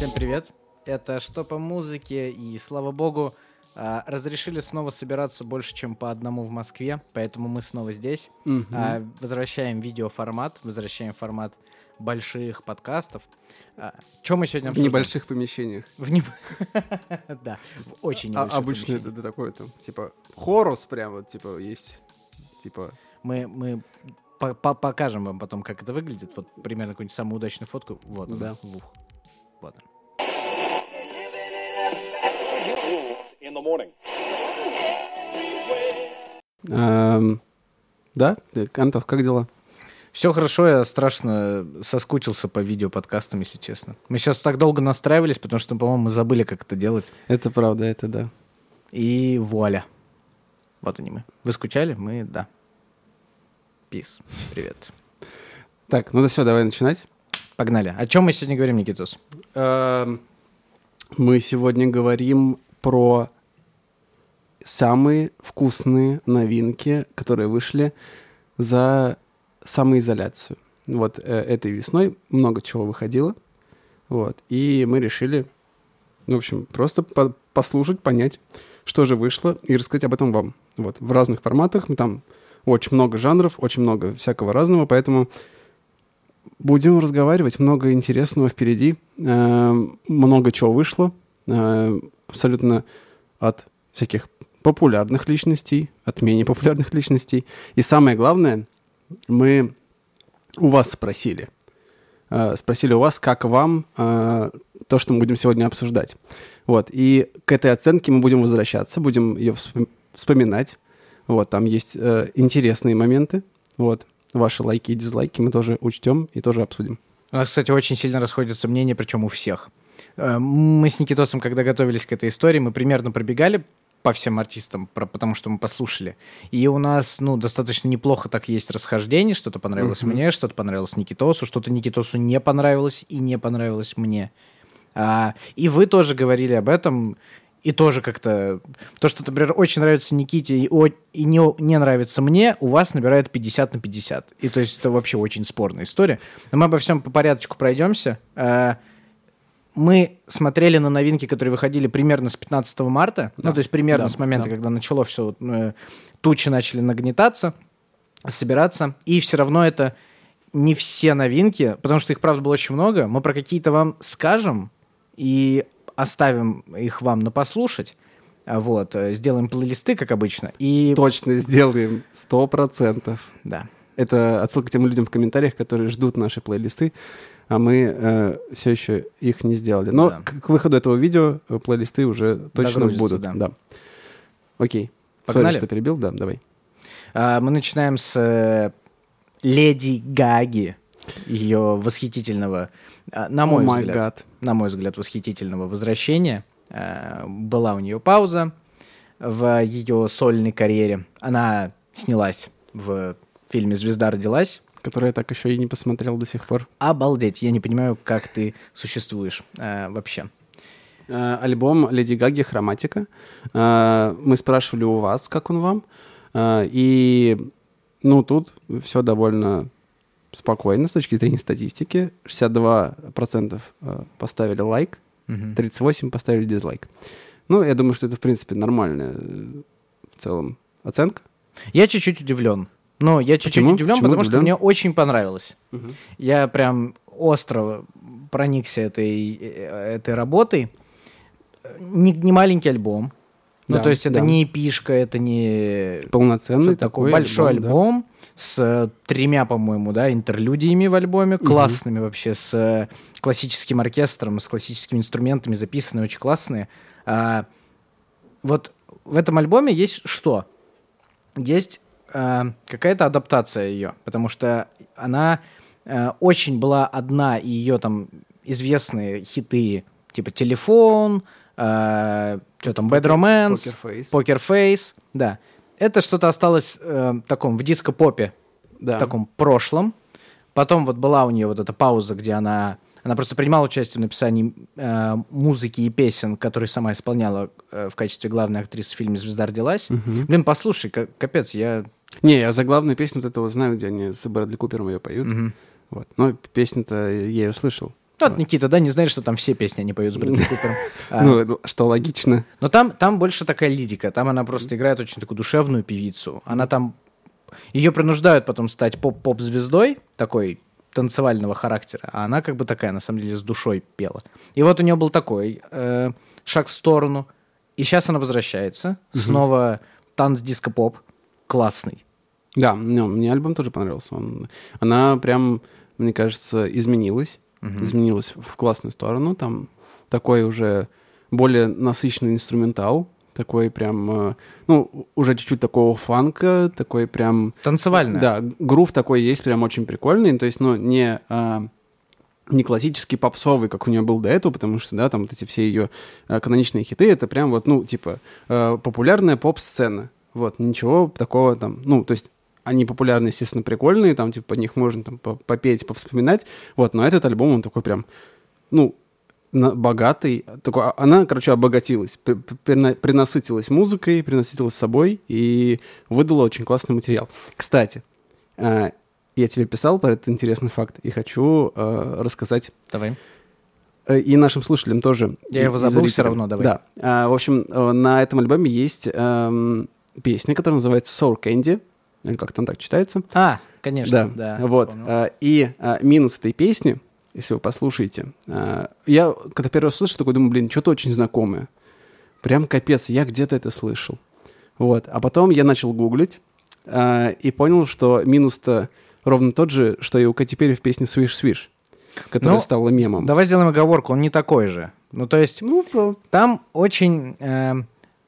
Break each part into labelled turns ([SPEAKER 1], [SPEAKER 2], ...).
[SPEAKER 1] Всем привет! Это что по музыке, и слава богу, а, разрешили снова собираться больше, чем по одному в Москве, поэтому мы снова здесь. А, Возвращаем видеоформат, возвращаем формат больших подкастов. Что мы сегодня
[SPEAKER 2] В
[SPEAKER 1] обсуждаем?
[SPEAKER 2] небольших помещениях.
[SPEAKER 1] В неб- Да, в очень
[SPEAKER 2] А,
[SPEAKER 1] небольших
[SPEAKER 2] обычно это, такое там, типа, хорус прям вот, типа, есть. Типа,
[SPEAKER 1] Мы, мы по- по- покажем вам потом, как это выглядит. Вот примерно какую-нибудь самую удачную фотку. Вот
[SPEAKER 2] Да.
[SPEAKER 1] в ух. Вот
[SPEAKER 3] the morning.
[SPEAKER 2] эм, да? Антох, как дела?
[SPEAKER 1] Все хорошо, я страшно соскучился по видеоподкастам, если честно. Мы сейчас так долго настраивались, потому что, по-моему, мы забыли, как это делать.
[SPEAKER 2] Это правда, это да.
[SPEAKER 1] И вуаля. Вот они мы. Вы скучали? Мы, да. Пис. Привет.
[SPEAKER 2] Так, ну да все, давай начинать.
[SPEAKER 1] Погнали. О чем мы сегодня говорим, Никитос?
[SPEAKER 2] Эм, Мы сегодня говорим про самые вкусные новинки, которые вышли за самоизоляцию. Вот э, этой весной много чего выходило. Вот. И мы решили, ну, в общем, просто по- послушать, понять, что же вышло, и рассказать об этом вам. Вот. В разных форматах. Там очень много жанров, очень много всякого разного, поэтому будем разговаривать. Много интересного впереди. Э, много чего вышло. Э, абсолютно от всяких популярных личностей, от менее популярных личностей. И самое главное, мы у вас спросили. Э, спросили у вас, как вам э, то, что мы будем сегодня обсуждать. Вот. И к этой оценке мы будем возвращаться, будем ее вспом- вспоминать. Вот, там есть э, интересные моменты. Вот. Ваши лайки и дизлайки мы тоже учтем и тоже обсудим.
[SPEAKER 1] У нас, кстати, очень сильно расходятся мнения, причем у всех. Мы с Никитосом, когда готовились к этой истории, мы примерно пробегали по всем артистам, про- потому что мы послушали. И у нас, ну, достаточно неплохо так есть расхождение. Что-то понравилось
[SPEAKER 2] Мгм.
[SPEAKER 1] мне, что-то понравилось Никитосу, что-то Никитосу не понравилось и не понравилось мне. А, и вы тоже говорили об этом, и тоже как-то... То, что, например, очень нравится Никите и, о- и не, не нравится мне, у вас набирает 50 на 50. И то есть это вообще очень спорная история. Но мы обо всем по порядочку пройдемся. А, мы смотрели на новинки, которые выходили примерно с 15 марта.
[SPEAKER 2] Да.
[SPEAKER 1] Ну, то есть примерно
[SPEAKER 2] Да,
[SPEAKER 1] с момента,
[SPEAKER 2] да.
[SPEAKER 1] когда начало все, тучи начали нагнетаться, собираться. И все равно это не все новинки, потому что их, правда, было очень много. Мы про какие-то вам скажем и оставим их вам на послушать. А Вот, э, сделаем плейлисты, как обычно. И
[SPEAKER 2] Точно сделаем, сто процентов.
[SPEAKER 1] да.
[SPEAKER 2] Это отсылка к тем людям в комментариях, которые ждут наши плейлисты, а мы все еще их не сделали. Но
[SPEAKER 1] Да.
[SPEAKER 2] к, к выходу этого видео э, плейлисты уже точно будут.
[SPEAKER 1] да.
[SPEAKER 2] Да. Окей.
[SPEAKER 1] Погнали?
[SPEAKER 2] Сори, что перебил, да, давай.
[SPEAKER 1] А, Мы начинаем с э, Леди Гаги, ее восхитительного, а, на мой
[SPEAKER 2] май
[SPEAKER 1] взгляд,
[SPEAKER 2] гад.
[SPEAKER 1] на мой взгляд, восхитительного возвращения. Э, Была у нее пауза в ее сольной карьере. Она снялась в фильме «Звезда родилась».
[SPEAKER 2] Который я так еще и не посмотрел до сих пор.
[SPEAKER 1] Обалдеть, я не понимаю, как ты существуешь э, вообще.
[SPEAKER 2] Э, Альбом Леди Гаги «Хроматика». Э, Мы спрашивали у вас, как он вам. Э, И, ну, тут все довольно спокойно с точки зрения статистики. 62% э, поставили лайк,
[SPEAKER 1] Мгм.
[SPEAKER 2] 38 поставили дизлайк. Ну, я думаю, что это, в принципе, нормальная э, в целом оценка.
[SPEAKER 1] Я чуть-чуть удивлен. Ну, я чуть-чуть
[SPEAKER 2] Почему?
[SPEAKER 1] удивлен,
[SPEAKER 2] Почему
[SPEAKER 1] потому что
[SPEAKER 2] удивлен?
[SPEAKER 1] мне очень понравилось. Я прям остро проникся этой, э, этой работой. Не, не маленький альбом. Ну,
[SPEAKER 2] Да,
[SPEAKER 1] то есть это
[SPEAKER 2] да.
[SPEAKER 1] не эпишка, это не
[SPEAKER 2] Полноценный такой
[SPEAKER 1] Большой
[SPEAKER 2] альбом, да.
[SPEAKER 1] альбом с э, тремя, по-моему, да, интерлюдиями в альбоме, классными вообще, с э, классическим оркестром, с классическими инструментами, записанные очень классные. А, вот в этом альбоме есть что? Есть какая-то адаптация ее, потому что она э, очень была одна, и ее там известные хиты, типа «Телефон», что там, «Bad Romance»,
[SPEAKER 2] Poker Face.
[SPEAKER 1] Да. Это что-то осталось э, в таком в диско-попе,
[SPEAKER 2] Да.
[SPEAKER 1] в таком прошлом. Потом вот была у нее вот эта пауза, где она она просто принимала участие в написании э, музыки и песен, которые сама исполняла э, в качестве главной актрисы в фильме «Звезда родилась». Блин, послушай, ка- капец, я...
[SPEAKER 2] Не, я за главную песню вот этого знаю, где они с Брэдли Купером ее поют.
[SPEAKER 1] Мгм.
[SPEAKER 2] Вот. Но песню-то я ее слышал.
[SPEAKER 1] Ну, вот Никита, да, не знаешь, что там все песни они поют с Брэдли Купером. А,
[SPEAKER 2] Ну, ну, что логично.
[SPEAKER 1] Но там, там больше такая лирика. Там она просто играет очень такую душевную певицу. Она там... Ее принуждают потом стать поп-поп-звездой, такой танцевального характера, а она как бы такая, на самом деле, с душой пела. И вот у нее был такой э, шаг в сторону, и сейчас она возвращается. Снова танц диско-поп. Классный.
[SPEAKER 2] Да, ну, мне альбом тоже понравился. Он- она прям, мне кажется, изменилась. Изменилась в классную сторону. Там такой уже более насыщенный инструментал. Такой прям, э, ну, уже чуть-чуть такого фанка, такой прям...
[SPEAKER 1] Танцевальная.
[SPEAKER 2] Да, грув такой есть прям очень прикольный. То есть, ну, не... а, не классический попсовый, как у нее был до этого, потому что, да, там вот эти все ее э, каноничные хиты, это прям вот, ну, типа, популярная поп-сцена. Вот, ничего такого там, ну, то есть они популярны, естественно, прикольные, там, типа, под них можно там по- попеть, повспоминать, вот, но этот альбом, он такой прям, ну, богатый, такой, а- она, короче, обогатилась, принасытилась музыкой, принасытилась собой и выдала очень классный материал. Кстати, э, я тебе писал про этот интересный факт и хочу э, рассказать
[SPEAKER 1] Давай.
[SPEAKER 2] э, и нашим слушателям тоже.
[SPEAKER 1] Я его забыл,
[SPEAKER 2] зрителям.
[SPEAKER 1] равно, давай.
[SPEAKER 2] Да. В общем, на этом альбоме есть эм, песня, которая называется Sour Candy, или как там так читается.
[SPEAKER 1] А, конечно,
[SPEAKER 2] Да,
[SPEAKER 1] да.
[SPEAKER 2] вот.
[SPEAKER 1] вспомнил.
[SPEAKER 2] А, И а, минус этой песни, если вы послушаете, а, я когда первый раз слышал, такой думаю, блин, что-то очень знакомое. Прям капец, я где-то это слышал. Вот. А потом я начал гуглить и понял, что минус-то ровно тот же, что и у Кэти Перри в песне «Свиш Свиш», которая
[SPEAKER 1] Ну,
[SPEAKER 2] стала мемом.
[SPEAKER 1] Давай сделаем оговорку, он не такой же. Ну, то есть,
[SPEAKER 2] Ну,
[SPEAKER 1] там очень э,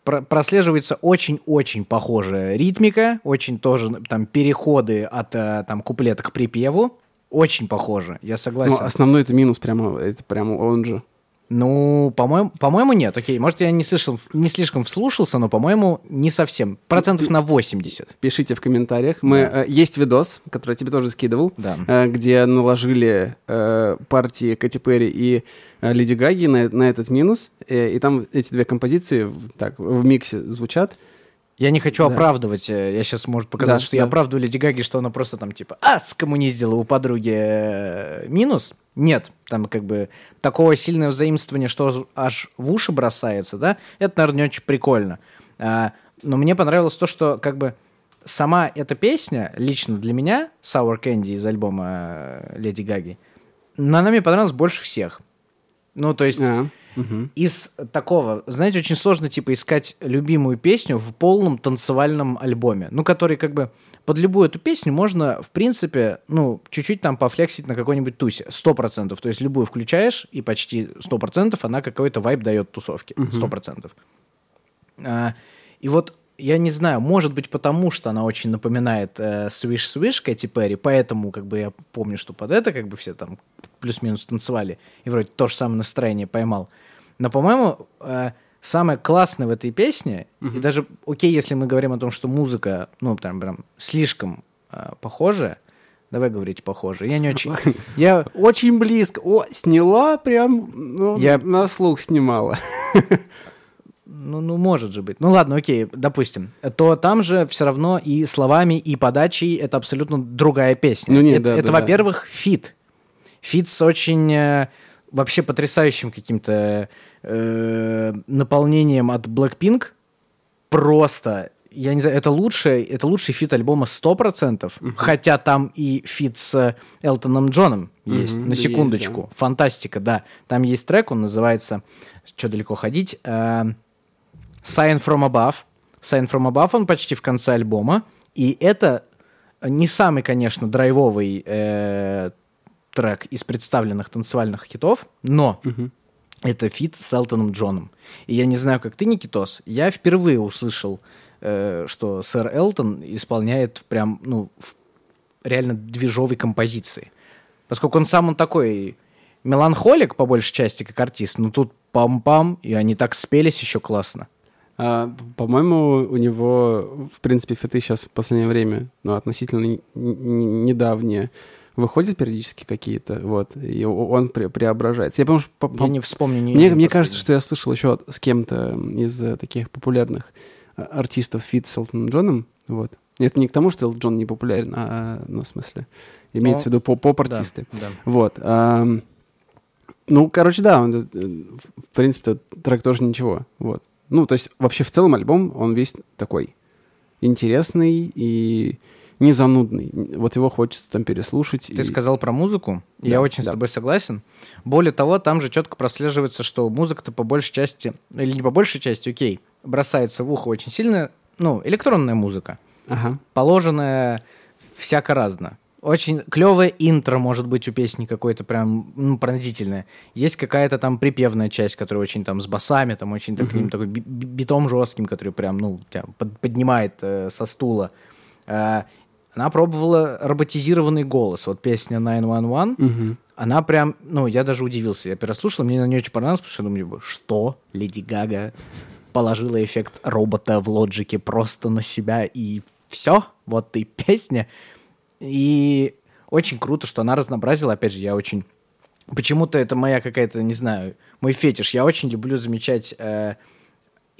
[SPEAKER 1] прослеживается очень-очень похожая ритмика, очень тоже там переходы от э, там куплета к припеву. Очень похоже, я согласен.
[SPEAKER 2] ну, основной это минус, прямо, это прямо он же.
[SPEAKER 1] Ну, по-моему, по-моему, нет. Окей, может, я не слышал, не слишком вслушался, но, по-моему, не совсем. Процентов на 80.
[SPEAKER 2] Пишите в комментариях. Мы, э, есть видос, который я тебе тоже скидывал,
[SPEAKER 1] Да.
[SPEAKER 2] э, где наложили э, партии Кэти Перри и э, Леди Гаги на, на этот минус, э, и там эти две композиции так в миксе звучат.
[SPEAKER 1] Я не хочу
[SPEAKER 2] Да.
[SPEAKER 1] оправдывать. э, Я сейчас, может, показать,
[SPEAKER 2] Да,
[SPEAKER 1] что я
[SPEAKER 2] да.
[SPEAKER 1] оправдываю Леди Гаги, что она просто там типа «А, скоммуниздила у подруги э, минус». Нет, там как бы такого сильного заимствования, что аж в уши бросается, да, это, наверное, не очень прикольно. А, но мне понравилось то, что как бы сама эта песня, лично для меня, Sour Candy из альбома э, Леди Гаги, она мне понравилась больше всех. Ну, то есть
[SPEAKER 2] А, мгм.
[SPEAKER 1] из такого, знаете, очень сложно, типа, искать любимую песню в полном танцевальном альбоме, ну, который, как бы, под любую эту песню можно, в принципе, ну, чуть-чуть там пофлексить на какой-нибудь тусе, сто процентов, то есть любую включаешь, и почти сто процентов она какой-то вайб дает тусовке, сто процентов. А, и вот я не знаю, может быть, потому что она очень напоминает э, Swish Swish Кэти Перри, поэтому как бы я помню, что под это как бы все там плюс-минус танцевали, и вроде то же самое настроение поймал. Но, по-моему, э, самое классное в этой песне, и даже окей, если мы говорим о том, что музыка, ну, там прям слишком э, похожая, давай говорить похоже, я не очень... Я
[SPEAKER 2] Очень близко. О, сняла прям, ну,
[SPEAKER 1] Я-
[SPEAKER 2] на слух снимала.
[SPEAKER 1] Ну, ну, может же быть. Ну ладно, окей, допустим. То там же все равно и словами, и подачей это абсолютно другая песня.
[SPEAKER 2] Ну, не,
[SPEAKER 1] это,
[SPEAKER 2] да,
[SPEAKER 1] это,
[SPEAKER 2] да, да.
[SPEAKER 1] во-первых, фит. Фит с очень э, вообще потрясающим каким-то э, наполнением от Blackpink. Просто, я не знаю, это лучший, это лучший фит альбома 100%, хотя там и фит с Элтоном Джоном есть,
[SPEAKER 2] Мгм,
[SPEAKER 1] на
[SPEAKER 2] да, есть,
[SPEAKER 1] секундочку. Фантастика, да. Там есть трек, он называется «Что далеко ходить?» э, Sine from Above. Sine from Above, он почти в конце альбома. И это не самый, конечно, драйвовый э, трек из представленных танцевальных хитов, но это фит с Элтоном Джоном. И я не знаю, как ты, Никитос, я впервые услышал, э, что сэр Элтон исполняет прям, ну, в реально движовой композиции. Поскольку он сам он такой меланхолик, по большей части, как артист, но тут пам-пам, и они так спелись еще классно.
[SPEAKER 2] А, по-моему, у него, в принципе, фиты сейчас в последнее время, ну, относительно недавние, выходят периодически какие-то, вот, и он пре- преображается. Я помню, что по-
[SPEAKER 1] Я
[SPEAKER 2] по-
[SPEAKER 1] не вспомню ни
[SPEAKER 2] мне, мне кажется, что я слышал еще с кем-то из э, таких популярных э, артистов фит с Элтоном Джоном, вот. Это не к тому, что Элтон Джон не популярен, а, ну, в смысле, имеется в виду по- поп-артисты.
[SPEAKER 1] Да, да.
[SPEAKER 2] Вот. ам, Ну, короче, да, он, э, в принципе, трек тоже ничего. Вот. Ну, то есть, вообще, в целом альбом, он весь такой интересный и не занудный. Вот его хочется там переслушать.
[SPEAKER 1] Ты
[SPEAKER 2] и-
[SPEAKER 1] сказал про музыку,
[SPEAKER 2] Да,
[SPEAKER 1] я очень
[SPEAKER 2] да.
[SPEAKER 1] с тобой согласен. Более того, там же четко прослеживается, что музыка-то по большей части, или не по большей части, окей, бросается в ухо очень сильно, ну, электронная музыка,
[SPEAKER 2] Ага.
[SPEAKER 1] положенная всяко разно. Очень клевое интро может быть у песни какое-то прям ну, пронзительное. Есть какая-то там припевная часть, которая очень там с басами, там очень таким такой би- би- битом жестким, который прям, ну, тебя под- поднимает э, со стула. Э, она пробовала роботизированный голос. Вот песня 911,
[SPEAKER 2] Мгм.
[SPEAKER 1] она прям, ну, я даже удивился. Я переслушал, мне она не очень понравилась, потому что я думаю, что? Леди Гага положила эффект робота в лоджике просто на себя и все? Вот и песня. И очень круто, что она разнообразила. Опять же, я очень... Почему-то это моя какая-то, не знаю, мой фетиш. Я очень люблю замечать э,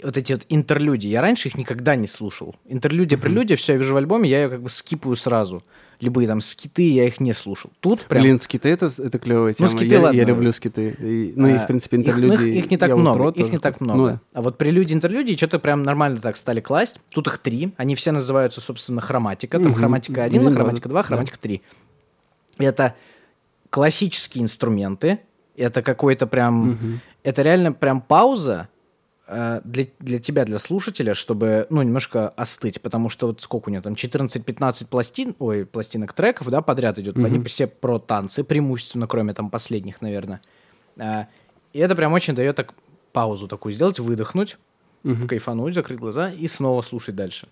[SPEAKER 1] вот эти вот интерлюдии. Я раньше их никогда не слушал. Интерлюдия, прелюдия, все, я вижу в альбоме, я ее как бы скипаю сразу. Любые там скиты, я их не слушал. Тут прям...
[SPEAKER 2] Блин, скиты это, это клевая тема.
[SPEAKER 1] скиты,
[SPEAKER 2] я,
[SPEAKER 1] ладно.
[SPEAKER 2] я люблю скиты. И- ну, и, в
[SPEAKER 1] А,
[SPEAKER 2] принципе,
[SPEAKER 1] их-
[SPEAKER 2] интерлюдии.
[SPEAKER 1] Их, их не так
[SPEAKER 2] я
[SPEAKER 1] много.
[SPEAKER 2] утро
[SPEAKER 1] Их
[SPEAKER 2] тоже
[SPEAKER 1] не так много.
[SPEAKER 2] Ну, да.
[SPEAKER 1] А вот прелюдии, интерлюдии что-то прям нормально так стали класть. Тут их три. Они все называются, собственно, хроматика. Там
[SPEAKER 2] Мгм.
[SPEAKER 1] хроматика 1,
[SPEAKER 2] Один,
[SPEAKER 1] хроматика
[SPEAKER 2] два,
[SPEAKER 1] 2, хроматика 3. Это классические инструменты. Это какой-то прям... Это реально прям пауза для, для тебя, для слушателя, чтобы, ну, немножко остыть, потому что вот сколько у него там, 14-15 пластин, ой, пластинок треков, да, подряд идет, они все про танцы, преимущественно, кроме там последних, наверное. А, И это прям очень дает так паузу такую сделать, выдохнуть, кайфануть, закрыть глаза и снова слушать дальше.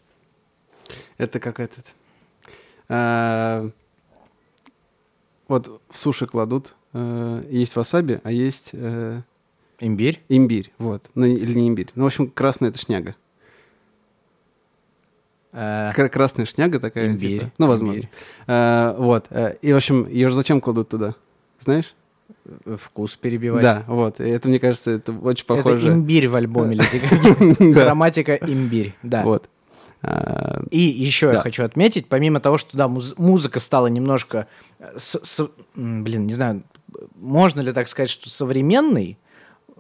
[SPEAKER 2] Это как этот. а, вот в суши кладут. э, есть васаби, а есть э,
[SPEAKER 1] Имбирь.
[SPEAKER 2] имбирь. Вот. Ну, или не имбирь. Ну, в общем, красная это шняга.
[SPEAKER 1] э,
[SPEAKER 2] Кра- Красная шняга такая.
[SPEAKER 1] Имбирь,
[SPEAKER 2] типа. Ну, возможно.
[SPEAKER 1] имбирь.
[SPEAKER 2] А, вот. э, И, в общем, ее же зачем кладут туда? Знаешь?
[SPEAKER 1] Вкус перебивать.
[SPEAKER 2] Да, вот. И это, мне кажется, это очень похоже.
[SPEAKER 1] Это имбирь в альбоме.
[SPEAKER 2] Да.
[SPEAKER 1] Хроматика имбирь. Да.
[SPEAKER 2] Вот.
[SPEAKER 1] И еще я
[SPEAKER 2] Да.
[SPEAKER 1] хочу отметить, помимо того, что да, муз- музыка стала немножко, с- с- блин, не знаю, можно ли так сказать, что современный,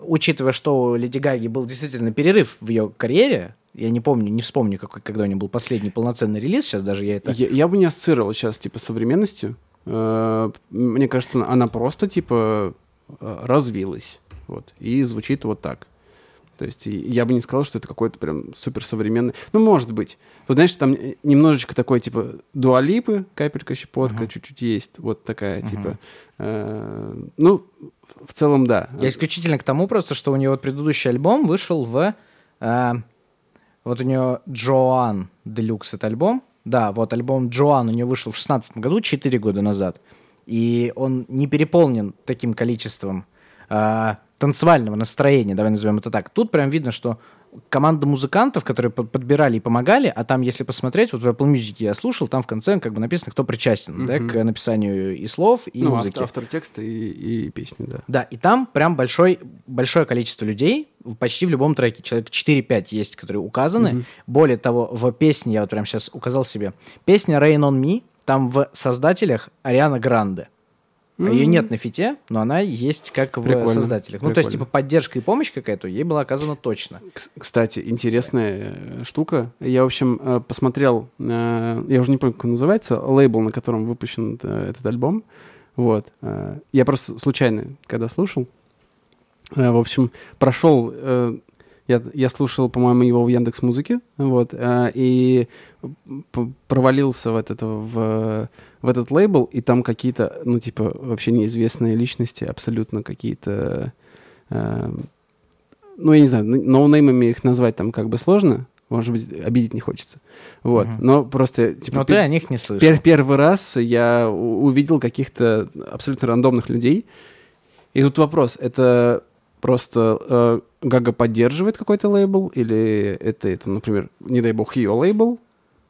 [SPEAKER 1] учитывая, что у Леди Гаги был действительно перерыв в ее карьере, я не помню, не вспомню, какой, когда у нее был последний полноценный релиз, сейчас даже я это...
[SPEAKER 2] Я, я бы не ассоциировал сейчас, типа, с современностью. Э, Мне кажется, она просто, типа, э, развилась. Вот. И звучит вот так. То есть я бы не сказал, что это какой-то прям суперсовременный. Ну, может быть. Вот знаешь, там э, немножечко такой, типа, дуалипы, капелька щепотка, чуть-чуть есть. Вот такая, типа. э, Ну, в целом, да.
[SPEAKER 1] Я исключительно к тому просто, что у нее вот предыдущий альбом вышел в... э, вот у нее Джоан Делюкс это альбом. Да, вот альбом Джоан у нее вышел в 16 году, 4 года назад. И он не переполнен таким количеством э, танцевального настроения, давай назовем это так. Тут прям видно, что команда музыкантов, которые под- подбирали и помогали, а там, если посмотреть, вот в Apple Music я слушал, там в конце как бы написано, кто причастен да, к написанию и слов, и
[SPEAKER 2] ну,
[SPEAKER 1] музыки.
[SPEAKER 2] автор, автор текста и, и песни, да.
[SPEAKER 1] Да, и там прям большой, большое количество людей, почти в любом треке, человек 4-5 есть, которые указаны. Более того, в песне, я вот прям сейчас указал себе, песня Rain on Me, там в создателях Ариана Гранде. А Ее нет на фите, но она есть как в
[SPEAKER 2] Прикольно,
[SPEAKER 1] создателях. Ну, то есть, типа, поддержка и помощь какая-то ей была оказана точно.
[SPEAKER 2] Кс- Кстати, интересная э, штука. Я, в общем, э, посмотрел, э, я уже не помню, как он называется, лейбл, на котором выпущен этот альбом. Вот. Я просто случайно, когда слушал, в общем, прошел, я, я слушал, по-моему, его в Яндекс Музыке, вот, э, и провалился в этот, в, в этот лейбл, и там какие-то, ну, типа, вообще неизвестные личности, абсолютно какие-то э, ну, я не знаю, ноунеймами их назвать там как бы сложно, может быть, обидеть не хочется. Вот,
[SPEAKER 1] Мгм.
[SPEAKER 2] но просто, типа,
[SPEAKER 1] Но ты о них не слышал.
[SPEAKER 2] пер- первый раз я увидел каких-то абсолютно рандомных людей, и тут вопрос, это просто э, Гага поддерживает какой-то лейбл, или это, это, например, не дай бог, ее лейбл?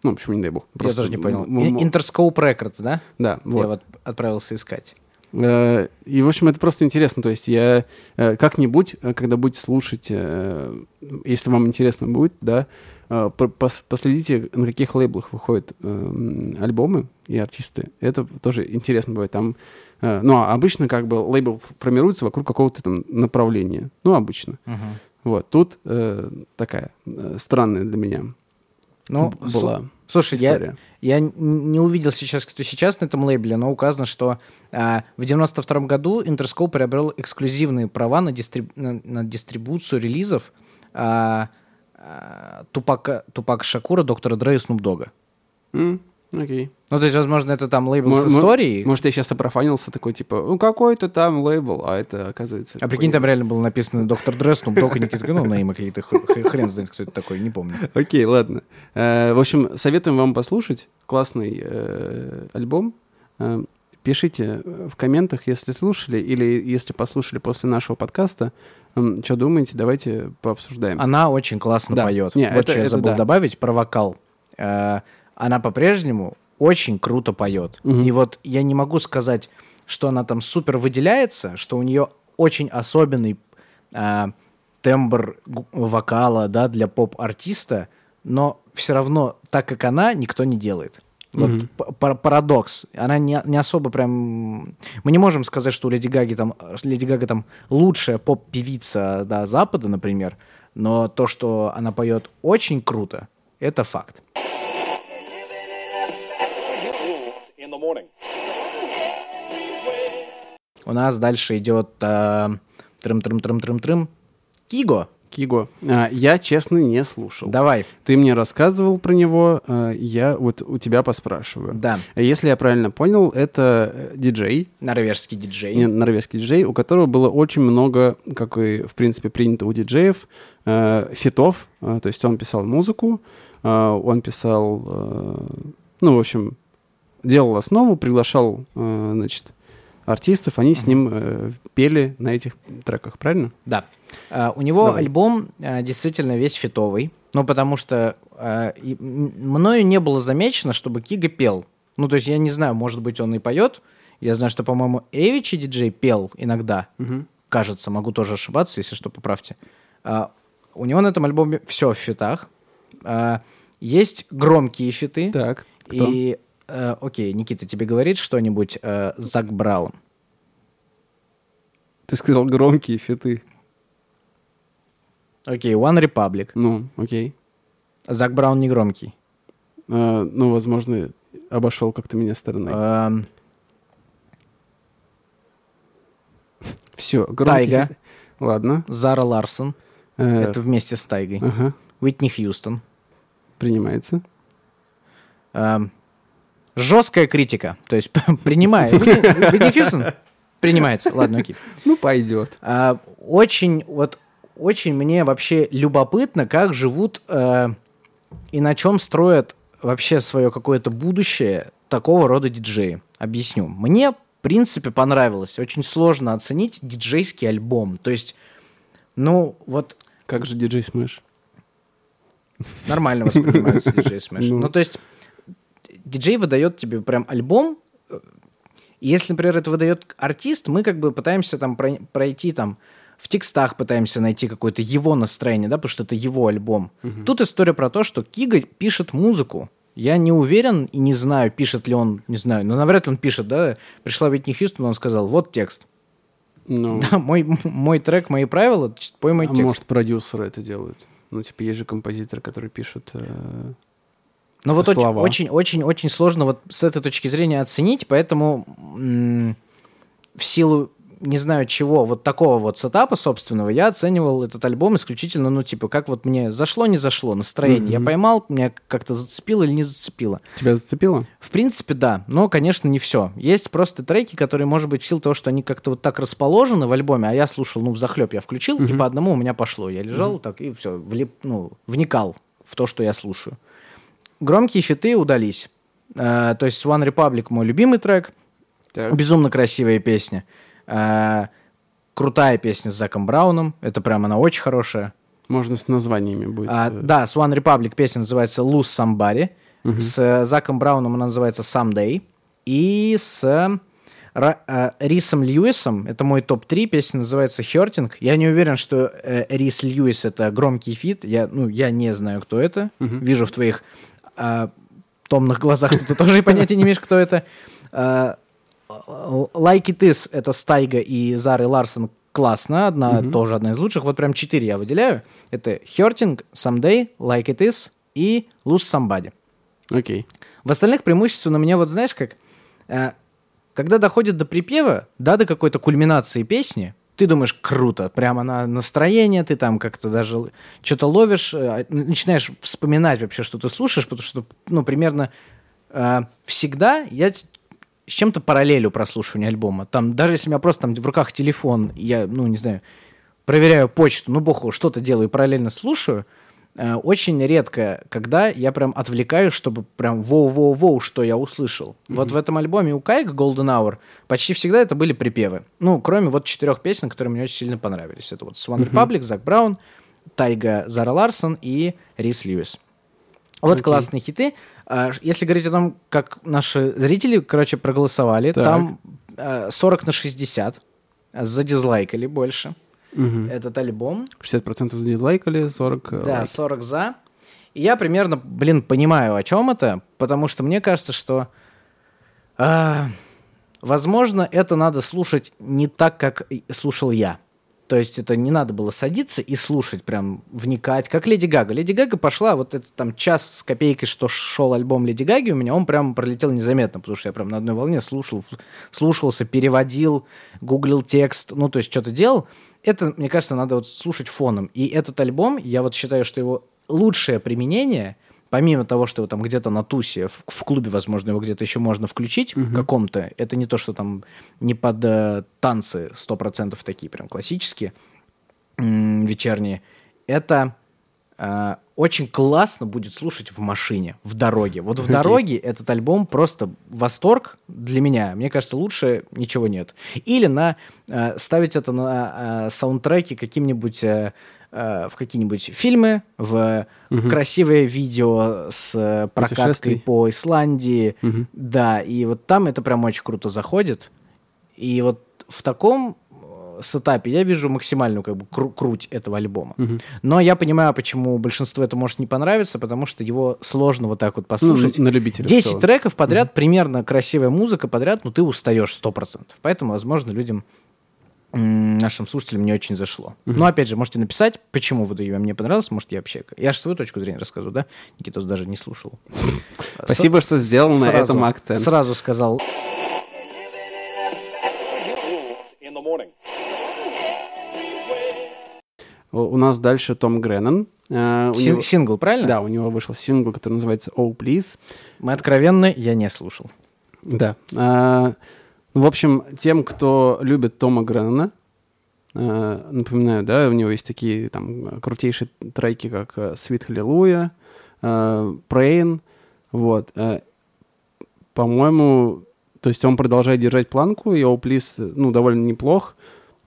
[SPEAKER 2] Ну, почему не дай бог?
[SPEAKER 1] Я тоже не понял. Interscope Records, да?
[SPEAKER 2] Да, вот.
[SPEAKER 1] Я вот отправился искать.
[SPEAKER 2] Э, И, в общем, это просто интересно. То есть я э, как-нибудь, э, когда будете слушать, если вам интересно будет, да, по- пос- последите, на каких лейблах выходят э, м, альбомы и артисты. Это тоже интересно бывает. Там, ну, а обычно как бы лейбл формируется вокруг какого-то там направления. Ну, обычно.
[SPEAKER 1] Мгм.
[SPEAKER 2] Вот. Тут такая странная для меня
[SPEAKER 1] Ну,
[SPEAKER 2] была
[SPEAKER 1] Слушай, я,
[SPEAKER 2] история.
[SPEAKER 1] я не увидел сейчас, кто сейчас на этом лейбле, но указано, что а, в 92 году Interscope приобрел эксклюзивные права на, дистриб- на, на дистрибуцию релизов а, а, Тупака, Тупака Шакура, Доктора Дре и Снуп Дога.
[SPEAKER 2] М, Окей.
[SPEAKER 1] Ну, то есть, возможно, это там лейбл с историей.
[SPEAKER 2] Может, я сейчас опрофанился такой, типа, ну, какой-то там лейбл, а это, оказывается...
[SPEAKER 1] а прикинь, там реально было написано Доктор Дре, Снуп Дог, и Никита, ну, наимы какие-то, х- х- хрен знает, кто это такой, не помню.
[SPEAKER 2] Окей, ладно. Э, В общем, советуем вам послушать. Классный э, альбом. Э, Пишите в комментах, если слушали, или если послушали после нашего подкаста, что думаете, давайте пообсуждаем.
[SPEAKER 1] Она очень классно поет. Вот что я забыл добавить про вокал. Она по-прежнему очень круто поет.
[SPEAKER 2] Мгм.
[SPEAKER 1] И вот я не могу сказать, что она там супер выделяется, что у нее очень особенный э, тембр вокала, да, для поп-артиста, но все равно так, как она, никто не делает. Вот п- пар- парадокс. Она не, не особо прям... Мы не можем сказать, что у Леди Гаги там, Леди Гага там лучшая поп-певица да, Запада, например, но то, что она поет очень круто, это факт.
[SPEAKER 3] Morning.
[SPEAKER 1] У нас дальше идет э, трым-трым-трым-трым-трым. Киго,
[SPEAKER 2] Киго. А, Я, честно, не слушал.
[SPEAKER 1] давай.
[SPEAKER 2] Ты мне рассказывал про него, а, я вот у тебя поспрашиваю.
[SPEAKER 1] Да,
[SPEAKER 2] Если я правильно понял, это э, диджей,
[SPEAKER 1] норвежский диджей.
[SPEAKER 2] не, норвежский диджей, у которого было очень много, как и, в принципе, принято у диджеев, э, фитов. Э, то есть он писал музыку, э, он писал, э, ну, в общем, делал основу, приглашал, э, значит, артистов, они с ним э, пели на этих треках, правильно?
[SPEAKER 1] Да. А, у него
[SPEAKER 2] Давай.
[SPEAKER 1] альбом а, действительно весь фитовый. Ну, потому что и м- мною не было замечено, чтобы Кига пел. Ну, то есть я не знаю, может быть, он и поет. Я знаю, что, по-моему, Эвичи диджей пел иногда. Кажется, могу тоже ошибаться, если что, поправьте. А, у него на этом альбоме все в фитах. А, есть громкие фиты.
[SPEAKER 2] Так, кто?
[SPEAKER 1] И, э, окей, Никита, тебе говорит что-нибудь э, Зак Браун?
[SPEAKER 2] Ты сказал громкие фиты.
[SPEAKER 1] Окей, One Republic.
[SPEAKER 2] Ну, окей.
[SPEAKER 1] Зак Браун не громкий.
[SPEAKER 2] А, ну, возможно, обошел как-то меня стороной.
[SPEAKER 1] Эм,
[SPEAKER 2] Все, громкие
[SPEAKER 1] Тайга.
[SPEAKER 2] фиты. Ладно.
[SPEAKER 1] Зара Ларсон.
[SPEAKER 2] Э,
[SPEAKER 1] Это вместе с Тайгой.
[SPEAKER 2] Ага,
[SPEAKER 1] Уитни Хьюстон.
[SPEAKER 2] принимается.
[SPEAKER 1] Эм, жесткая критика. То есть принимаю. Уитни Хьюстон принимается. Ладно, окей.
[SPEAKER 2] Ну, пойдет.
[SPEAKER 1] А, очень, вот, очень мне вообще любопытно, как живут э, и на чем строят вообще свое какое-то будущее такого рода диджеи. Объясню. Мне, в принципе, понравилось. Очень сложно оценить диджейский альбом. То есть, ну, вот
[SPEAKER 2] Как же диджей Смэш?
[SPEAKER 1] нормально воспринимается диджей Smash.
[SPEAKER 2] Ну.
[SPEAKER 1] Ну, то есть, диджей выдает тебе прям альбом, и если, например, это выдает артист, мы как бы пытаемся там про- пройти там в текстах пытаемся найти какое-то его настроение, да, потому что это его альбом. Тут история про то, что Kygo пишет музыку. Я не уверен и не знаю, пишет ли он, не знаю, но навряд ли он пишет, да. Пришла Витни Хьюстон, он сказал, вот текст.
[SPEAKER 2] Ну,
[SPEAKER 1] Да, мой, мой трек, мои правила, пой мой
[SPEAKER 2] а
[SPEAKER 1] текст.
[SPEAKER 2] может, продюсеры это делают? Ну, типа, есть же композиторы, которые пишут... э,
[SPEAKER 1] Ну вот очень,
[SPEAKER 2] слова.
[SPEAKER 1] очень, очень, очень сложно вот с этой точки зрения оценить, поэтому в силу не знаю чего, вот такого вот сетапа собственного, я оценивал этот альбом исключительно, ну, типа, как вот мне зашло, не зашло, настроение. Я
[SPEAKER 2] Мгм.
[SPEAKER 1] поймал, меня как-то зацепило или не зацепило.
[SPEAKER 2] Тебя зацепило?
[SPEAKER 1] В принципе, да, но, конечно, не все. Есть просто треки, которые, может быть, в силу того, что они как-то вот так расположены в альбоме, а я слушал, ну, в захлеб я включил, и по одному у меня пошло. Я лежал так и все, влип, ну, вникал в то, что я слушаю. Громкие фиты удались. Э, то есть One Republic мой любимый трек,
[SPEAKER 2] Так.
[SPEAKER 1] безумно красивая песня. Э, крутая песня с Заком Брауном, это прям она очень хорошая.
[SPEAKER 2] Можно с названиями будет.
[SPEAKER 1] А,
[SPEAKER 2] э,
[SPEAKER 1] да, с One Republic песня называется Lose Somebody. С э, Заком Брауном она называется Someday. И с э, Рисом Льюисом. Это мой топ-3. Песня называется «Хёртинг». Я не уверен, что Рис Льюис — это громкий фит. Я, ну, я не знаю, кто это. Вижу в твоих э, томных глазах, что ты тоже понятия не имеешь, кто это. Э, Like It Is — это с Tyga и Зары Ларсон классно, одна, тоже одна из лучших. Вот прям четыре я выделяю. Это Hurting, Someday, Like It Is и Lose Somebody.
[SPEAKER 2] Окей.
[SPEAKER 1] В остальных преимущественно мне вот знаешь как, э, когда доходит до припева, да, до какой-то кульминации песни, ты думаешь, круто, прямо на настроение, ты там как-то даже что-то ловишь, э, начинаешь вспоминать вообще, что ты слушаешь, потому что, ну, примерно э, всегда я с чем-то параллелю прослушивания альбома. Там, даже если у меня просто там в руках телефон, я, ну, не знаю, проверяю почту, ну, богу, что-то делаю и параллельно слушаю, очень редко, когда я прям отвлекаюсь, чтобы прям воу-воу-воу, что я услышал. Вот в этом альбоме у Кайга Golden Hour почти всегда это были припевы. Ну, кроме вот четырех песен, которые мне очень сильно понравились. Это вот Swan Republic, Зак Браун, Тайга Зара Ларсон и Рис Льюис. Вот
[SPEAKER 2] Окей.
[SPEAKER 1] классные хиты. Ш- Если говорить о том, как наши зрители, короче, проголосовали,
[SPEAKER 2] Так.
[SPEAKER 1] там э, 40 на 60 задизлайкали больше этот альбом.
[SPEAKER 2] 60% дизлайкали, 40 э,
[SPEAKER 1] Да,
[SPEAKER 2] лайк.
[SPEAKER 1] 40 за. И я примерно, блин, понимаю, о чем это, потому что мне кажется, что, а, возможно, это надо слушать не так, как слушал я. То есть это не надо было садиться и слушать, прям вникать, как Леди Гага. Леди Гага пошла, вот это там час с копейкой, что шел альбом Леди Гаги у меня, он прям пролетел незаметно, потому что я прям на одной волне слушал, слушался, переводил, гуглил текст, ну, то есть что-то делал. Это, мне кажется, надо вот слушать фоном. И этот альбом, я вот считаю, что его лучшее применение, помимо того, что его там где-то на тусе, в, в клубе, возможно, его где-то еще можно включить каком-то, это не то, что там не под э, танцы 100% такие прям классические, м, вечерние, это э, очень классно будет слушать в машине, в дороге. Вот в
[SPEAKER 2] Окей.
[SPEAKER 1] дороге этот альбом просто восторг для меня. Мне кажется, лучше ничего нет. Или на э, ставить это на э, саундтреке каким-нибудь э, э, в какие-нибудь фильмы, в красивое видео с э, прокаткой по Исландии.
[SPEAKER 2] Мгм.
[SPEAKER 1] Да, и вот там это прям очень круто заходит. И вот в таком э, сетапе я вижу максимальную как бы кру- круть этого альбома. Но я понимаю, почему большинству это может не понравиться, потому что его сложно вот так вот
[SPEAKER 2] Ну,
[SPEAKER 1] послушать.
[SPEAKER 2] на любителя. в
[SPEAKER 1] 10
[SPEAKER 2] целом.
[SPEAKER 1] треков подряд, примерно красивая музыка подряд, но ты устаешь 100%. Поэтому, возможно, людям, нашим слушателям не очень зашло. Но, опять же, можете написать, почему вот ее мне понравилось, может, я вообще... Я же свою точку зрения рассказываю, да? Никитос даже не слушал.
[SPEAKER 2] Спасибо, что сделал на этом акцент.
[SPEAKER 1] Сразу сказал.
[SPEAKER 2] У нас дальше Том Греннон. У
[SPEAKER 1] син-
[SPEAKER 2] него-
[SPEAKER 1] сингл, правильно?
[SPEAKER 2] Да, у него вышел сингл, который называется «Oh, Please».
[SPEAKER 1] Мы откровенны, я не слушал.
[SPEAKER 2] Да. А, ну, в общем, тем, кто любит Тома Греннона, напоминаю, да, у него есть такие там крутейшие треки, как э, Sweet Hallelujah, э, Praying, вот. э, По-моему, то есть он продолжает держать планку, и Please, ну, довольно неплох.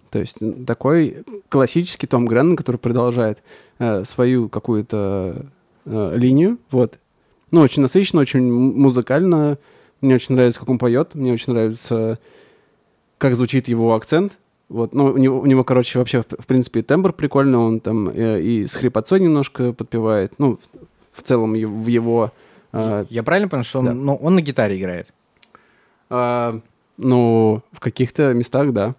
[SPEAKER 2] То есть такой классический Том Греннон, который продолжает э, свою какую-то э, линию, вот. Ну, очень насыщенно, очень музыкально, мне очень нравится, как он поет. Мне очень нравится, как звучит его акцент. Вот, ну, у него, у него, короче, вообще, в, принципе, и тембр прикольный. Он там э, и с хрипотцой немножко подпевает. Ну, в, целом, в его... э,
[SPEAKER 1] Я правильно понял, что он,
[SPEAKER 2] Да.
[SPEAKER 1] ну, он на гитаре играет?
[SPEAKER 2] э, ну, в каких-то местах, да.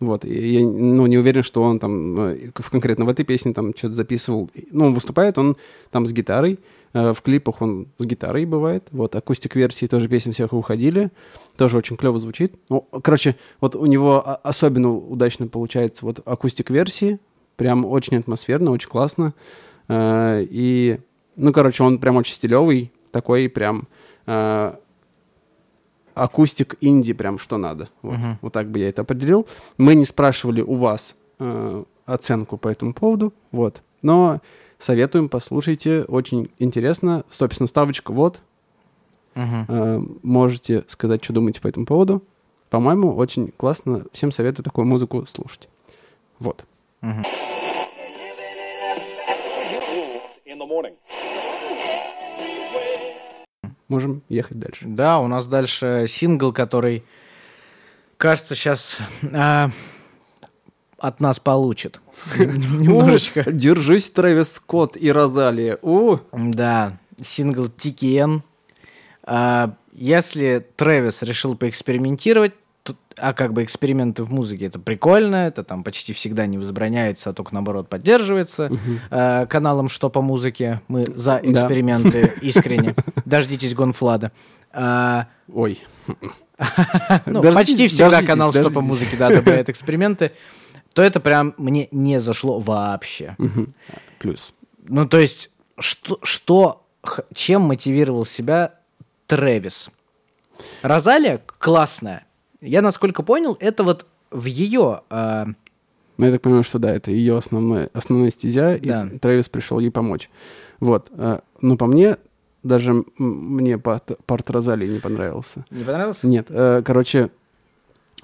[SPEAKER 2] Вот, я ну, не уверен, что он там э, конкретно в этой песне там что-то записывал. Ну, он выступает, он там с гитарой, в клипах он с гитарой бывает. Вот, акустик-версии тоже песен всех уходили, тоже очень клево звучит. Ну, короче, вот у него особенно удачно получается вот акустик-версии, прям очень атмосферно, очень классно. Э, И, ну, короче, он прям очень стилевый, такой прям э, акустик инди прям что надо. Вот,
[SPEAKER 1] Мгм.
[SPEAKER 2] вот так бы я это определил. Мы не спрашивали у вас э, оценку по этому поводу, вот. Но советуем, послушайте, очень интересно. Собственно, ставочка вот. Э, можете сказать, что думаете по этому поводу. По-моему, очень классно. Всем советую такую музыку слушать. Вот.
[SPEAKER 3] Morning.
[SPEAKER 2] Можем ехать дальше.
[SPEAKER 1] Да, у нас дальше сингл, который кажется, сейчас от нас получит. Немножечко.
[SPEAKER 2] О, Держись, Трэвис Скотт и Розалия.
[SPEAKER 1] Да, сингл TKN. А, Если Трэвис решил поэкспериментировать, а как бы эксперименты в музыке это прикольно, это там почти всегда не возбраняется, а только наоборот поддерживается а, каналом «Что по музыке». Мы за
[SPEAKER 2] Да.
[SPEAKER 1] эксперименты искренне. Дождитесь Гонфлада. А,
[SPEAKER 2] ой.
[SPEAKER 1] ну, почти всегда канал «Что по музыке» да, одобряет эксперименты, то это прям мне не зашло вообще.
[SPEAKER 2] Плюс.
[SPEAKER 1] Ну, то есть, что, что чем мотивировал себя Трэвис? Розалия классная. Я, насколько понял, это вот в ее... а,
[SPEAKER 2] Ну, я так понимаю, что да, это ее основная, основная стезя,
[SPEAKER 1] Да.
[SPEAKER 2] и Трэвис пришел ей помочь. Вот. э, Но по мне, даже мне парт, парт Розалии не понравился.
[SPEAKER 1] не понравился?
[SPEAKER 2] Нет, э, короче,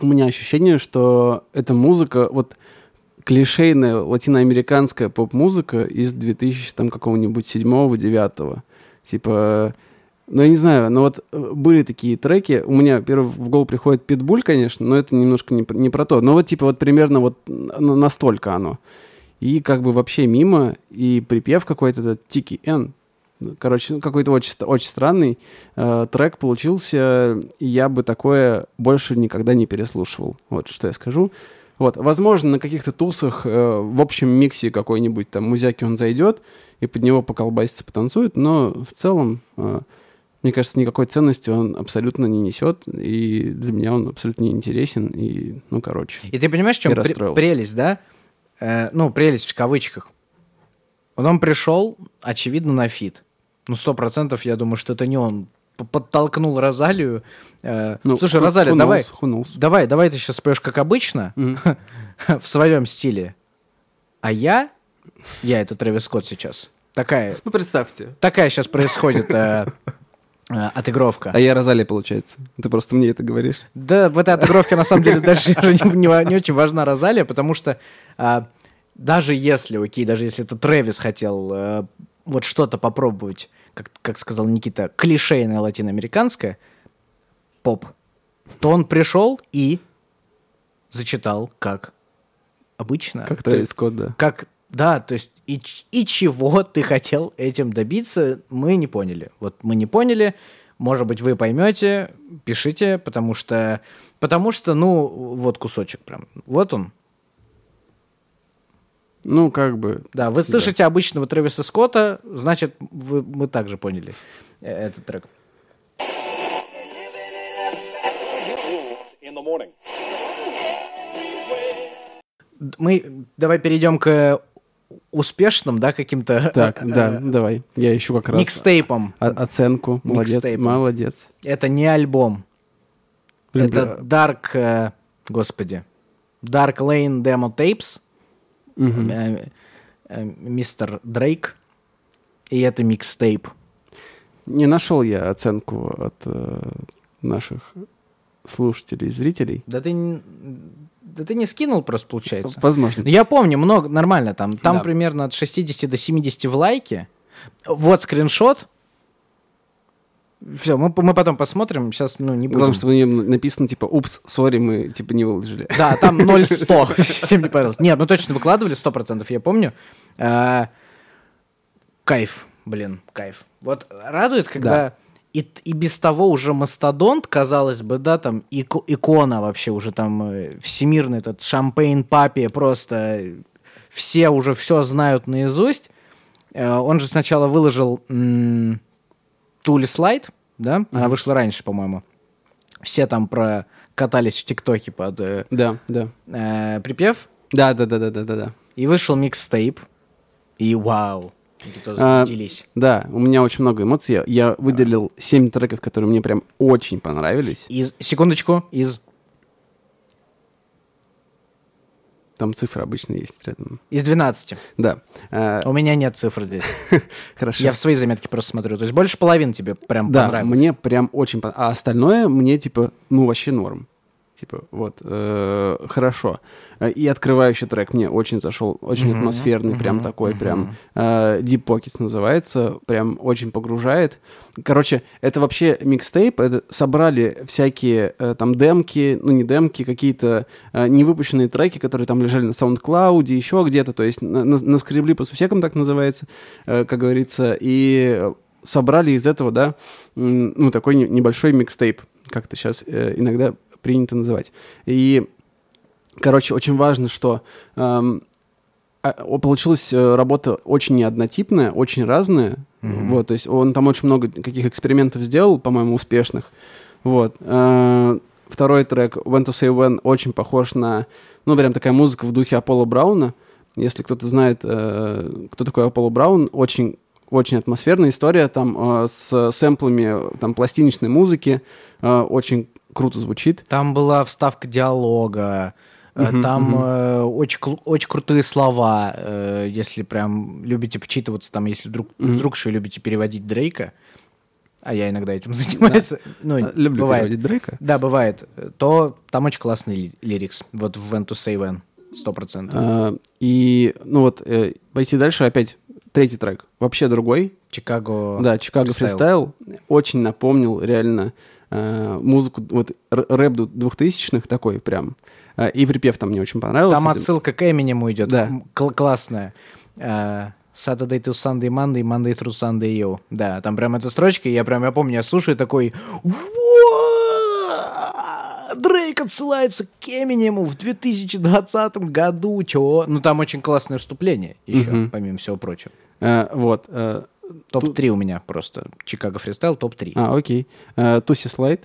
[SPEAKER 2] у меня ощущение, что эта музыка, вот клишейная латиноамериканская поп-музыка из 2000 там какого-нибудь седьмого, девятого. Типа, ну я не знаю, но вот э, были такие треки, у меня первый в голову приходит Питбуль, конечно, но это немножко не, не про то. Но вот типа вот примерно вот настолько оно. И как бы вообще мимо, и припев какой-то, этот Тики Н, Короче, ну, какой-то очень, очень странный э, трек получился, и я бы такое больше никогда не переслушивал. Вот что я скажу. Вот, возможно, на каких-то тусах э, в общем миксе какой-нибудь там музяки он зайдет и под него поколбасится, потанцует, но в целом, э, мне кажется, никакой ценности он абсолютно не несет, и для меня он абсолютно не интересен, и, ну, короче.
[SPEAKER 1] И ты понимаешь, в чем
[SPEAKER 2] расстроился.
[SPEAKER 1] прелесть, да? Э, ну, прелесть в кавычках. Он пришел, очевидно, на фит. Ну, сто процентов, я думаю, что это не он подтолкнул Розалию. Э,
[SPEAKER 2] Ну,
[SPEAKER 1] Слушай,
[SPEAKER 2] who-
[SPEAKER 1] Розалия,
[SPEAKER 2] who
[SPEAKER 1] давай,
[SPEAKER 2] who knows.
[SPEAKER 1] давай, давай ты сейчас споешь как обычно,
[SPEAKER 2] Мгм.
[SPEAKER 1] в своем стиле. А я, я это Трэвис Скотт сейчас. Такая,
[SPEAKER 2] Ну, представьте.
[SPEAKER 1] такая сейчас происходит э, э, отыгровка.
[SPEAKER 2] А я Розалия, получается. Ты просто мне это говоришь.
[SPEAKER 1] Да, в этой отыгровке на самом деле даже не, не не очень важна Розалия, потому что а, даже если, окей, даже если это Трэвис хотел э, вот что-то попробовать, как, как сказал Никита, клишейное латиноамериканское, поп, то он пришел и зачитал как обычно.
[SPEAKER 2] Как Трэвис Скотт, да.
[SPEAKER 1] как, да, то есть и, и чего ты хотел этим добиться, мы не поняли. Вот мы не поняли, может быть, вы поймете, пишите, потому что, потому что, ну, вот кусочек прям, вот он.
[SPEAKER 2] Ну, как бы...
[SPEAKER 1] Да, вы слышите обычного Трэвиса Скотта, значит, вы, мы также поняли э, этот трек. Мы давай перейдем к успешным, да, каким-то
[SPEAKER 2] Так,
[SPEAKER 1] э,
[SPEAKER 2] да,
[SPEAKER 1] э,
[SPEAKER 2] давай. Я ищу как раз
[SPEAKER 1] микстейпом.
[SPEAKER 2] о- оценку. Молодец,
[SPEAKER 1] Микстейпом.
[SPEAKER 2] молодец.
[SPEAKER 1] Это не альбом.
[SPEAKER 2] Блин,
[SPEAKER 1] Это Dark, э, господи, Dark Lane Demo Tapes, э, э, мистер Дрейк, и это микстейп.
[SPEAKER 2] Не нашел я оценку от э, наших слушателей и зрителей.
[SPEAKER 1] Да ты, да ты не скинул просто, получается.
[SPEAKER 2] Возможно.
[SPEAKER 1] Ну, Я помню, много, нормально там. Там
[SPEAKER 2] Да.
[SPEAKER 1] примерно от 60 до 70 в лайке. Вот скриншот. Все, мы, мы потом посмотрим. Сейчас, ну, не будем.
[SPEAKER 2] Главное, что на нем написано, типа, упс, сори, мы, типа, не выложили.
[SPEAKER 1] Да, там 0-100. Всем не понравилось. Нет, ну точно выкладывали 100%, я помню. А, Кайф, блин, кайф. Вот радует, когда и, и без того уже мастодонт, казалось бы, да, там ико- икона вообще уже там э, всемирный этот шампейн папе просто э, все уже все знают наизусть. Э, Он же сначала выложил Тули слайд, да, она вышла раньше, по-моему. Все там про катались в ТикТоке под э,
[SPEAKER 2] Да, да.
[SPEAKER 1] э, припев,
[SPEAKER 2] Да, да, да, да, да, да, да.
[SPEAKER 1] и вышел микстейп, и вау,
[SPEAKER 2] А. Да, у меня очень много эмоций. Я- Я выделил 7 треков, которые мне прям очень понравились.
[SPEAKER 1] Из, секундочку, из,
[SPEAKER 2] Там цифры обычно есть рядом.
[SPEAKER 1] из 12.
[SPEAKER 2] Да. А,
[SPEAKER 1] У меня нет цифр здесь.
[SPEAKER 2] Хорошо.
[SPEAKER 1] Я в свои заметки просто смотрю. То есть больше половины тебе прям
[SPEAKER 2] Да,
[SPEAKER 1] понравилось.
[SPEAKER 2] мне прям очень понравилось. А остальное мне, типа, ну, вообще норм. Типа, вот, э, хорошо. Э, И открывающий трек мне очень зашел, очень
[SPEAKER 1] Мгм,
[SPEAKER 2] атмосферный, прям
[SPEAKER 1] мгм,
[SPEAKER 2] такой,
[SPEAKER 1] мгм.
[SPEAKER 2] прям э, Deep Pockets называется, прям очень погружает. Короче, это вообще микстейп, это собрали всякие э, там демки, ну не демки, какие-то э, невыпущенные треки, которые там лежали на SoundCloud, еще где-то, то есть на- на- наскребли по сусекам, так называется, э, как говорится, и э, собрали из этого, да, ну такой не- небольшой микстейп, как это сейчас иногда принято называть. И, короче, очень важно, что эм, а, получилась э, работа очень неоднотипная, очень разная.
[SPEAKER 1] Мгм.
[SPEAKER 2] Вот, то есть он там очень много каких экспериментов сделал, по-моему, успешных. Вот. Э, Второй трек When to Say When очень похож на, ну, прям такая музыка в духе Аполло Брауна. Если кто-то знает, э, кто такой Аполло Браун, очень очень атмосферная история там э, с сэмплами там пластиночной музыки, э, очень круто звучит.
[SPEAKER 1] Там была вставка диалога,
[SPEAKER 2] Мгм,
[SPEAKER 1] там
[SPEAKER 2] мгм.
[SPEAKER 1] э, очень, очень крутые слова, э, если прям любите вчитываться, там, если вдруг,
[SPEAKER 2] Мгм.
[SPEAKER 1] вдруг еще любите переводить Дрейка, а я иногда этим занимаюсь, ну,
[SPEAKER 2] Э, Люблю
[SPEAKER 1] бывает.
[SPEAKER 2] переводить Дрейка.
[SPEAKER 1] Да, бывает. То там очень классный ли- лирикс. Вот в When to Say When. Сто процентов.
[SPEAKER 2] Э, И, ну вот, э, пойти дальше опять третий трек, вообще другой,
[SPEAKER 1] Чикаго.
[SPEAKER 2] Да, Чикаго
[SPEAKER 1] фристайл.
[SPEAKER 2] фристайл очень напомнил реально э, музыку, вот рэп двухтысячных такой прям. Э, и припев там мне очень понравился.
[SPEAKER 1] Там отсылка к Эминему идет.
[SPEAKER 2] Да.
[SPEAKER 1] Кл- классная. Э, Saturday to Sunday, Monday, Monday through Sunday, yo. Да, там прям эта строчка, я прям, я помню, я слушаю такой... «Уа! Дрейк отсылается к Эминему в 2020 году, чё? Ну, там очень классное вступление еще, помимо всего прочего.
[SPEAKER 2] Э, вот. э,
[SPEAKER 1] Топ-3 у меня просто. Чикаго фристайл, топ-3.
[SPEAKER 2] а, окей. Э, Туси Слайд.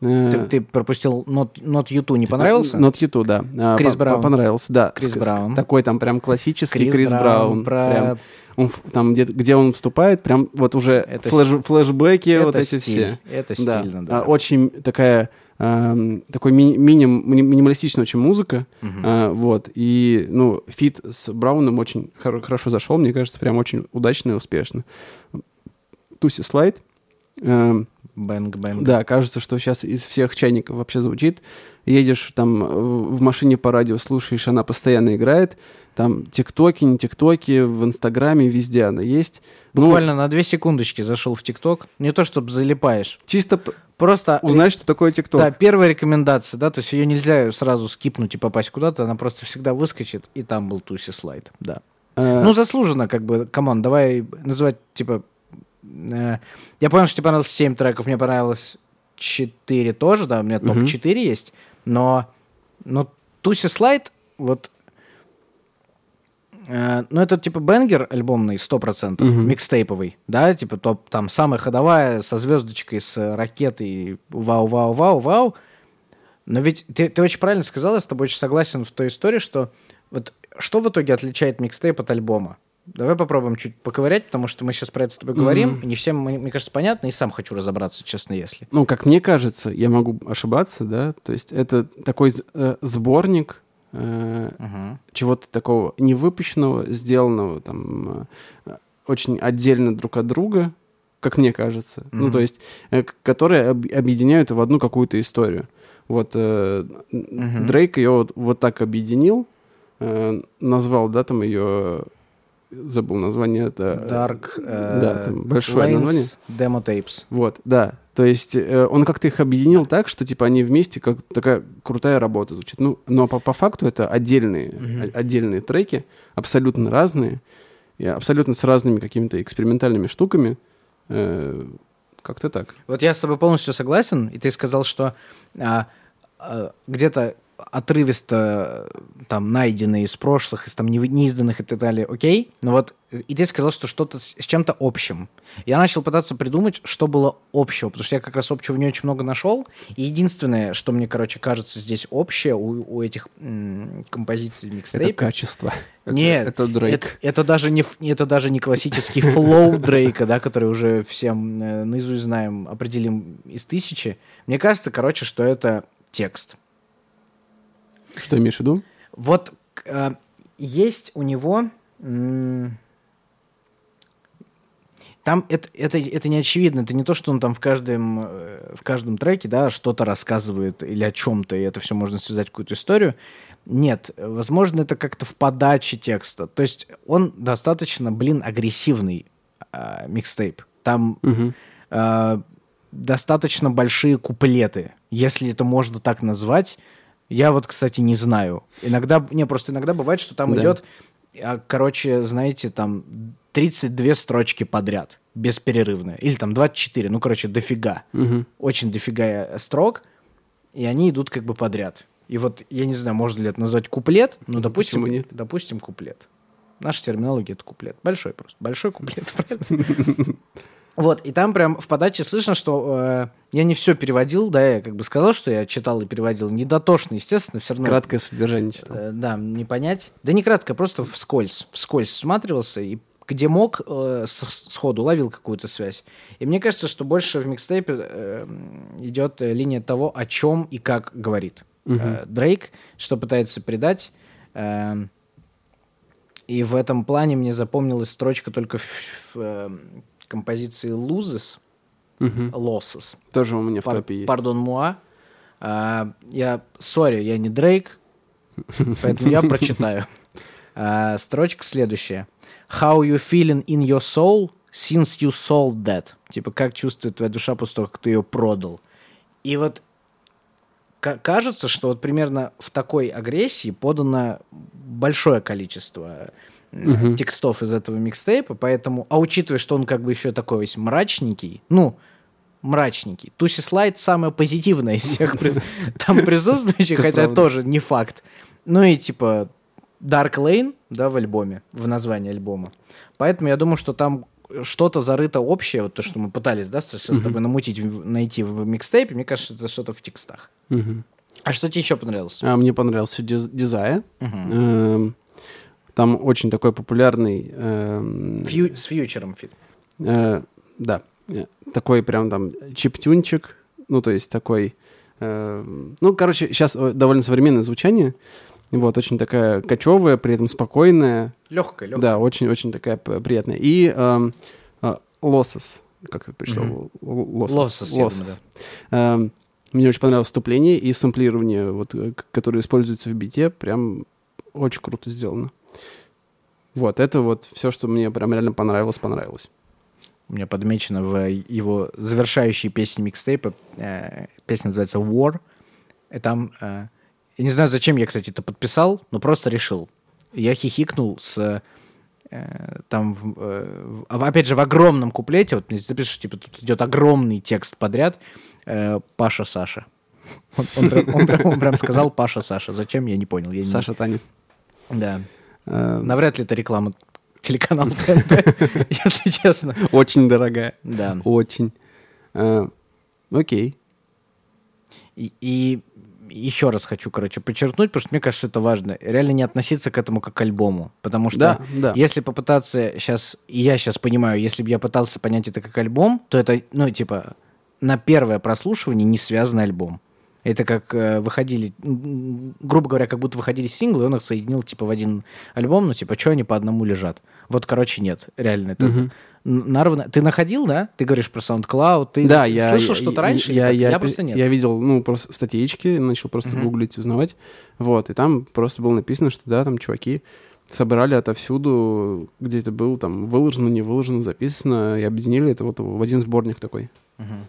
[SPEAKER 2] Э,
[SPEAKER 1] Ты, ты пропустил Not, Not You Too, не понравился?
[SPEAKER 2] Not You Too, да. Э,
[SPEAKER 1] Крис
[SPEAKER 2] по-
[SPEAKER 1] Браун.
[SPEAKER 2] Понравился, да.
[SPEAKER 1] Крис Браун.
[SPEAKER 2] Такой там прям классический
[SPEAKER 1] Крис
[SPEAKER 2] Крис,
[SPEAKER 1] Браун,
[SPEAKER 2] Браун.
[SPEAKER 1] про-
[SPEAKER 2] Прям, он там, где, где он вступает, прям вот уже
[SPEAKER 1] Это
[SPEAKER 2] флэш- флэшбэки,
[SPEAKER 1] Это
[SPEAKER 2] вот эти
[SPEAKER 1] стиль,
[SPEAKER 2] все.
[SPEAKER 1] Это
[SPEAKER 2] Да.
[SPEAKER 1] стильно,
[SPEAKER 2] А,
[SPEAKER 1] да.
[SPEAKER 2] Очень такая эм, такой ми- миним, ми- минималистичная очень музыка,
[SPEAKER 1] Мгм.
[SPEAKER 2] А, вот, и, ну, фит с Брауном очень хор- хорошо зашел, мне кажется, прям очень удачно и успешно. Toosie Slide, эм,
[SPEAKER 1] Bang, bang.
[SPEAKER 2] да, кажется, что сейчас из всех чайников вообще звучит. Едешь там э, в машине по радио, слушаешь, она постоянно играет. Там тиктоки, не тиктоки, в инстаграме, везде она есть. Ну,
[SPEAKER 1] Буквально на две секундочки зашел в ТикТок. Не то, чтобы залипаешь.
[SPEAKER 2] чисто
[SPEAKER 1] Просто...
[SPEAKER 2] узнать, что такое тикток.
[SPEAKER 1] Да, первая рекомендация, да, то есть ее нельзя сразу скипнуть и попасть куда-то, она просто всегда выскочит, и там был Toosie Slide, да.
[SPEAKER 2] Э,
[SPEAKER 1] Ну, заслуженно, как бы, come on, давай называть, типа... э, я понял, что тебе понравилось 7 треков, мне понравилось 4 тоже, да, у меня
[SPEAKER 2] Мгм.
[SPEAKER 1] топ-4 есть, но, но Туси слайд, вот... э, ну, это типа бенгер альбомный 100%,
[SPEAKER 2] Мгм.
[SPEAKER 1] микстейповый, да, типа топ, там самая ходовая со звездочкой, с ракетой, вау-вау-вау-вау. Но ведь ты, ты очень правильно сказал, я с тобой очень согласен в той истории, что вот что в итоге отличает микстейп от альбома? Давай попробуем чуть поковырять, потому что мы сейчас про это с тобой говорим.
[SPEAKER 2] Мгм.
[SPEAKER 1] Не всем, мне, кажется, понятно, и сам хочу разобраться, честно, если.
[SPEAKER 2] Ну, как мне кажется, я могу ошибаться, да, то есть это такой э, сборник э,
[SPEAKER 1] Мгм.
[SPEAKER 2] чего-то такого невыпущенного, сделанного там э, очень отдельно друг от друга, как мне кажется. Ну,
[SPEAKER 1] Мгм.
[SPEAKER 2] то есть, э, которые об- объединяют в одну какую-то историю. Вот э,
[SPEAKER 1] Мгм.
[SPEAKER 2] Дрейк ее вот, вот так объединил, э, назвал, да, там ее, забыл название, это...
[SPEAKER 1] Dark. э,
[SPEAKER 2] да, там большое
[SPEAKER 1] Lanes
[SPEAKER 2] название.
[SPEAKER 1] Demo Tapes.
[SPEAKER 2] Вот, да. То есть э, он как-то их объединил так, что типа они вместе как такая крутая работа звучит. Ну, но по, по факту это отдельные, о- отдельные треки, абсолютно разные, и абсолютно с разными какими-то экспериментальными штуками. Э, как-то так.
[SPEAKER 1] Вот я с тобой полностью согласен, и ты сказал, что а, а, где-то отрывисто там найденные из прошлых, из там не- неизданных и так далее, окей, но вот э, и ты сказал, что что-то с, чем-то общим. Я начал пытаться придумать, что было общего, потому что я как раз общего не очень много нашел, и единственное, что мне, короче, кажется здесь общее у, у этих м, композиций
[SPEAKER 2] Это
[SPEAKER 1] микстейпа,
[SPEAKER 2] качество. Это-
[SPEAKER 1] Нет,
[SPEAKER 2] это Дрейк.
[SPEAKER 1] это, это даже не, это даже не классический флоу Дрейка, да, который уже всем э, наизусть знаем, определим из тысячи. Мне кажется, короче, что это текст.
[SPEAKER 2] Что имеешь в виду?
[SPEAKER 1] Вот э, есть у него... там это, это, это не очевидно. Это не то, что он там в каждом, э, в каждом треке да, что-то рассказывает или о чем-то, и это все можно связать в какую-то историю. Нет, возможно, это как-то в подаче текста. То есть он достаточно, блин, агрессивный э, микстейп. Там э, достаточно большие куплеты, если это можно так назвать. Я вот, кстати, не знаю. Иногда, не, просто иногда бывает, что там
[SPEAKER 2] Да.
[SPEAKER 1] идет, а, короче, знаете, там 32 строчки подряд, бесперерывно. Или там 24, ну, короче, дофига. Очень дофига э, строк, и они идут как бы подряд. И вот, я не знаю, можно ли это назвать куплет, но, допустим,
[SPEAKER 2] Почему нет?
[SPEAKER 1] допустим, куплет. Наша терминология — это куплет. Большой просто. Большой куплет, правильно? Вот, и там прям в подаче слышно, что э, я не все переводил, да, я как бы сказал, что я читал и переводил. Не дотошно, естественно, все равно.
[SPEAKER 2] Краткое содержание читал.
[SPEAKER 1] Э, да, не понять. Да не кратко, просто вскользь. Вскользь всматривался и где мог, э, сходу ловил какую-то связь. И мне кажется, что больше в микстейпе э, идет э, линия того, о чем и как говорит э, Дрейк, что пытается передать. Э, и в этом плане мне запомнилась строчка только в, в, э, композиции Loses, Losses.
[SPEAKER 2] Тоже у меня в
[SPEAKER 1] Пар-
[SPEAKER 2] топе есть.
[SPEAKER 1] Пардон, Муа. А, я, сори, я не Дрейк, поэтому я прочитаю. А, строчка следующая. How you feeling in your soul since you sold that? Типа, как чувствует твоя душа после того, как ты ее продал? И вот ка- кажется, что вот примерно в такой агрессии подано большое количество э, текстов из этого микстейпа, поэтому, а учитывая, что он как бы еще такой весь мрачненький, ну, мрачненький. Туси Слайд самая позитивная из всех там присутствующих, хотя тоже не факт. Ну и типа Dark Lane, да, в альбоме, в названии альбома. Поэтому я думаю, что там что-то зарыто общее, вот то, что мы пытались, да, с, с тобой намутить, найти в микстейпе, мне кажется, это что-то в текстах. А что тебе еще понравилось?
[SPEAKER 2] А, мне понравился диз- дизайн. Эм, Там очень такой популярный... эм,
[SPEAKER 1] Фью- с Future 'ом фит.
[SPEAKER 2] Э, да, Э, такой прям там чиптюнчик, ну, то есть такой... э, ну, короче, сейчас довольно современное звучание, вот, очень такая кочевая, при этом спокойная,
[SPEAKER 1] Легкая, легкая.
[SPEAKER 2] да, очень-очень такая приятная. И эм, э, Losses, как это пришло?
[SPEAKER 1] Мгм.
[SPEAKER 2] L-
[SPEAKER 1] Losses, я думаю,
[SPEAKER 2] Эм, Мне очень понравилось вступление и сэмплирование, вот, э, которое используется в бите, прям очень круто сделано. Вот, это вот все, что мне прям реально понравилось, понравилось.
[SPEAKER 1] У меня подмечено в его завершающей песне микстейпа. э, песня называется War. И там... э, я не знаю, зачем я, кстати, это подписал, но просто решил. Я хихикнул с... э, там, в- э, в- опять же, в огромном куплете, вот мне запишешь, типа, тут идет огромный текст подряд. э, Паша Саша. Он, он прям, он прям- он прям сказал Паша Саша. Зачем, я не понял. Я не-
[SPEAKER 2] Саша Таня.
[SPEAKER 1] Да.
[SPEAKER 2] Э,
[SPEAKER 1] Навряд ли это реклама телеканала ТНТ, если честно.
[SPEAKER 2] Очень дорогая.
[SPEAKER 1] Да.
[SPEAKER 2] Очень. Э, Окей.
[SPEAKER 1] И, еще раз хочу, короче, подчеркнуть, потому что мне кажется, это важно. Реально не относиться к этому как к альбому. Потому что
[SPEAKER 2] Да, да.
[SPEAKER 1] если попытаться сейчас, и я сейчас понимаю, если бы я пытался понять это как альбом, то это, ну, типа, на первое прослушивание не связанный альбом. Это как э, выходили, грубо говоря, как будто выходили синглы, и он их соединил, типа, в один альбом, ну, типа, что они по одному лежат? Вот, короче, нет, реально. Это н- нарвано. Ты находил, да? Ты говоришь про SoundCloud, ты
[SPEAKER 2] Да, я
[SPEAKER 1] слышал
[SPEAKER 2] я-
[SPEAKER 1] что-то раньше?
[SPEAKER 2] Я, я,
[SPEAKER 1] как?
[SPEAKER 2] пи-
[SPEAKER 1] просто нет.
[SPEAKER 2] Я видел, ну, просто статейки, начал просто гуглить, узнавать. Вот, и там просто было написано, что да, там чуваки собрали отовсюду, где это было, там, выложено, не выложено, записано, и объединили это вот в один сборник такой.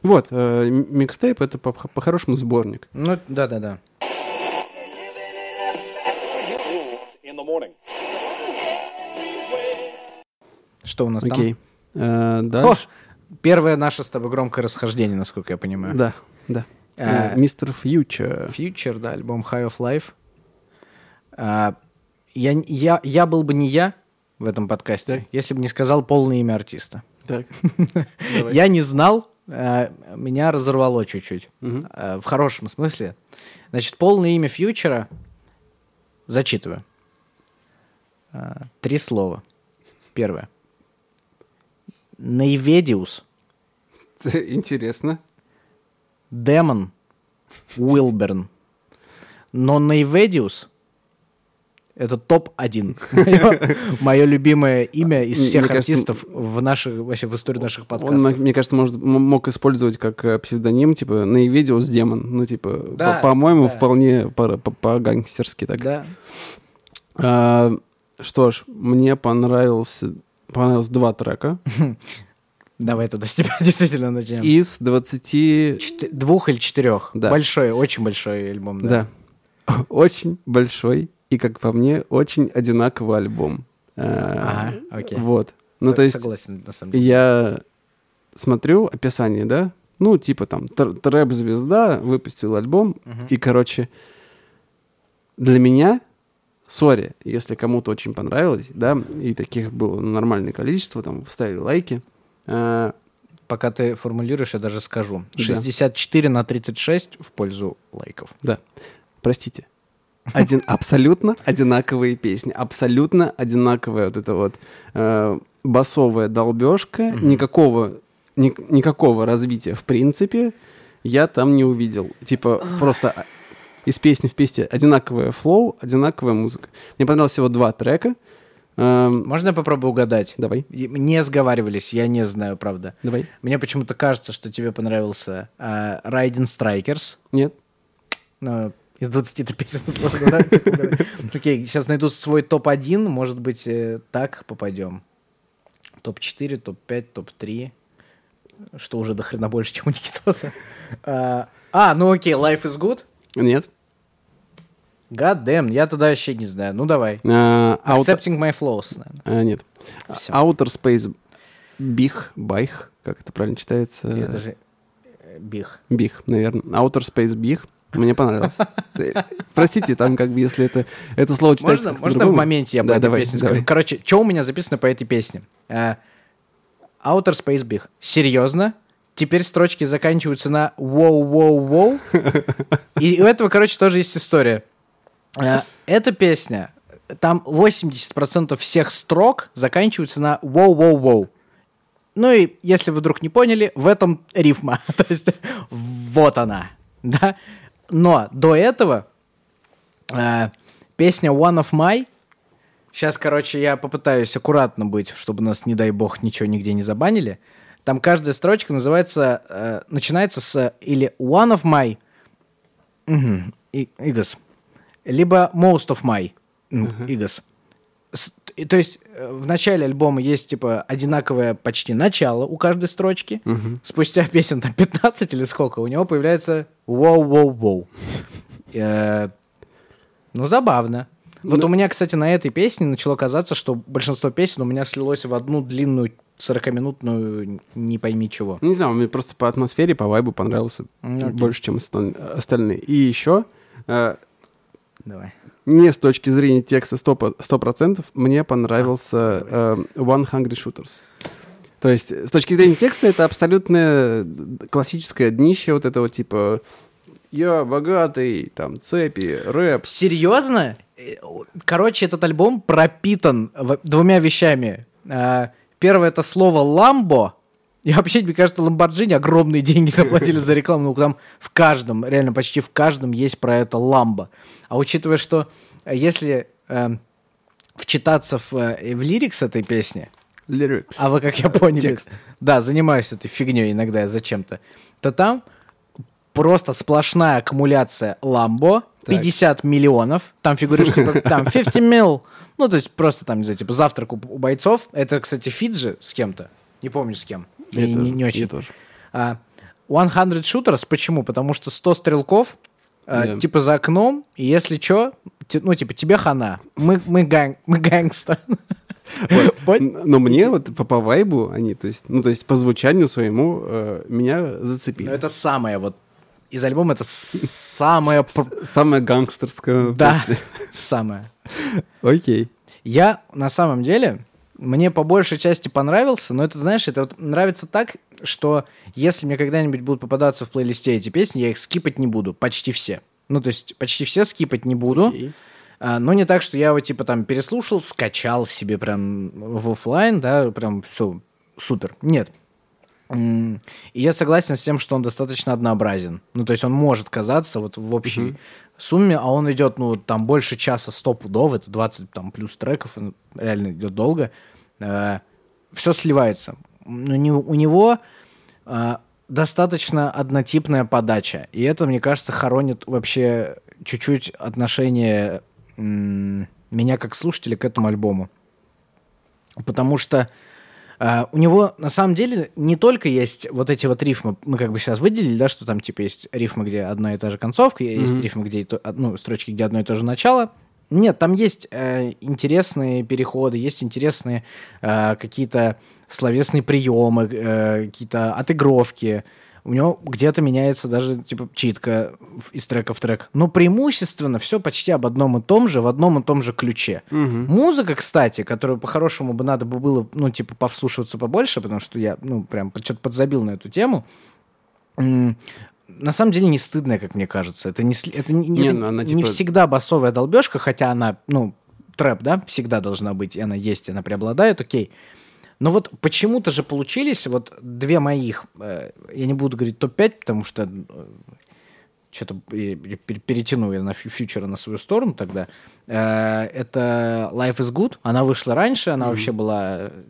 [SPEAKER 2] Вот, э, микстейп — это по- по-хорошему сборник.
[SPEAKER 1] Ну, да-да-да. Что у нас
[SPEAKER 2] Окей. Э,
[SPEAKER 1] там? О,
[SPEAKER 2] дальше.
[SPEAKER 1] первое наше с тобой громкое расхождение, насколько я понимаю.
[SPEAKER 2] Да, да.
[SPEAKER 1] Э,
[SPEAKER 2] Э, Мистер Фьючер.
[SPEAKER 1] Future, да, альбом High of Life. А, я, я, я был бы не я в этом подкасте,
[SPEAKER 2] Так.
[SPEAKER 1] если бы не сказал полное имя артиста.
[SPEAKER 2] Так.
[SPEAKER 1] Я не знал, а, меня разорвало чуть-чуть. А, в хорошем смысле. Значит, полное имя Фьючера зачитываю. А, три слова. Первое. Наиведиус
[SPEAKER 2] Интересно.
[SPEAKER 1] Демон Уилберн. Но Нейведиус Это топ-1. Мое любимое имя из всех артистов в наших, вообще в истории наших
[SPEAKER 2] Он,
[SPEAKER 1] подкастов.
[SPEAKER 2] мне кажется, может, мог использовать как э, псевдоним, типа, Наивидиус Демон. Ну, типа, по-моему, вполне по- по- по-гангстерски так.
[SPEAKER 1] Да.
[SPEAKER 2] А, что ж, мне понравился, понравилось два трека
[SPEAKER 1] Давай тогда с тебя действительно начнем.
[SPEAKER 2] из 20...
[SPEAKER 1] Чет- Двух или четырех?
[SPEAKER 2] Да.
[SPEAKER 1] Большой, очень большой альбом.
[SPEAKER 2] Да. Очень большой и, как по мне, очень одинаковый альбом. А,
[SPEAKER 1] Ага, окей.
[SPEAKER 2] Вот. Ну, то есть,
[SPEAKER 1] Согласен, на самом деле.
[SPEAKER 2] я смотрю описание, да? Ну, типа там тр- трэп-звезда выпустил альбом, и, короче, для меня, сори, если кому-то очень понравилось, да, и таких было нормальное количество, там, ставили лайки, а,
[SPEAKER 1] Пока ты формулируешь, я даже скажу.
[SPEAKER 2] Да.
[SPEAKER 1] 64 на 36 в пользу лайков.
[SPEAKER 2] Да, простите. Один, абсолютно одинаковые песни, абсолютно одинаковая вот эта вот э, басовая долбежка, никакого, ни- никакого развития в принципе я там не увидел. Типа просто из песни в песне одинаковая флоу, одинаковая музыка. Мне понравилось всего два трека. Эм,
[SPEAKER 1] Можно я попробую угадать?
[SPEAKER 2] давай,
[SPEAKER 1] Не сговаривались, я не знаю, правда.
[SPEAKER 2] давай.
[SPEAKER 1] Мне почему-то кажется, что тебе понравился а, Riding Strikers.
[SPEAKER 2] Нет?
[SPEAKER 1] Ну, из 23 песен сложно, да? Типа. Окей, сейчас найду свой топ-1, может быть, э, так попадем. Топ-4, топ-5, топ-3. Что уже до хрена больше, чем у Никитоса. А, А, ну окей, Life is Good.
[SPEAKER 2] Нет.
[SPEAKER 1] God damn, я тогда вообще не знаю. Ну давай.
[SPEAKER 2] А, Out-
[SPEAKER 1] Accepting my flaws, наверное.
[SPEAKER 2] а, нет. Outer Space Big, Байх, как это правильно читается?
[SPEAKER 1] Я даже... э, Бих.
[SPEAKER 2] Наверное. Outer Space Big. Мне понравился. Э, Простите, там как бы, если это, это слово читается
[SPEAKER 1] Можно, можно в моменте я по
[SPEAKER 2] Да,
[SPEAKER 1] этой
[SPEAKER 2] давай,
[SPEAKER 1] песне
[SPEAKER 2] давай.
[SPEAKER 1] скажу? Короче, что у меня записано по этой песне? Э, Outer Space Big. Серьезно? Теперь строчки заканчиваются на воу-воу-воу. И у этого, короче, тоже есть история. Э, Эта песня, там 80% всех строк заканчиваются на воу-воу-воу. Ну и, если вы вдруг не поняли, в этом рифма. То есть, вот она. Да? Но до этого э, песня One of My. Сейчас, короче, я попытаюсь аккуратно быть, чтобы нас, не дай бог, ничего нигде не забанили. Там каждая строчка называется, э, начинается с или One of My, Мгм, и- Игас, либо Most of My, м, Игас. С- и То есть в начале альбома есть типа одинаковое почти начало у каждой строчки. Спустя песен там 15 или сколько, у него появляется воу-воу-воу. Э, Ну, забавно. Вот
[SPEAKER 2] Ну-
[SPEAKER 1] у меня, кстати, на этой песне начало казаться, что большинство песен у меня слилось в одну длинную 40-минутную не пойми чего.
[SPEAKER 2] Не знаю, мне просто по атмосфере, по вайбу понравился
[SPEAKER 1] Ну,
[SPEAKER 2] больше, чем осталь- остальные. И еще, э,
[SPEAKER 1] Давай.
[SPEAKER 2] Не с точки зрения текста 100%, 100% мне понравился э, One Hungry Shooters. То есть, с точки зрения текста, это абсолютное классическое днище вот этого типа «Я богатый», там, цепи, рэп.
[SPEAKER 1] Серьезно? Э, Короче, этот альбом пропитан двумя вещами. А, Первое это слово ламбо. И вообще, мне кажется, Ламборджини огромные деньги заплатили за рекламу. Ну, там в каждом, реально почти в каждом есть про это ламбо. А учитывая, что э, если э, вчитаться в, э, в лирикс этой песни,
[SPEAKER 2] Lyrics.
[SPEAKER 1] а вы, как я понял,
[SPEAKER 2] Текст.
[SPEAKER 1] да, занимаюсь этой фигней иногда зачем-то, то там просто сплошная аккумуляция ламбо,
[SPEAKER 2] Так.
[SPEAKER 1] 50 миллионов, там фигурирует, типа, там 50 мил, ну, то есть просто там, не знаю, типа, завтрак у, у бойцов, это, кстати, Фиджи с кем-то, не помню с кем,
[SPEAKER 2] Я
[SPEAKER 1] не,
[SPEAKER 2] тоже,
[SPEAKER 1] не- не очень.
[SPEAKER 2] я тоже.
[SPEAKER 1] А, 100 Shooters, почему? Потому что 100 стрелков, а,
[SPEAKER 2] Да.
[SPEAKER 1] типа, за окном, и если что, ну, типа, тебе хана, мы, мы, gang, мы gangsta. Вот.
[SPEAKER 2] Но мне вот по, по вайбу они, то есть, ну, то есть по звучанию своему э, меня зацепили.
[SPEAKER 1] Ну, это самое вот из альбома это самое...
[SPEAKER 2] Самое гангстерское.
[SPEAKER 1] Да, самое.
[SPEAKER 2] Окей.
[SPEAKER 1] Я на самом деле, мне по большей части понравился, но это, знаешь, это вот нравится так, что если мне когда-нибудь будут попадаться в плейлисте эти песни, я их скипать не буду, почти все. Ну, то есть почти все скипать не буду.
[SPEAKER 2] Окей.
[SPEAKER 1] А, но не так, что я его типа там переслушал, скачал себе прям в оффлайн, да, прям все супер. Нет. И я согласен с тем, что он достаточно однообразен. Ну, то есть он может казаться вот в общей сумме, а он идет, ну, там больше часа стопудов, это 20 там плюс треков, реально идет долго. Все сливается. У него, у него а, достаточно однотипная подача, и это, мне кажется, хоронит вообще чуть-чуть отношение меня как слушателя к этому альбому. Потому что а, у него на самом деле не только есть вот эти вот рифмы, мы как бы сейчас выделили, да, что там типа есть рифмы, где одна и та же концовка, есть рифмы, где то- ну, строчки, где одно и то же начало. Нет, там есть э, интересные переходы, есть интересные э, какие-то словесные приемы, э, какие-то отыгровки. У него где-то меняется даже типа читка из трека в трек. Но преимущественно все почти об одном и том же, в одном и том же ключе. Музыка, кстати, которую по-хорошему бы надо бы было, ну, типа, повслушиваться побольше, потому что я, ну, прям что-то подзабил на эту тему. На самом деле не стыдная, как мне кажется. Это не, это не,
[SPEAKER 2] Не,
[SPEAKER 1] это
[SPEAKER 2] ну она,
[SPEAKER 1] не
[SPEAKER 2] типа-
[SPEAKER 1] всегда басовая долбежка, хотя она, ну, трэп, да, всегда должна быть, и она есть, и она преобладает, окей. Но вот почему-то же получились вот две моих, э, я не буду говорить топ-5, потому что что-то перетяну я на фью- фьючера на свою сторону тогда. Э, это Life is Good. Она вышла раньше, она вообще была... э,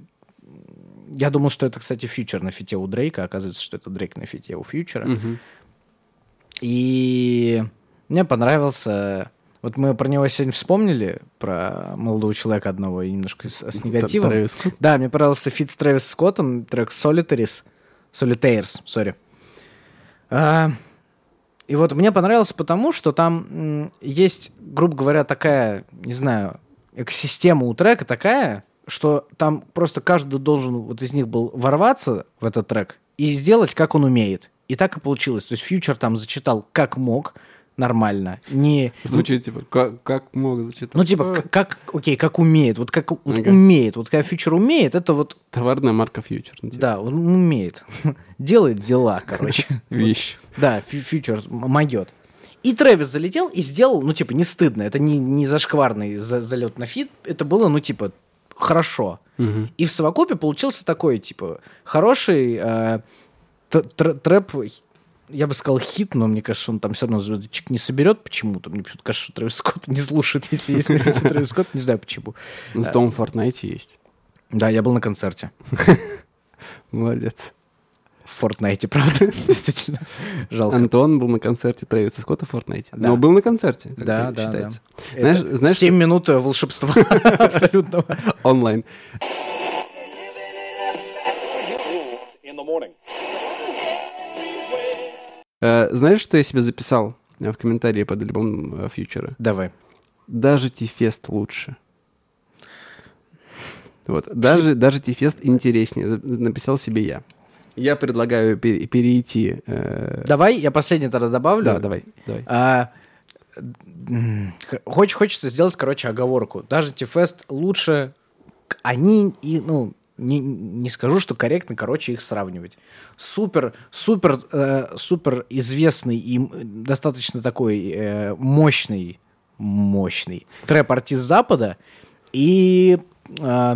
[SPEAKER 1] Я думал, что это, кстати, Future на фите у Дрейка. Оказывается, что это Дрейк на фите у Future 'а. И мне понравился... Вот мы про него сегодня вспомнили, про молодого человека одного, и немножко с, с негативом.
[SPEAKER 2] Трэвис.
[SPEAKER 1] Да, мне понравился фит с Трэвис Скоттом, трек Solitaries. Solitaires, sorry. А, и вот мне понравился потому, что там есть, грубо говоря, такая, не знаю, экосистема у трека такая, что там просто каждый должен вот из них был ворваться в этот трек и сделать, как он умеет. И так и получилось. То есть Фьючер там зачитал как мог, нормально. Не,
[SPEAKER 2] Звучит типа, как, как мог зачитать.
[SPEAKER 1] ну, типа, как, как- окей, как умеет. Вот как вот
[SPEAKER 2] Ага.
[SPEAKER 1] умеет. Вот когда Фьючер умеет, это вот,
[SPEAKER 2] Товарная марка фьючер. типа,
[SPEAKER 1] да, он умеет. Делает дела, короче.
[SPEAKER 2] Вещь.
[SPEAKER 1] Да, фью- фьючер могет. И Трэвис залетел и сделал, ну, типа, не стыдно. Это не, не зашкварный за- залет на фит. Это было, ну, типа, хорошо. И в совокупе получился такой, типа, хороший э, трэп, я бы сказал, хит, но мне кажется, он там все равно звездочек не соберет почему-то. Мне почему-то кажется, что Трэвис Скотт не слушает, если есть фите Трэвис Скотт. Не знаю почему.
[SPEAKER 2] Зато он в Fortnite есть.
[SPEAKER 1] Да, я был на концерте.
[SPEAKER 2] Молодец.
[SPEAKER 1] В Фортнайте, правда? Действительно. Жалко.
[SPEAKER 2] Антон был на концерте Трэвиса Скотта в Fortnite.
[SPEAKER 1] Да.
[SPEAKER 2] Но был на концерте, как
[SPEAKER 1] Да, да,
[SPEAKER 2] считается.
[SPEAKER 1] да.
[SPEAKER 2] Знаешь,
[SPEAKER 1] Это
[SPEAKER 2] знаешь,
[SPEAKER 1] 7 минут волшебства абсолютного.
[SPEAKER 2] онлайн.
[SPEAKER 3] in the morning.
[SPEAKER 2] Э, знаешь, что я себе записал э, в комментарии под альбом э, Фьючера?
[SPEAKER 1] Давай.
[SPEAKER 2] Даже Тифест лучше. Вот. Даже, даже Тифест интереснее. Написал себе я. Я предлагаю пере- перейти... э,
[SPEAKER 1] Давай, я последний тогда добавлю.
[SPEAKER 2] Да, давай. давай.
[SPEAKER 1] А, хоч- хочется сделать, короче, оговорку. Даже Тифест лучше. Они и, ну, не, не скажу, что корректно, короче, их сравнивать. Супер, супер, э, супер известный и достаточно такой э, мощный, мощный трэп-артист Запада и э,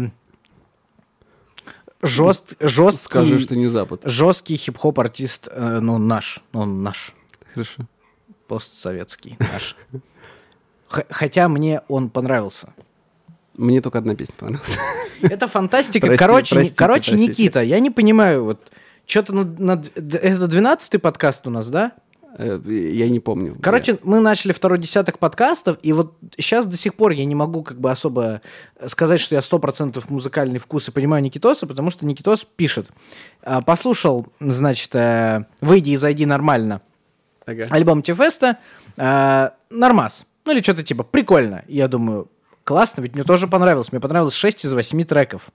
[SPEAKER 1] жест, жесткий,
[SPEAKER 2] Скажи, что не Запад.
[SPEAKER 1] жесткий хип-хоп артист, э, ну, наш, ну, он наш
[SPEAKER 2] Хорошо.
[SPEAKER 1] постсоветский наш. Хотя мне он понравился.
[SPEAKER 2] Мне только одна песня понравилась.
[SPEAKER 1] Это фантастика.
[SPEAKER 2] Прости-
[SPEAKER 1] короче,
[SPEAKER 2] простите,
[SPEAKER 1] короче
[SPEAKER 2] простите.
[SPEAKER 1] Никита, я не понимаю, вот что-то на, на- это 12-й подкаст у нас, да?
[SPEAKER 2] Э, Я не помню.
[SPEAKER 1] Короче, мы начали второй десяток подкастов, и вот сейчас до сих пор я не могу как бы особо сказать, что я 100% музыкальный вкус и понимаю Никитоса, потому что Никитос пишет. а, Послушал, значит, э, «Выйди и зайди нормально»,
[SPEAKER 2] Ага.
[SPEAKER 1] альбом Тифеста, э, нормас. Ну или что-то типа прикольно. Я думаю, классно, ведь мне тоже понравилось. Мне понравилось 6 из 8 треков.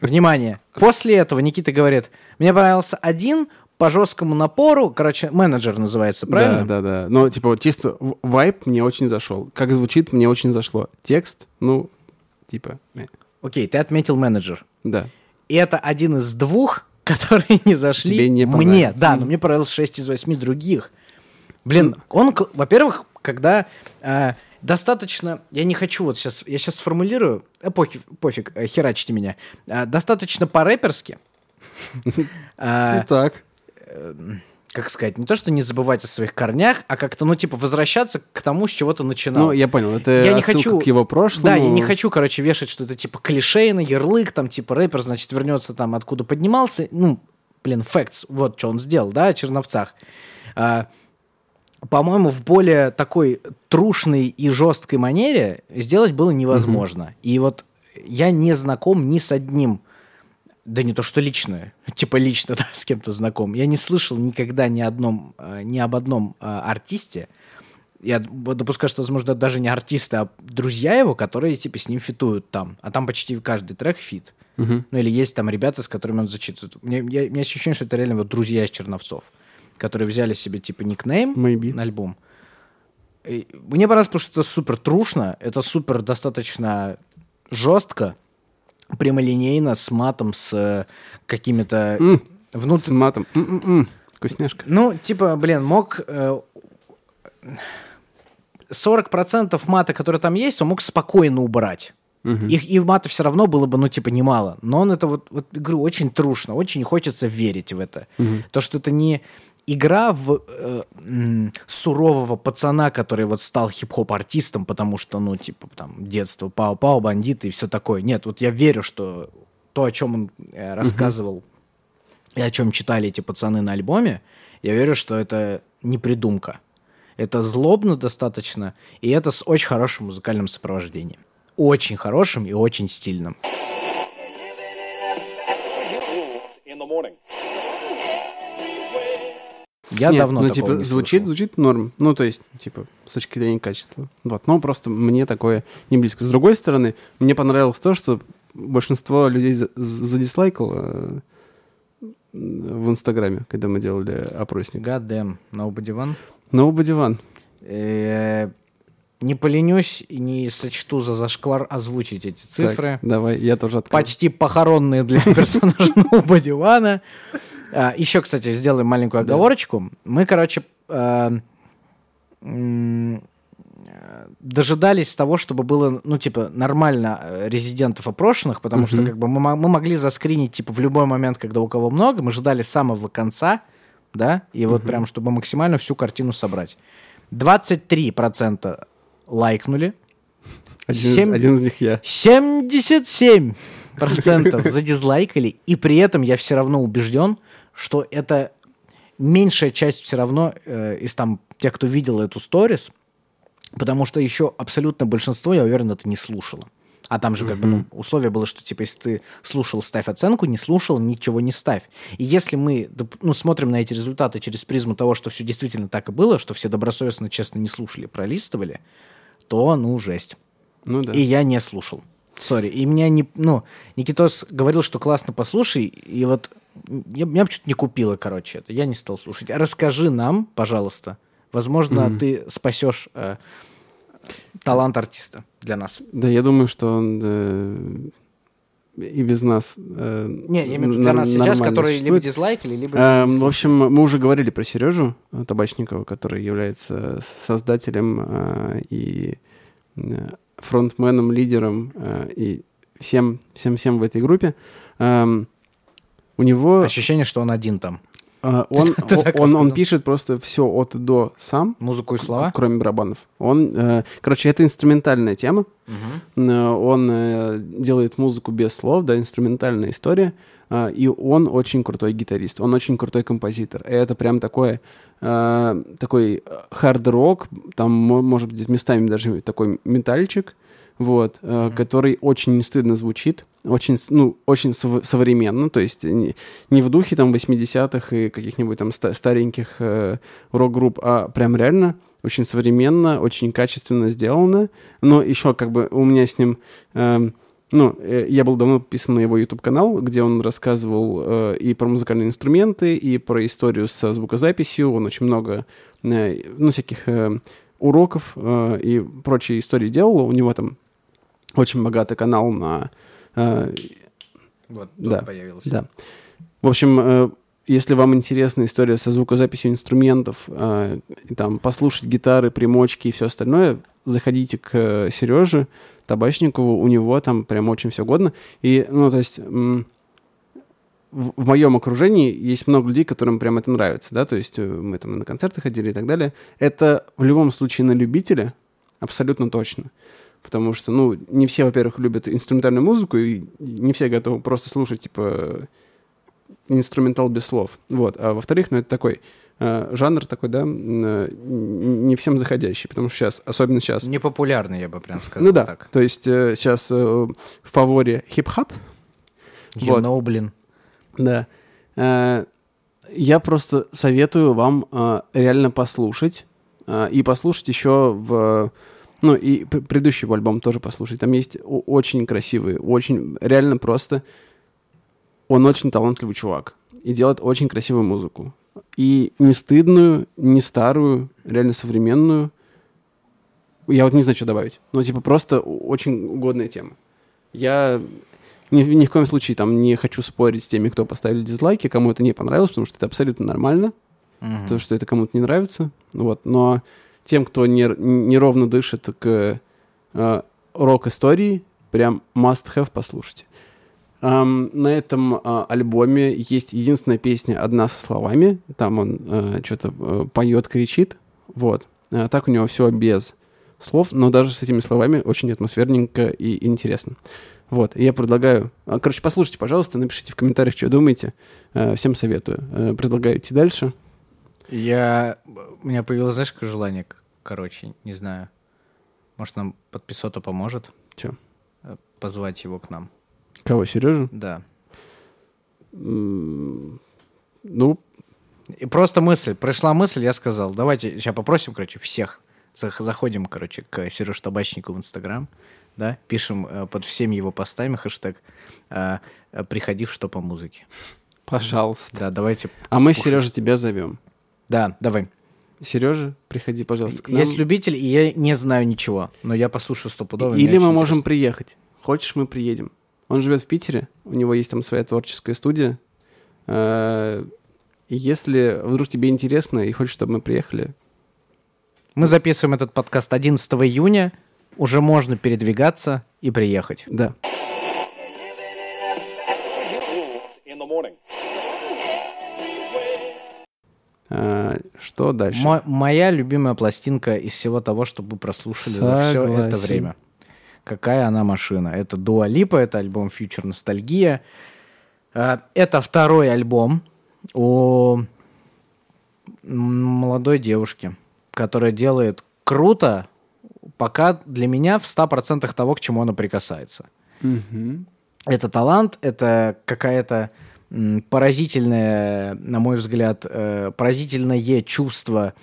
[SPEAKER 1] Внимание. После этого Никита говорит, мне понравился один по жесткому напору, короче, менеджер называется, правильно?
[SPEAKER 2] Да, да, да. Но, типа, вот чисто в- вайб мне очень зашел. Как звучит, мне очень зашло. Текст, ну, типа,
[SPEAKER 1] Окей, ты отметил менеджер.
[SPEAKER 2] да.
[SPEAKER 1] И это один из двух, которые не зашли
[SPEAKER 2] Тебе не
[SPEAKER 1] мне. Да, но мне понравилось 6 из 8 других. Блин, он, кл- во-первых, когда э, достаточно, я не хочу вот сейчас, я сейчас сформулирую, э, пофиг, пофиг, э, херачьте меня, Э, достаточно по-рэперски, А,
[SPEAKER 2] Ну так.
[SPEAKER 1] как сказать, не то, что не забывать о своих корнях, а как-то, ну, типа, возвращаться к тому, с чего ты начинал.
[SPEAKER 2] Ну, я понял, это
[SPEAKER 1] Я не хочу-
[SPEAKER 2] к его прошлому.
[SPEAKER 1] Да, я не хочу, короче, вешать, что это типа клишейный ярлык, там типа рэпер, значит, вернется там, откуда поднимался. Ну, блин, фактс, вот что он сделал, да, о Черновцах. А, по-моему, в более такой трушной и жесткой манере сделать было невозможно. И вот я не знаком ни с одним, да не то что лично, типа лично, да, с кем-то знаком. Я не слышал никогда ни, одном, э, ни об одном э, артисте, я допускаю, что, возможно, даже не артисты, а друзья его, которые, типа, с ним фитуют там. А там почти каждый трек фит. Ну, или есть там ребята, с которыми он зачитывает. Мне, я- у меня ощущение, что это реально вот друзья из Черновцов, которые взяли себе, типа, никнейм
[SPEAKER 2] Maybe.
[SPEAKER 1] на альбом. И мне понравилось, потому что это супер трушно, это супер достаточно жестко, прямолинейно, с матом, с э, какими-то
[SPEAKER 2] М,
[SPEAKER 1] внут-
[SPEAKER 2] С матом. М-м-м. Вкусняшка.
[SPEAKER 1] ну, типа, блин, мог... э, 40% мата, который там есть, он мог спокойно убрать. Их и мата все равно было бы, ну, типа, немало. Но он это вот, вот говорю, очень трушно, очень хочется верить в это. То, что это не игра в э, сурового пацана, который вот стал хип-хоп-артистом, потому что, ну, типа, там, детство, пау-пау, бандиты и все такое. Нет, вот я верю, что то, о чем он э, рассказывал и о чем читали эти пацаны на альбоме, я верю, что это не придумка. Это злобно достаточно, и это с очень хорошим музыкальным сопровождением. Очень хорошим и очень стильным.
[SPEAKER 3] In the morning.
[SPEAKER 1] Я
[SPEAKER 2] Нет,
[SPEAKER 1] давно
[SPEAKER 2] ну, типа,
[SPEAKER 1] не
[SPEAKER 2] звучит,
[SPEAKER 1] слышал.
[SPEAKER 2] звучит норм. Ну, то есть, типа, с точки зрения качества. Вот. Но просто мне такое не близко. С другой стороны, мне понравилось то, что большинство людей за- задислайкало э, в Инстаграме, когда мы делали опросник.
[SPEAKER 1] God damn, nobody one.
[SPEAKER 2] Nobody one.
[SPEAKER 1] Не поленюсь и не сочту за зашквар озвучить эти цифры.
[SPEAKER 2] Так, давай, я тоже открою.
[SPEAKER 1] почти похоронные для персонажа Nobody One. А, еще, кстати, сделаем маленькую оговорочку. Мы, короче, э, э, дожидались того, чтобы было, ну, типа, нормально э, резидентов опрошенных, потому что, как бы, мы могли заскринить, типа, в любой момент, когда у кого много, мы ждали самого конца, да, и вот прям, чтобы максимально всю картину собрать. 23% лайкнули,
[SPEAKER 2] Один, из-
[SPEAKER 1] семь-
[SPEAKER 2] один из них я.
[SPEAKER 1] 77 процентов задизлайкали, и при этом я все равно убежден, что это меньшая часть все равно э, из там тех, кто видел эту сторис, потому что еще абсолютно большинство, я уверен, это не слушало. А там же как бы ну, условие было, что типа если ты слушал, ставь оценку, не слушал, ничего не ставь. И если мы ну, смотрим на эти результаты через призму того, что все действительно так и было, что все добросовестно, честно не слушали, пролистывали, то ну жесть.
[SPEAKER 2] Ну да.
[SPEAKER 1] И я не слушал. Сори. И меня не... Ну, Никитос говорил, что классно послушай, и вот я, меня почему-то не купило, короче, это. Я не стал слушать. Расскажи нам, пожалуйста. Возможно, ты спасешь э, талант артиста для нас.
[SPEAKER 2] Да, я думаю, что он э, и без нас. э,
[SPEAKER 1] Не, я имею в виду для нас сейчас, которые либо
[SPEAKER 2] существует.
[SPEAKER 1] дизлайкали, либо... Не
[SPEAKER 2] в общем, мы уже говорили про Сережу э, Табачникова, который является создателем э, и э, фронтменом, лидером э, и всем, всем, всем в этой группе. Эм, у него
[SPEAKER 1] Ощущение, что он один там.
[SPEAKER 2] э, он, он, он пишет просто все от и до сам,
[SPEAKER 1] Музыку и слова.
[SPEAKER 2] кроме барабанов. Он, э, короче, это инструментальная тема. Э, Он э, делает музыку без слов, да, инструментальная история. э, И он очень крутой гитарист, он очень крутой композитор. И это прям такое, э, такой хард-рок, там, мо- может быть, местами даже такой метальчик, вот, э, который очень не стыдно звучит, очень, ну, очень сов- современно, то есть не, не в духе там 80-х и каких-нибудь там ста- стареньких э, рок-групп, а прям реально очень современно, очень качественно сделано. Но еще как бы у меня с ним... эм, ну, э, я был давно подписан на его YouTube-канал, где он рассказывал э, и про музыкальные инструменты, и про историю со звукозаписью. Он очень много, э, ну, всяких э, уроков э, и прочие истории делал. У него там очень богатый канал на... э,
[SPEAKER 1] Вот,
[SPEAKER 2] Да,
[SPEAKER 1] тут появился.
[SPEAKER 2] да. В общем, э, если вам интересна история со звукозаписью инструментов, э, там послушать гитары, примочки и все остальное, заходите к Сереже Табачникову, у него там прям очень все годно. И, ну, то есть, в, в моем окружении есть много людей, которым прям это нравится, да, то есть э, мы там на концерты ходили и так далее. Это в любом случае на любителя абсолютно точно. Потому что, ну, не все, во-первых, любят инструментальную музыку, и не все готовы просто слушать, типа, инструментал без слов. Вот. А во-вторых, ну, это такой э, жанр такой, да, э, не всем заходящий, потому что сейчас, особенно сейчас...
[SPEAKER 1] Непопулярный, я бы прям сказал
[SPEAKER 2] Ну да,
[SPEAKER 1] так.
[SPEAKER 2] то есть э, сейчас э, в фаворе хип-хап.
[SPEAKER 1] You
[SPEAKER 2] Вот.
[SPEAKER 1] know, блин.
[SPEAKER 2] Да. Э, я просто советую вам э, реально послушать. э, и послушать еще в... Ну, и пр- предыдущий его альбом тоже послушать. Там есть очень красивые, очень... Реально просто... Он очень талантливый чувак. И делает очень красивую музыку. И не стыдную, не старую, реально современную. Я вот не знаю, что добавить. Но, типа, просто очень годная тема. Я ни, ни в коем случае там не хочу спорить с теми, кто поставили дизлайки, кому это не понравилось, потому что это абсолютно нормально,
[SPEAKER 1] Мгм.
[SPEAKER 2] то, что это кому-то не нравится. Вот. Но тем, кто не, неровно дышит к э, рок-истории, прям must-have послушайте. Ам, на этом а, альбоме есть единственная песня «Одна со словами». Там он что-то поет, кричит. Вот. А так у него все без слов, но даже с этими словами очень атмосферненько и интересно. Вот, я предлагаю... а, Короче, послушайте, пожалуйста, напишите в комментариях, что думаете. Э, Всем советую. Э, Предлагаю идти дальше.
[SPEAKER 1] Я... У меня появилось, знаешь, какое желание, короче, не знаю. Может, нам подписота поможет?
[SPEAKER 2] Чё?
[SPEAKER 1] Э, Позвать его к нам.
[SPEAKER 2] Кого, Сережу?
[SPEAKER 1] Да.
[SPEAKER 2] М, Ну,
[SPEAKER 1] И просто мысль, пришла мысль, я сказал, давайте сейчас попросим, короче, всех. Зах- Заходим, короче, к Сереже Табачнику в Инстаграм, да, пишем э, под всеми его постами хэштег э, «Приходи в что по музыке».
[SPEAKER 2] пожалуйста.
[SPEAKER 1] Да, давайте.
[SPEAKER 2] А мы, Сережа, тебя зовем.
[SPEAKER 1] Да, давай.
[SPEAKER 2] Сережа, приходи, пожалуйста, к нам.
[SPEAKER 1] Есть любитель, и я не знаю ничего, но я послушаю стопудово.
[SPEAKER 2] Или мы можем
[SPEAKER 1] интересно.
[SPEAKER 2] приехать. Хочешь, мы приедем. Он живет в Питере, у него есть там своя творческая студия. Э, И если вдруг тебе интересно и хочешь, чтобы мы приехали,
[SPEAKER 1] Мы записываем этот подкаст 11 июня, уже можно передвигаться и приехать.
[SPEAKER 2] да. Что дальше?
[SPEAKER 1] Мо- моя любимая пластинка из всего того, что вы прослушали за все это
[SPEAKER 2] Согласен.
[SPEAKER 1] время. Какая она машина? Это Дуа Липа, это альбом Future Ностальгия. А, Это второй альбом у молодой девушки, которая делает круто, пока для меня в 100% того, к чему она прикасается.
[SPEAKER 2] Мгм.
[SPEAKER 1] Это талант, это какая-то поразительное, на мой взгляд, э, поразительное чувство,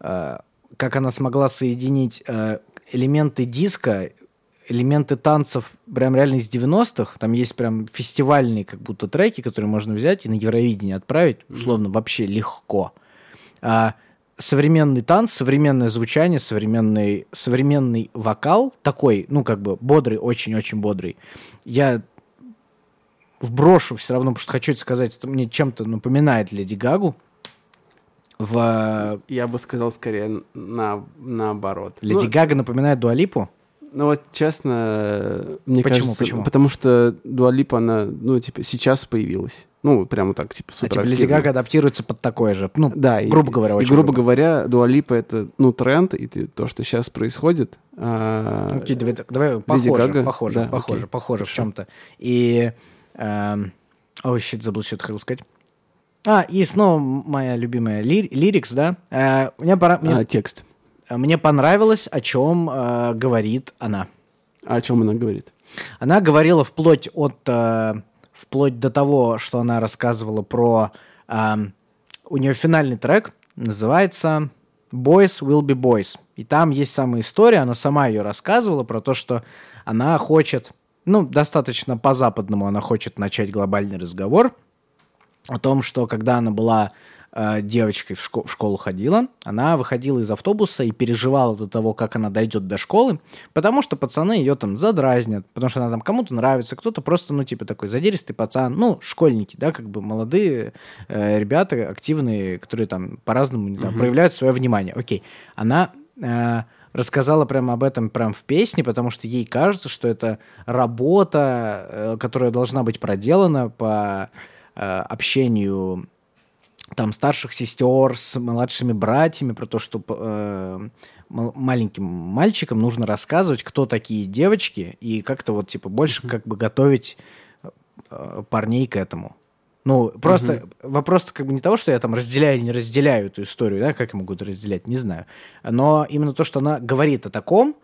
[SPEAKER 1] э, как она смогла соединить э, элементы диска, элементы танцев прям реально из 90-х. Там есть прям фестивальные как будто треки, которые можно взять и на Евровидение отправить, условно, вообще легко. А современный танц, современное звучание, современный, современный вокал, такой, ну, как бы бодрый, очень-очень бодрый. Я вброшу все равно, потому что хочу это сказать, это мне чем-то напоминает Леди Гагу. В
[SPEAKER 2] Я бы сказал скорее на, наоборот.
[SPEAKER 1] Леди
[SPEAKER 2] Ну,
[SPEAKER 1] Гага напоминает Дуалипу.
[SPEAKER 2] Ну вот честно, мне
[SPEAKER 1] Почему,
[SPEAKER 2] кажется,
[SPEAKER 1] почему?
[SPEAKER 2] потому что Дуалипа, она, ну, типа, сейчас появилась. Ну, прямо так, типа,
[SPEAKER 1] А
[SPEAKER 2] супер
[SPEAKER 1] типа Леди Гага адаптируется под такое же. Ну,
[SPEAKER 2] Да, и-
[SPEAKER 1] грубо говоря,
[SPEAKER 2] и,
[SPEAKER 1] очень
[SPEAKER 2] грубо говоря, Дуалипа это, ну, тренд, и то, что сейчас происходит. а,
[SPEAKER 1] давай, давай похоже,
[SPEAKER 2] Гага?
[SPEAKER 1] похоже,
[SPEAKER 2] Да,
[SPEAKER 1] похоже,
[SPEAKER 2] окей,
[SPEAKER 1] похоже в чем-то. И... эм, Ой, щит, забыл, что хотел сказать. А, и снова моя любимая ли- лирикс, да? Э, мне, пора, мне,
[SPEAKER 2] а, текст.
[SPEAKER 1] мне понравилось, о чем э, говорит она.
[SPEAKER 2] А о чем она говорит?
[SPEAKER 1] Она говорила вплоть от э, вплоть до того, что она рассказывала про эм, у нее финальный трек называется Boys Will Be Boys. И там есть самая история, она сама ее рассказывала про то, что она хочет, ну, достаточно по-западному она хочет начать глобальный разговор о том, что когда она была э, девочкой в, шко- в школу ходила, она выходила из автобуса и переживала до того, как она дойдет до школы, потому что пацаны ее там задразнят, потому что она там кому-то нравится, кто-то просто, ну, типа такой задиристый пацан, ну, школьники, да, как бы молодые э, ребята, активные, которые там по-разному, не знаю, проявляют свое внимание. Окей. Она э, рассказала прямо об этом прям в песне, потому что ей кажется, что это работа, э, которая должна быть проделана по э, общению там старших сестер с младшими братьями, про то, что э, маленьким мальчикам нужно рассказывать, кто такие девочки, и как-то вот типа больше как бы готовить э, парней к этому. Ну, просто вопрос как бы не того, что я там разделяю или не разделяю эту историю, да, как я могу это разделять, не знаю. Но именно то, что она говорит о таком,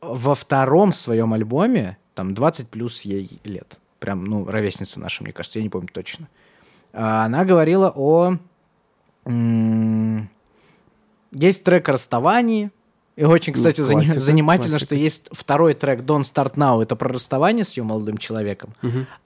[SPEAKER 1] во втором своем альбоме, там 20 плюс ей лет, прям, ну, ровесница наша, мне кажется, я не помню точно. А Она говорила о... Есть трек о расставании, и очень, кстати, зани-
[SPEAKER 2] классика,
[SPEAKER 1] занимательно,
[SPEAKER 2] классика.
[SPEAKER 1] что есть второй трек Don't Start Now, это про расставание с ее молодым человеком,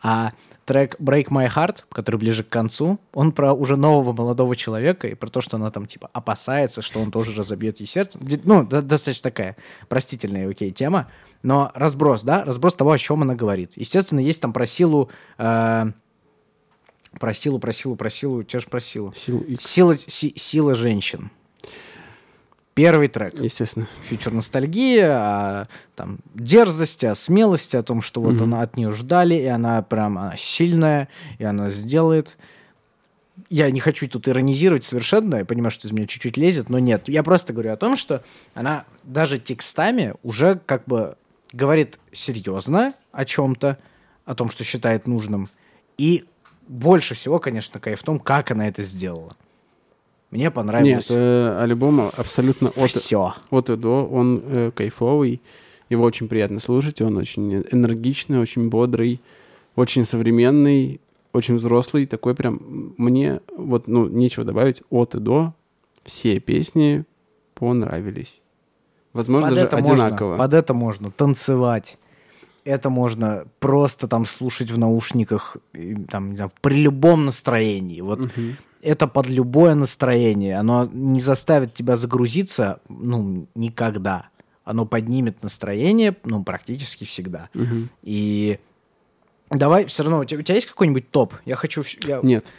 [SPEAKER 1] а трек Break My Heart, который ближе к концу, он про уже нового молодого человека и про то, что она там типа опасается, что он тоже разобьет ей сердце. Ну, до- достаточно такая простительная, окей, тема, но разброс, да, разброс того, о чем она говорит. Естественно, есть там про силу, э, про силу, про силу, про силу, тебя же про силу.
[SPEAKER 2] Сил X,
[SPEAKER 1] Сила, си- сила женщин. Первый трек.
[SPEAKER 2] естественно.
[SPEAKER 1] Фьючер ностальгия, о там, дерзости, о смелости, о том, что вот она от нее ждали, и она прям она сильная, и она сделает. Я не хочу тут иронизировать совершенно, я понимаю, что из меня чуть-чуть лезет, но нет. Я просто говорю о том, что она даже текстами уже как бы говорит серьезно о чем-то, о том, что считает нужным. И больше всего, конечно, кайф в том, как она это сделала. Мне
[SPEAKER 2] Нет,
[SPEAKER 1] понравилось
[SPEAKER 2] э, альбом абсолютно от,
[SPEAKER 1] все.
[SPEAKER 2] от и до, он э, кайфовый, его очень приятно слушать, он очень энергичный, очень бодрый, очень современный, очень взрослый, такой прям, мне вот, ну, нечего добавить, от и до, все песни понравились. Возможно,
[SPEAKER 1] под
[SPEAKER 2] даже
[SPEAKER 1] это
[SPEAKER 2] одинаково.
[SPEAKER 1] Можно, под это можно танцевать. Это можно просто там слушать в наушниках, там, не знаю, при любом настроении. Вот это под любое настроение. Оно не заставит тебя загрузиться, ну, никогда. Оно поднимет настроение, ну, практически всегда.
[SPEAKER 2] Мгм.
[SPEAKER 1] И давай, все равно, у тебя, у тебя есть какой-нибудь топ? Я хочу... Я,
[SPEAKER 2] Нет,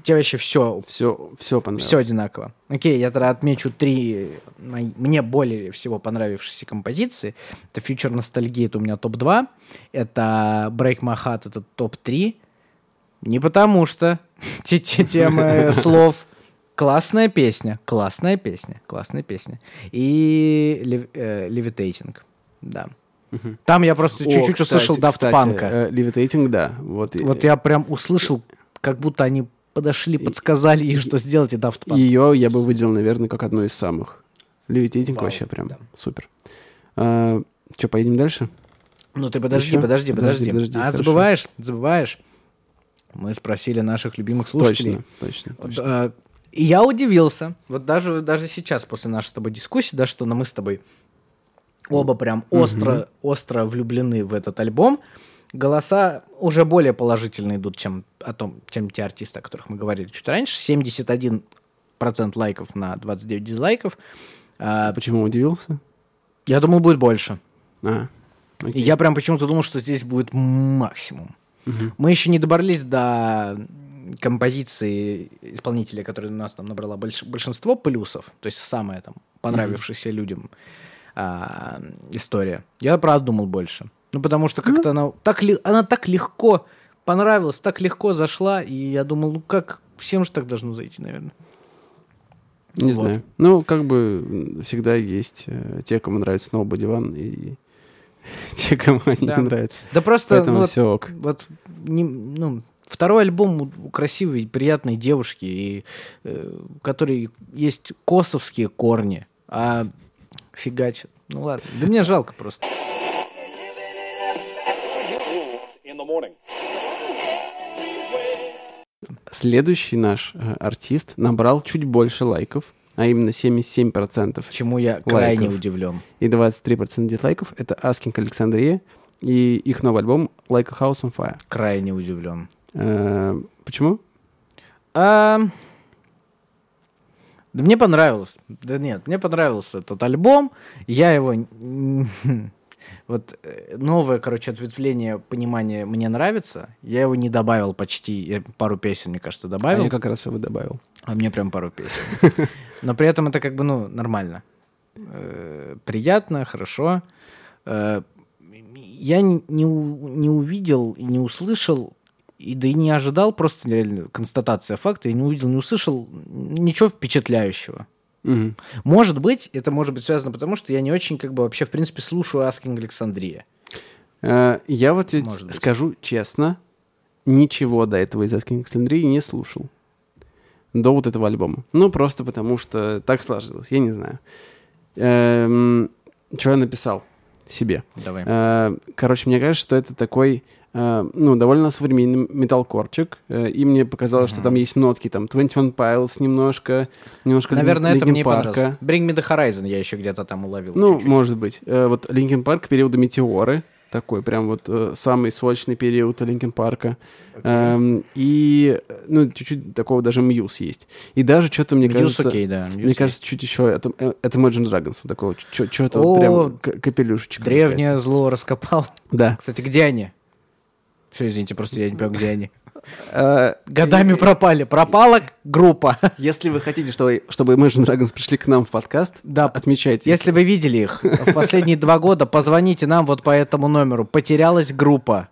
[SPEAKER 1] У тебя вообще все
[SPEAKER 2] все, все понравилось.
[SPEAKER 1] все одинаково. Окей, я тогда отмечу три мои- мне более всего понравившиеся композиции. Это Future Nostalgia, это у меня топ-2. Это Break My Heart, это топ-3. Не потому что те, те темы слов. Классная песня, классная песня, классная песня. И Lev- э, да. Там я просто чуть-чуть услышал Punk.
[SPEAKER 2] э, Levitating, да. Вот,
[SPEAKER 1] Вот я прям услышал, как будто они подошли, подсказали ей, что сделать, и Daft Punk.
[SPEAKER 2] Ее я бы выделил, наверное, как одну из самых.
[SPEAKER 1] Вау,
[SPEAKER 2] вообще прям
[SPEAKER 1] да.
[SPEAKER 2] супер. Че, поедем дальше?
[SPEAKER 1] Ну ты подожди, подожди, подожди.
[SPEAKER 2] Подожди, подожди,
[SPEAKER 1] а
[SPEAKER 2] хорошо.
[SPEAKER 1] забываешь, забываешь. Мы спросили наших любимых слушателей.
[SPEAKER 2] Точно, точно, точно.
[SPEAKER 1] э, И я удивился, вот даже, даже сейчас, после нашей с тобой дискуссии, да, что мы с тобой оба прям остро, остро влюблены в этот альбом, голоса уже более положительно идут, чем, о том, чем те артисты, о которых мы говорили чуть раньше. 71% лайков на 29 дизлайков. А,
[SPEAKER 2] Почему удивился?
[SPEAKER 1] я думал, будет больше.
[SPEAKER 2] А, окей.
[SPEAKER 1] я прям почему-то думал, что здесь будет максимум. Мы еще не добрались до композиции исполнителя, которая у нас там набрала больш- большинство плюсов, то есть самая там понравившаяся людям а, история. Я правда думал больше. Ну, потому что как-то она, так ли, она так легко понравилась, так легко зашла, и я думал, ну как, всем же так должно зайти, наверное.
[SPEAKER 2] Не
[SPEAKER 1] вот.
[SPEAKER 2] знаю. Ну, как бы всегда есть э, те, кому нравится Nobody One, и те, кому они
[SPEAKER 1] Да.
[SPEAKER 2] не нравятся.
[SPEAKER 1] Да просто,
[SPEAKER 2] Поэтому
[SPEAKER 1] ну, вот
[SPEAKER 2] все ок.
[SPEAKER 1] Вот не- ну, второй альбом у, красивой, приятной девушки, и, э, у которой есть косовские корни, а фигачит. Ну ладно, да мне жалко просто.
[SPEAKER 3] Morning.
[SPEAKER 2] Следующий наш э, артист набрал чуть больше лайков, а именно 77%
[SPEAKER 1] Чему я крайне удивлен.
[SPEAKER 2] и 23% дизлайков. Это Asking Александрия и их новый альбом Like a House on Fire.
[SPEAKER 1] Крайне удивлен.
[SPEAKER 2] Э, Почему?
[SPEAKER 1] А, Да мне понравилось. Да нет, мне понравился этот альбом. Я его... Вот э, новое, короче, ответвление понимания мне нравится. Я его не добавил почти. Я пару песен, мне кажется,
[SPEAKER 2] А
[SPEAKER 1] добавил.
[SPEAKER 2] я как раз его добавил.
[SPEAKER 1] А мне прям пару песен. Но при этом это как бы, ну, нормально. Э, Приятно, хорошо. Э, Я не, не увидел и не услышал и да и не ожидал, просто реально констатация факта, я не увидел, не услышал ничего впечатляющего.
[SPEAKER 2] Мгм.
[SPEAKER 1] Может быть, это может быть связано потому, что я не очень, как бы, вообще, в принципе, слушаю Asking Александрия.
[SPEAKER 2] Э, Я вот тебе скажу честно, ничего до этого из Asking Alexandria не слушал. До вот этого альбома. Ну, просто потому что так сложилось, я не знаю. что я написал себе?
[SPEAKER 1] Давай.
[SPEAKER 2] Э, Короче, мне кажется, что это такой, ну, довольно современный металкорчик. э, И мне показалось, что там есть нотки, там, 21 Pilots немножко, немножко
[SPEAKER 1] Наверное, это
[SPEAKER 2] Linkin
[SPEAKER 1] мне понравилось. Bring Me The Horizon я еще где-то там уловил.
[SPEAKER 2] Ну,
[SPEAKER 1] чуть-чуть.
[SPEAKER 2] может быть. Э, Вот Linkin Park периода Метеоры. Такой прям вот э, самый сочный период Linkin Park а. Эм, и, э, ну, чуть-чуть такого даже Muse есть. И даже что-то, мне
[SPEAKER 1] Muse
[SPEAKER 2] кажется...
[SPEAKER 1] окей, да. Muse
[SPEAKER 2] Мне
[SPEAKER 1] есть.
[SPEAKER 2] кажется, чуть еще это, э, это Imagine Dragons, такого, что-то вот прям к- капелюшечка.
[SPEAKER 1] Древнее зло раскопал.
[SPEAKER 2] какая-то. Да.
[SPEAKER 1] Кстати, где они? Все, извините, просто я не понимаю, где они.
[SPEAKER 2] Э,
[SPEAKER 1] Годами пропали. Пропала группа.
[SPEAKER 2] Если вы хотите, чтобы, чтобы Imagine Dragons пришли к нам в подкаст,
[SPEAKER 1] Да.
[SPEAKER 2] отмечайте.
[SPEAKER 1] Если вы видели их в последние два года, позвоните нам вот по этому номеру. Потерялась группа.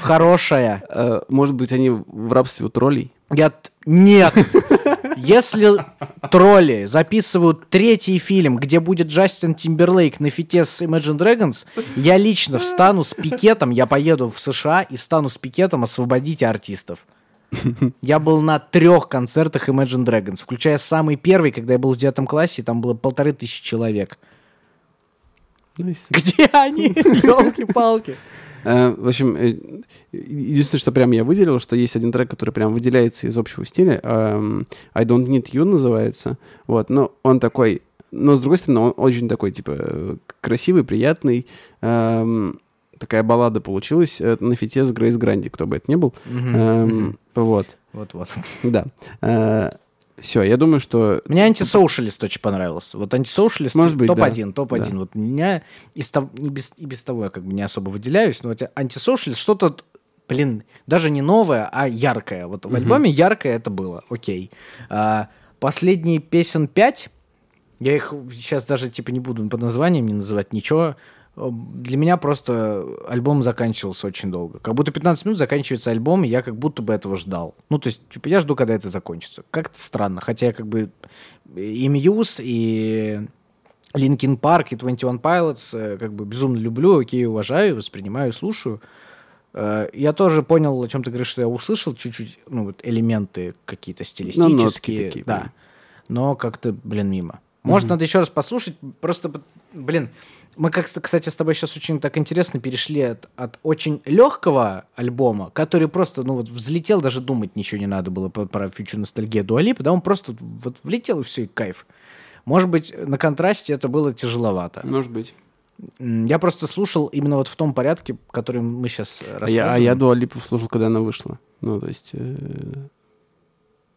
[SPEAKER 1] Хорошая.
[SPEAKER 2] Э, Может быть, они в рабстве у троллей?
[SPEAKER 1] Я... Нет. Если тролли записывают третий фильм, где будет Джастин Тимберлейк на фите с Imagine Dragons, я лично встану с пикетом, я поеду в США и встану с пикетом «Освободите артистов». Я был на трех концертах Imagine Dragons, включая самый первый, когда я был в девятом классе, и там было полторы тысячи человек.
[SPEAKER 2] Ну,
[SPEAKER 1] Где они? Елки-палки.
[SPEAKER 2] Э, В общем, э, единственное, что прям я выделил, что есть один трек, который прям выделяется из общего стиля. эм, I Don't Need You называется. Вот, но он такой... Но, с другой стороны, он очень такой, типа, красивый, приятный. Эм, Такая баллада получилась э, на фите с Грейс Гранди, кто бы это ни был. Эм, Вот,
[SPEAKER 1] Вот-вот.
[SPEAKER 2] да. Все, я думаю, что...
[SPEAKER 1] Мне антисоушалист очень понравился. Вот антисоушалист
[SPEAKER 2] Может быть,
[SPEAKER 1] топ-1,
[SPEAKER 2] да.
[SPEAKER 1] топ-1.
[SPEAKER 2] Да.
[SPEAKER 1] Вот меня из того- и, без, и без того я как бы не особо выделяюсь, но вот антисоушалист что-то, блин, даже не новое, а яркое. Вот в альбоме яркое это было, окей. А, последние песен 5, я их сейчас даже типа не буду по названиям не называть ничего, для меня просто альбом заканчивался очень долго. Как будто 15 минут заканчивается альбом, и я как будто бы этого ждал. Ну, то есть, типа, я жду, когда это закончится. Как-то странно. Хотя я как бы и Muse, и Linkin Park, и 21 Pilots э, как бы безумно люблю, окей, уважаю, воспринимаю, слушаю. Э, Я тоже понял, о чем ты говоришь, что я услышал чуть-чуть, ну, вот элементы какие-то стилистические.
[SPEAKER 2] такие,
[SPEAKER 1] да.
[SPEAKER 2] прям.
[SPEAKER 1] Но как-то, блин, мимо. Может, надо еще раз послушать, просто, блин, мы, как, кстати, с тобой сейчас очень так интересно перешли от, от очень легкого альбома, который просто, ну вот, взлетел, даже думать ничего не надо было по- про фьючер ностальгия Дуалипа, да, он просто вот влетел, и все, и кайф. Может быть, на контрасте это было тяжеловато.
[SPEAKER 2] Может быть.
[SPEAKER 1] Я просто слушал именно вот в том порядке, который мы сейчас
[SPEAKER 2] А
[SPEAKER 1] рассказываем.
[SPEAKER 2] я, а я Дуа Липу слушал, когда она вышла. Ну, то есть... э,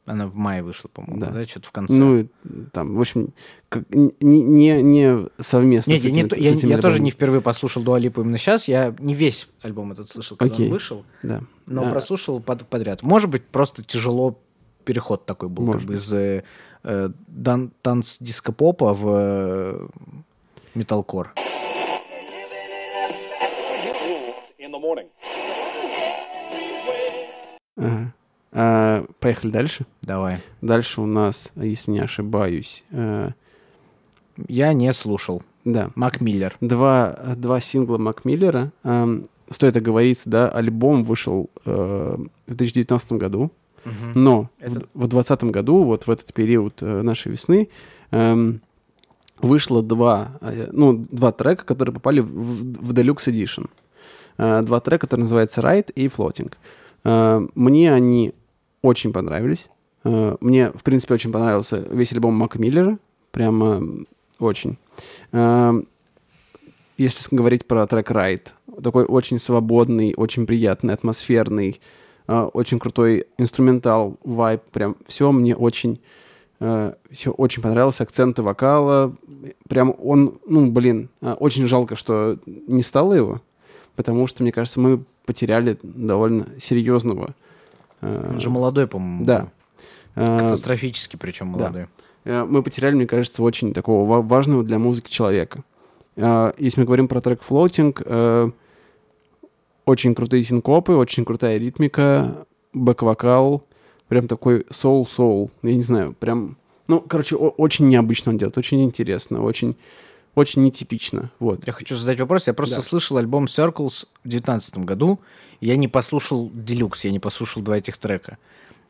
[SPEAKER 1] Она в мае вышла, по-моему,
[SPEAKER 2] Да.
[SPEAKER 1] да, что-то в конце.
[SPEAKER 2] Ну, там, в общем, как, не, не, не совместно.
[SPEAKER 1] Нет,
[SPEAKER 2] с
[SPEAKER 1] не
[SPEAKER 2] этими-
[SPEAKER 1] то-
[SPEAKER 2] с
[SPEAKER 1] я,
[SPEAKER 2] этими
[SPEAKER 1] я тоже
[SPEAKER 2] альбомами.
[SPEAKER 1] не впервые послушал Дуалипу именно сейчас. Я не весь альбом этот слышал, когда
[SPEAKER 2] Окей.
[SPEAKER 1] он вышел,
[SPEAKER 2] Да.
[SPEAKER 1] но
[SPEAKER 2] А,
[SPEAKER 1] прослушал под- подряд. Может быть, просто тяжело переход такой был,
[SPEAKER 2] Может
[SPEAKER 1] как бы из э, э, дан- танц диско-попа в э, металкор.
[SPEAKER 2] Ага. А, поехали дальше.
[SPEAKER 1] Давай.
[SPEAKER 2] Дальше у нас, если не ошибаюсь, э,
[SPEAKER 1] Я не слушал.
[SPEAKER 2] да,
[SPEAKER 1] Мак Миллер.
[SPEAKER 2] два, два сингла Мак Миллера. Эм, стоит оговориться, да, альбом вышел э, в 2019 году, но
[SPEAKER 1] Это-
[SPEAKER 2] в, в 2020 году, вот в этот период э, нашей весны, эм, вышло два, э, ну, два трека, которые попали в, в, в Deluxe Edition. Э, два трека, которые называются Ride и Floating. Э, мне они очень понравились. Э, мне, в принципе, очень понравился весь альбом Мака Миллера. Прямо очень. Э, если говорить про трек Ride, такой очень свободный, очень приятный, атмосферный, э, очень крутой инструментал, вайб, прям все мне очень, все очень понравилось, акценты вокала, прям он, ну, блин, очень жалко, что не стало его, потому что, мне кажется, мы потеряли довольно серьезного. Э,
[SPEAKER 1] Он же молодой, по-моему.
[SPEAKER 2] Да. Э,
[SPEAKER 1] Катастрофически, причем
[SPEAKER 2] да.
[SPEAKER 1] молодой.
[SPEAKER 2] э, мы потеряли, мне кажется, очень такого ва- важного для музыки человека. Э, Если мы говорим про трек Floating, э, очень крутые синкопы, очень крутая ритмика, бэк-вокал, прям такой соул-соул. Я не знаю, прям... Ну, короче, очень необычно он делает, очень интересно, очень, очень нетипично. Вот.
[SPEAKER 1] Я хочу задать вопрос. Я просто
[SPEAKER 2] Да.
[SPEAKER 1] слышал альбом Circles в 2019 году. Я не послушал Deluxe, я не послушал два этих трека.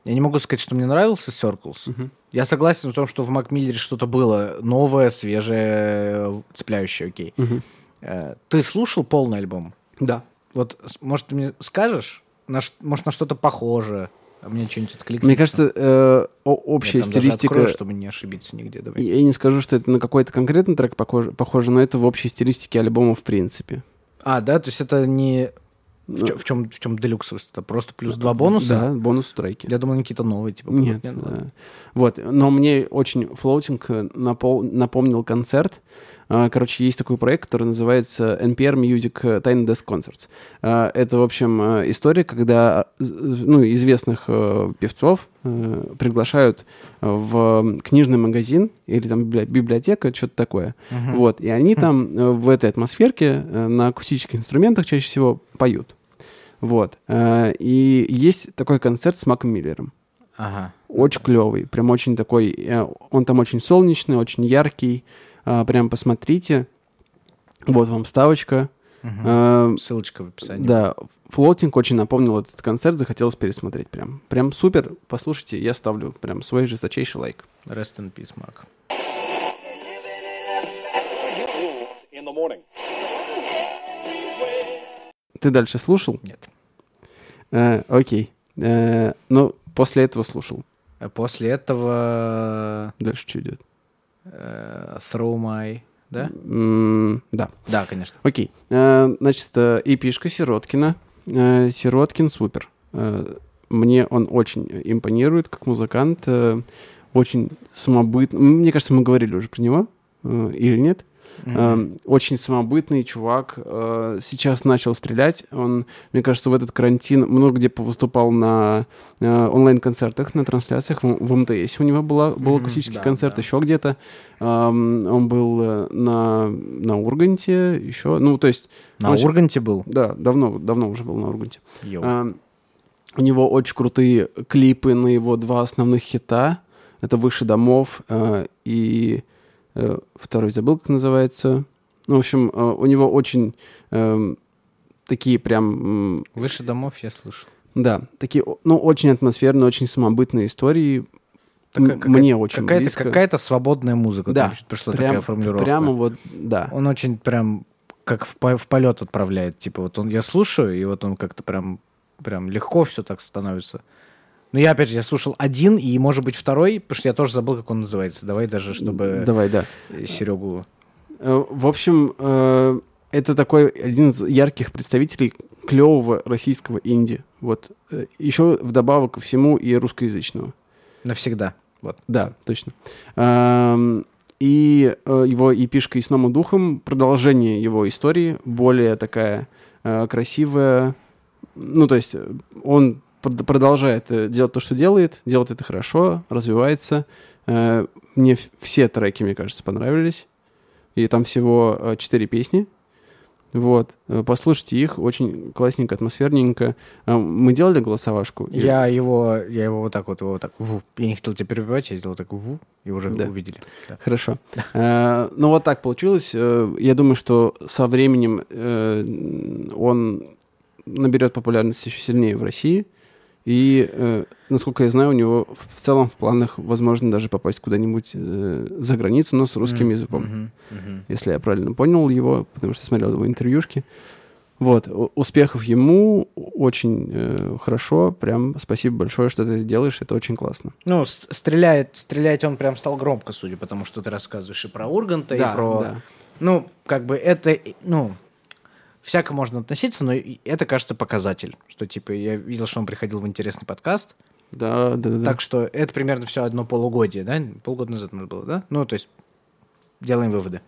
[SPEAKER 1] Я не могу сказать, что мне нравился Circles. Я согласен в том, что в Макмиллере что-то было новое, свежее, цепляющее, окей. Э, Ты слушал полный альбом?
[SPEAKER 2] Да.
[SPEAKER 1] Вот, может, ты мне скажешь? На, может, на что-то похоже? А мне что-нибудь откликнется?
[SPEAKER 2] Мне кажется, э,
[SPEAKER 1] Я
[SPEAKER 2] общая
[SPEAKER 1] даже
[SPEAKER 2] стилистика...
[SPEAKER 1] открою, чтобы не ошибиться нигде. Давай.
[SPEAKER 2] Я не скажу, что это на какой-то конкретный трек похоже, похоже, но это в общей стилистике альбома в принципе.
[SPEAKER 1] А, да? То есть это не... В,
[SPEAKER 2] Ну,
[SPEAKER 1] чё- в чем, в чем deluxe? Это просто плюс два бонуса?
[SPEAKER 2] Да, бонус треки.
[SPEAKER 1] Я думал, они какие-то новые, типа.
[SPEAKER 2] Нет,
[SPEAKER 1] ну ладно.
[SPEAKER 2] да. вот. Но мне очень floating э, напол- напомнил концерт. А, Короче, есть такой проект, который называется NPR Music Tiny Desk Concerts. А, Это, в общем, э, история, когда э, ну, известных э, певцов э, приглашают в книжный магазин или там библи- библиотека, что-то такое.
[SPEAKER 1] Мгм.
[SPEAKER 2] Вот, и они там э, в этой атмосферке э, на акустических инструментах чаще всего поют. Вот. Э, И есть такой концерт с Маком Миллером.
[SPEAKER 1] Ага.
[SPEAKER 2] Очень клевый, прям очень такой, э, он там очень солнечный, очень яркий, прям посмотрите. Вот вам вставочка.
[SPEAKER 1] Мгм.
[SPEAKER 2] Э,
[SPEAKER 1] Ссылочка в описании.
[SPEAKER 2] Да, флотинг очень напомнил этот концерт, захотелось пересмотреть прям. Прям супер, послушайте, я ставлю прям свой жесточайший лайк.
[SPEAKER 1] Rest in peace, Марк.
[SPEAKER 2] Ты дальше слушал?
[SPEAKER 1] Нет.
[SPEAKER 2] Э, окей. Э, ну, после этого слушал.
[SPEAKER 1] А После этого
[SPEAKER 2] Дальше что идет?
[SPEAKER 1] Э, Throw My... Да?
[SPEAKER 2] М, да.
[SPEAKER 1] Да, конечно.
[SPEAKER 2] Окей. Э, значит, э, эпишка Сироткина. Сироткин супер. Мне он очень импонирует как музыкант. Очень самобытный. Мне кажется, мы говорили уже про него. Или нет? Эм, Очень самобытный чувак. э, Сейчас начал стрелять. Он, мне кажется, в этот карантин много где выступал на э, онлайн-концертах, на трансляциях. В, МТС у него была, был акустический
[SPEAKER 1] да,
[SPEAKER 2] концерт,
[SPEAKER 1] да.
[SPEAKER 2] еще где-то. Эм, Он был э, на, на Урганте еще. Ну, то есть,
[SPEAKER 1] На
[SPEAKER 2] очень-
[SPEAKER 1] Урганте был?
[SPEAKER 2] да, давно, давно уже был на Урганте.
[SPEAKER 1] Йоу.
[SPEAKER 2] Эм, У него очень крутые клипы на его два основных хита. Это «Выше домов» и второй забыл, как называется. Ну, в общем, э, у него очень эм, такие прям,
[SPEAKER 1] Выше домов я слышал.
[SPEAKER 2] да, такие, ну, очень атмосферные, очень самобытные истории. М-
[SPEAKER 1] какая-
[SPEAKER 2] Мне очень
[SPEAKER 1] Какая-то,
[SPEAKER 2] близко.
[SPEAKER 1] какая-то свободная музыка.
[SPEAKER 2] Да,
[SPEAKER 1] Там пришла
[SPEAKER 2] Прям-
[SPEAKER 1] такая формулировка.
[SPEAKER 2] Прямо вот, да.
[SPEAKER 1] Он очень прям как в, в полет отправляет. Типа вот он, я слушаю, и вот он как-то прям, прям легко все так становится. Но я, опять же, я слушал один, и, может быть, второй, потому что я тоже забыл, как он называется. Давай даже, чтобы
[SPEAKER 2] Давай, да.
[SPEAKER 1] Серегу...
[SPEAKER 2] Э, В общем, э, это такой один из ярких представителей клевого российского инди. Вот. Э, Еще вдобавок ко всему и русскоязычного.
[SPEAKER 1] Навсегда. Вот.
[SPEAKER 2] Да, точно. Эм, И его эпишка «И сном и духом» продолжение его истории, более такая красивая. Ну, то есть он продолжает э, делать то, что делает, делает это хорошо, развивается. Э, Мне все треки, мне кажется, понравились. И там всего э, четыре песни. Вот. Послушайте их, очень классненько, атмосферненько. Мы делали голосовашку. и-
[SPEAKER 1] Я его, я его вот так вот, его вот так, ву. Я не хотел тебя перебивать, я сделал так, ву, и уже
[SPEAKER 2] Да.
[SPEAKER 1] увидели. Да.
[SPEAKER 2] Хорошо. Ну, вот так получилось. Я думаю, что со временем он наберет популярность еще сильнее в России. И, э, насколько я знаю, у него в целом в планах, возможно, даже попасть куда-нибудь э, за границу, но с русским
[SPEAKER 1] М,
[SPEAKER 2] языком.
[SPEAKER 1] мгм.
[SPEAKER 2] Если я правильно понял его, потому что смотрел его интервьюшки. Вот, успехов ему, очень э, хорошо, прям спасибо большое, что ты делаешь, это очень классно.
[SPEAKER 1] Ну, стреляет, стрелять он прям стал громко, судя по тому, что ты рассказываешь и про Урганта, и про...
[SPEAKER 2] да.
[SPEAKER 1] Ну, как бы это, ну, всяко можно относиться, но это, кажется, показатель. Что, типа, я видел, что он приходил в интересный подкаст.
[SPEAKER 2] Да, да, да.
[SPEAKER 1] Так что это примерно все одно полугодие, да? Полгода назад надо было, да? Ну, то есть делаем выводы.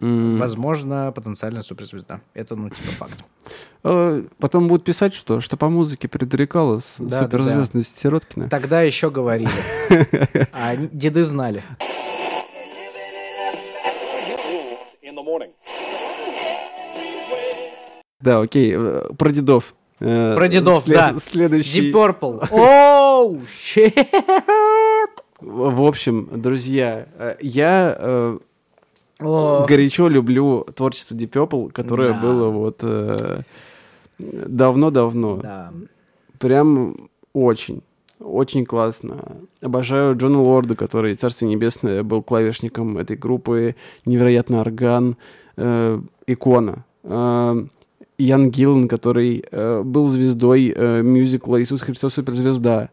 [SPEAKER 2] М.
[SPEAKER 1] Возможно, потенциальная суперзвезда. Это, ну, типа, факт.
[SPEAKER 2] Э, Потом будут писать, что, что по музыке предрекала
[SPEAKER 1] Да, да,
[SPEAKER 2] суперзвездность Сироткина.
[SPEAKER 1] Тогда еще говорили. А деды знали.
[SPEAKER 2] Да, окей. э, Про дедов. Э,
[SPEAKER 1] Про дедов,
[SPEAKER 2] след-
[SPEAKER 1] да.
[SPEAKER 2] Следующий.
[SPEAKER 1] Deep Purple. Оу, щит.
[SPEAKER 2] В общем, друзья, э, я
[SPEAKER 1] О,
[SPEAKER 2] горячо люблю творчество Deep Purple, которое
[SPEAKER 1] Да.
[SPEAKER 2] было вот давно-давно.
[SPEAKER 1] Да.
[SPEAKER 2] Прям очень. Очень классно. Обожаю Джона Лорда, который, Царство Небесное, был клавишником этой группы. Невероятный орган. э, икона. Э, Ян Гиллан, который э, был звездой э, мюзикла «Иисус Христос суперзвезда».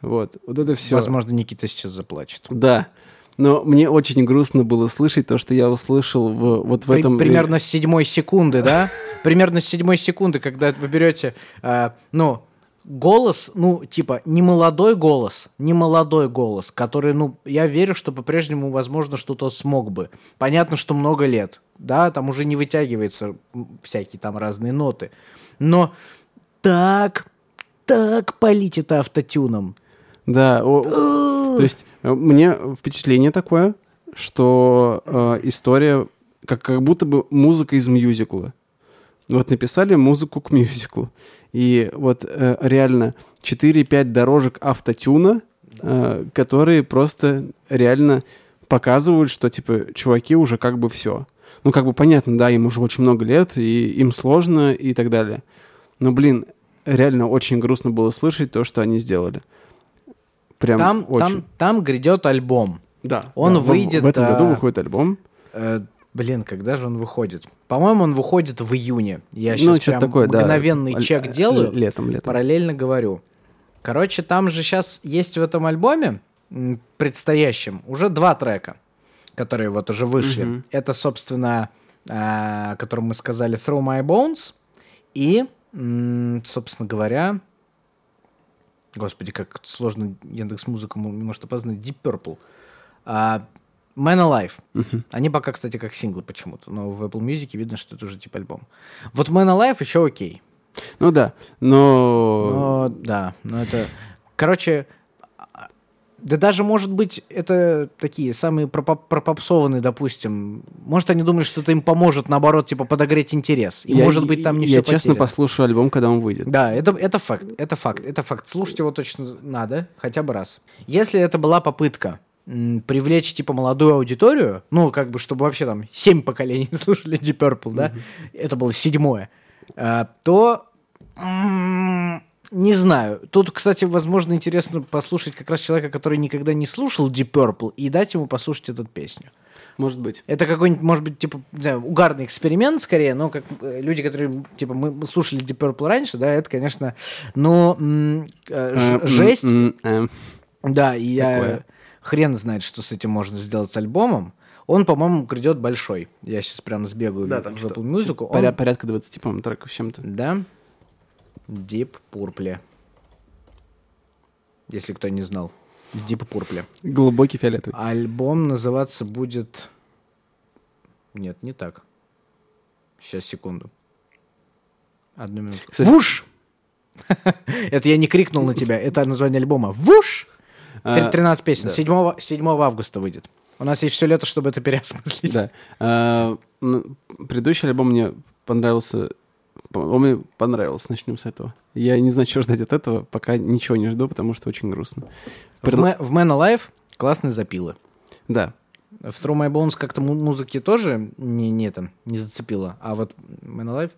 [SPEAKER 2] Вот. Вот это все.
[SPEAKER 1] Возможно, Никита сейчас заплачет.
[SPEAKER 2] Да. Но мне очень грустно было слышать то, что я услышал в, вот в
[SPEAKER 1] При-
[SPEAKER 2] этом...
[SPEAKER 1] примерно с седьмой секунды, да? Примерно с седьмой секунды, когда вы берете, э, ну, голос, ну, типа, не молодой голос, не молодой голос, который, ну, я верю, что по-прежнему, возможно, что-то смог бы. Понятно, что много лет, да, там уже не вытягивается всякие там разные ноты. Но так, так полить это автотюном.
[SPEAKER 2] Да, о- то есть э, мне впечатление такое, что э, история как, как будто бы музыка из мюзикла. Вот написали музыку к мюзиклу. И вот э, реально 4-5 дорожек автотюна, э, которые просто реально показывают, что типа чуваки уже как бы все. Ну, как бы понятно, да, им уже очень много лет, и им сложно и так далее. Но, блин, реально очень грустно было слышать то, что они сделали. Прям
[SPEAKER 1] Там,
[SPEAKER 2] очень.
[SPEAKER 1] там, там грядет альбом.
[SPEAKER 2] Да.
[SPEAKER 1] он
[SPEAKER 2] да, в-
[SPEAKER 1] выйдет,
[SPEAKER 2] В, этом году
[SPEAKER 1] а,
[SPEAKER 2] выходит альбом.
[SPEAKER 1] Э, блин, когда же он выходит? По-моему, он выходит в июне. Я
[SPEAKER 2] ну,
[SPEAKER 1] сейчас
[SPEAKER 2] что-то
[SPEAKER 1] прям
[SPEAKER 2] такое, да.
[SPEAKER 1] мгновенный
[SPEAKER 2] Л-
[SPEAKER 1] чек делаю,
[SPEAKER 2] Летом, летом.
[SPEAKER 1] параллельно говорю. Короче, там же сейчас есть в этом альбоме предстоящем уже два трека, которые вот уже вышли.
[SPEAKER 2] Мгм.
[SPEAKER 1] Это, собственно, а, о котором мы сказали Throw My Bones и, м, собственно говоря, господи, как сложно Яндекс Музыка может опознать, Deep Purple. А, Man Alive.
[SPEAKER 2] Мгм.
[SPEAKER 1] Они пока, кстати, как синглы почему-то, но в Apple Music видно, что это уже типа альбом. Вот Man Alive еще окей.
[SPEAKER 2] Ну да, но...
[SPEAKER 1] Но, да, но это... Короче, а, да даже, может быть, это такие самые пропоп- пропопсованные, допустим. Может, они думают, что это им поможет, наоборот, типа, подогреть интерес. И,
[SPEAKER 2] я-
[SPEAKER 1] может быть, там не
[SPEAKER 2] Я
[SPEAKER 1] все
[SPEAKER 2] честно послушаю альбом, когда он выйдет.
[SPEAKER 1] Да, это, это факт, это факт, это факт. Слушать его точно надо, хотя бы раз. Если это была попытка привлечь, типа, молодую аудиторию, ну, как бы, чтобы вообще там семь поколений слушали Deep Purple, да, это было седьмое, а, то не знаю. Тут, кстати, возможно, интересно послушать как раз человека, который никогда не слушал Deep Purple, и дать ему послушать эту песню.
[SPEAKER 2] Может быть.
[SPEAKER 1] Это какой-нибудь, может быть, типа, не знаю, угарный эксперимент скорее, но как э, люди, которые, типа, мы слушали Deep Purple раньше, да, это, конечно, но э,
[SPEAKER 2] Э,
[SPEAKER 1] жесть, да, и я хрен знает, что с этим можно сделать с альбомом. Он, по-моему, грядет большой. Я сейчас прям сбегаю
[SPEAKER 2] Да,
[SPEAKER 1] в
[SPEAKER 2] там
[SPEAKER 1] в Apple Music. Он-
[SPEAKER 2] Поря- Порядка 20, по-моему, треков чем-то.
[SPEAKER 1] Да. Deep Purple. Если кто не знал. Deep Purple.
[SPEAKER 2] Глубокий фиолетовый.
[SPEAKER 1] Альбом называться будет... Нет, не так. Сейчас, секунду. Одну минуту.
[SPEAKER 2] Кстати-
[SPEAKER 1] Вуш! Это я не крикнул на тебя. Это название альбома. Вуш! Тр-
[SPEAKER 2] А,
[SPEAKER 1] 13 песен.
[SPEAKER 2] да.
[SPEAKER 1] 7, 7 августа выйдет. У нас есть все лето, чтобы это переосмыслить.
[SPEAKER 2] Да. А, Предыдущий альбом мне понравился. Он мне понравился, начнем с этого. Я не знаю, чего ждать от этого, пока ничего не жду, потому что очень грустно.
[SPEAKER 1] В, Ма- в Man Alive классные запилы.
[SPEAKER 2] Да.
[SPEAKER 1] В Throw My Bones как-то му- музыки тоже не, не, там, не зацепило. А вот Man Alive...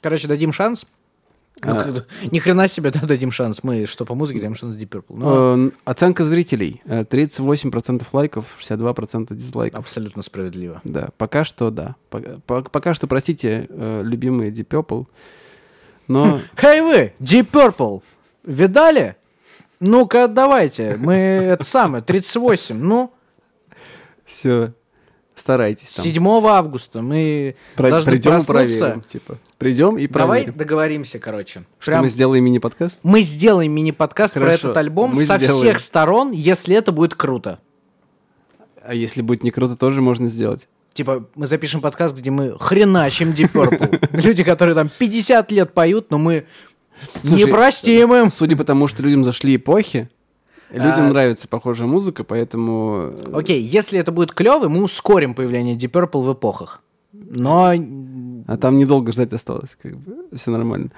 [SPEAKER 1] Короче, дадим шанс. Ну,
[SPEAKER 2] А.
[SPEAKER 1] как- Ни хрена себе, да, дадим шанс. Мы что по музыке даем шанс Deep Purple. Но
[SPEAKER 2] Э, Оценка зрителей. Э, 38% лайков, 62% дизлайков.
[SPEAKER 1] абсолютно справедливо.
[SPEAKER 2] Да, пока что да. Пока, по- пока что, простите, э, любимые Deep Purple, но
[SPEAKER 1] Хей вы, Deep Purple, видали? Ну-ка, давайте. Мы это самое, 38. Ну,
[SPEAKER 2] все, старайтесь там.
[SPEAKER 1] 7 августа мы
[SPEAKER 2] Про-
[SPEAKER 1] должны
[SPEAKER 2] придем и
[SPEAKER 1] проснуться.
[SPEAKER 2] проверим, типа. Придем и
[SPEAKER 1] Давай
[SPEAKER 2] проверим.
[SPEAKER 1] договоримся, короче.
[SPEAKER 2] Что
[SPEAKER 1] Прям
[SPEAKER 2] мы сделаем мини-подкаст?
[SPEAKER 1] мы сделаем мини-подкаст про
[SPEAKER 2] Хорошо,
[SPEAKER 1] этот альбом со
[SPEAKER 2] сделаем.
[SPEAKER 1] всех сторон, если это будет круто.
[SPEAKER 2] А если будет не круто, тоже можно сделать.
[SPEAKER 1] Типа, мы запишем подкаст, где мы хреначим Deep Purple. Люди, которые там 50 лет поют, но мы не
[SPEAKER 2] Слушай,
[SPEAKER 1] простим им.
[SPEAKER 2] Судя по тому, что людям зашли эпохи, людям
[SPEAKER 1] А.
[SPEAKER 2] нравится похожая музыка, поэтому... э,
[SPEAKER 1] Окей, если это будет клево, мы ускорим появление Deep Purple в эпохах. Но
[SPEAKER 2] А там недолго ждать осталось, как бы, все нормально.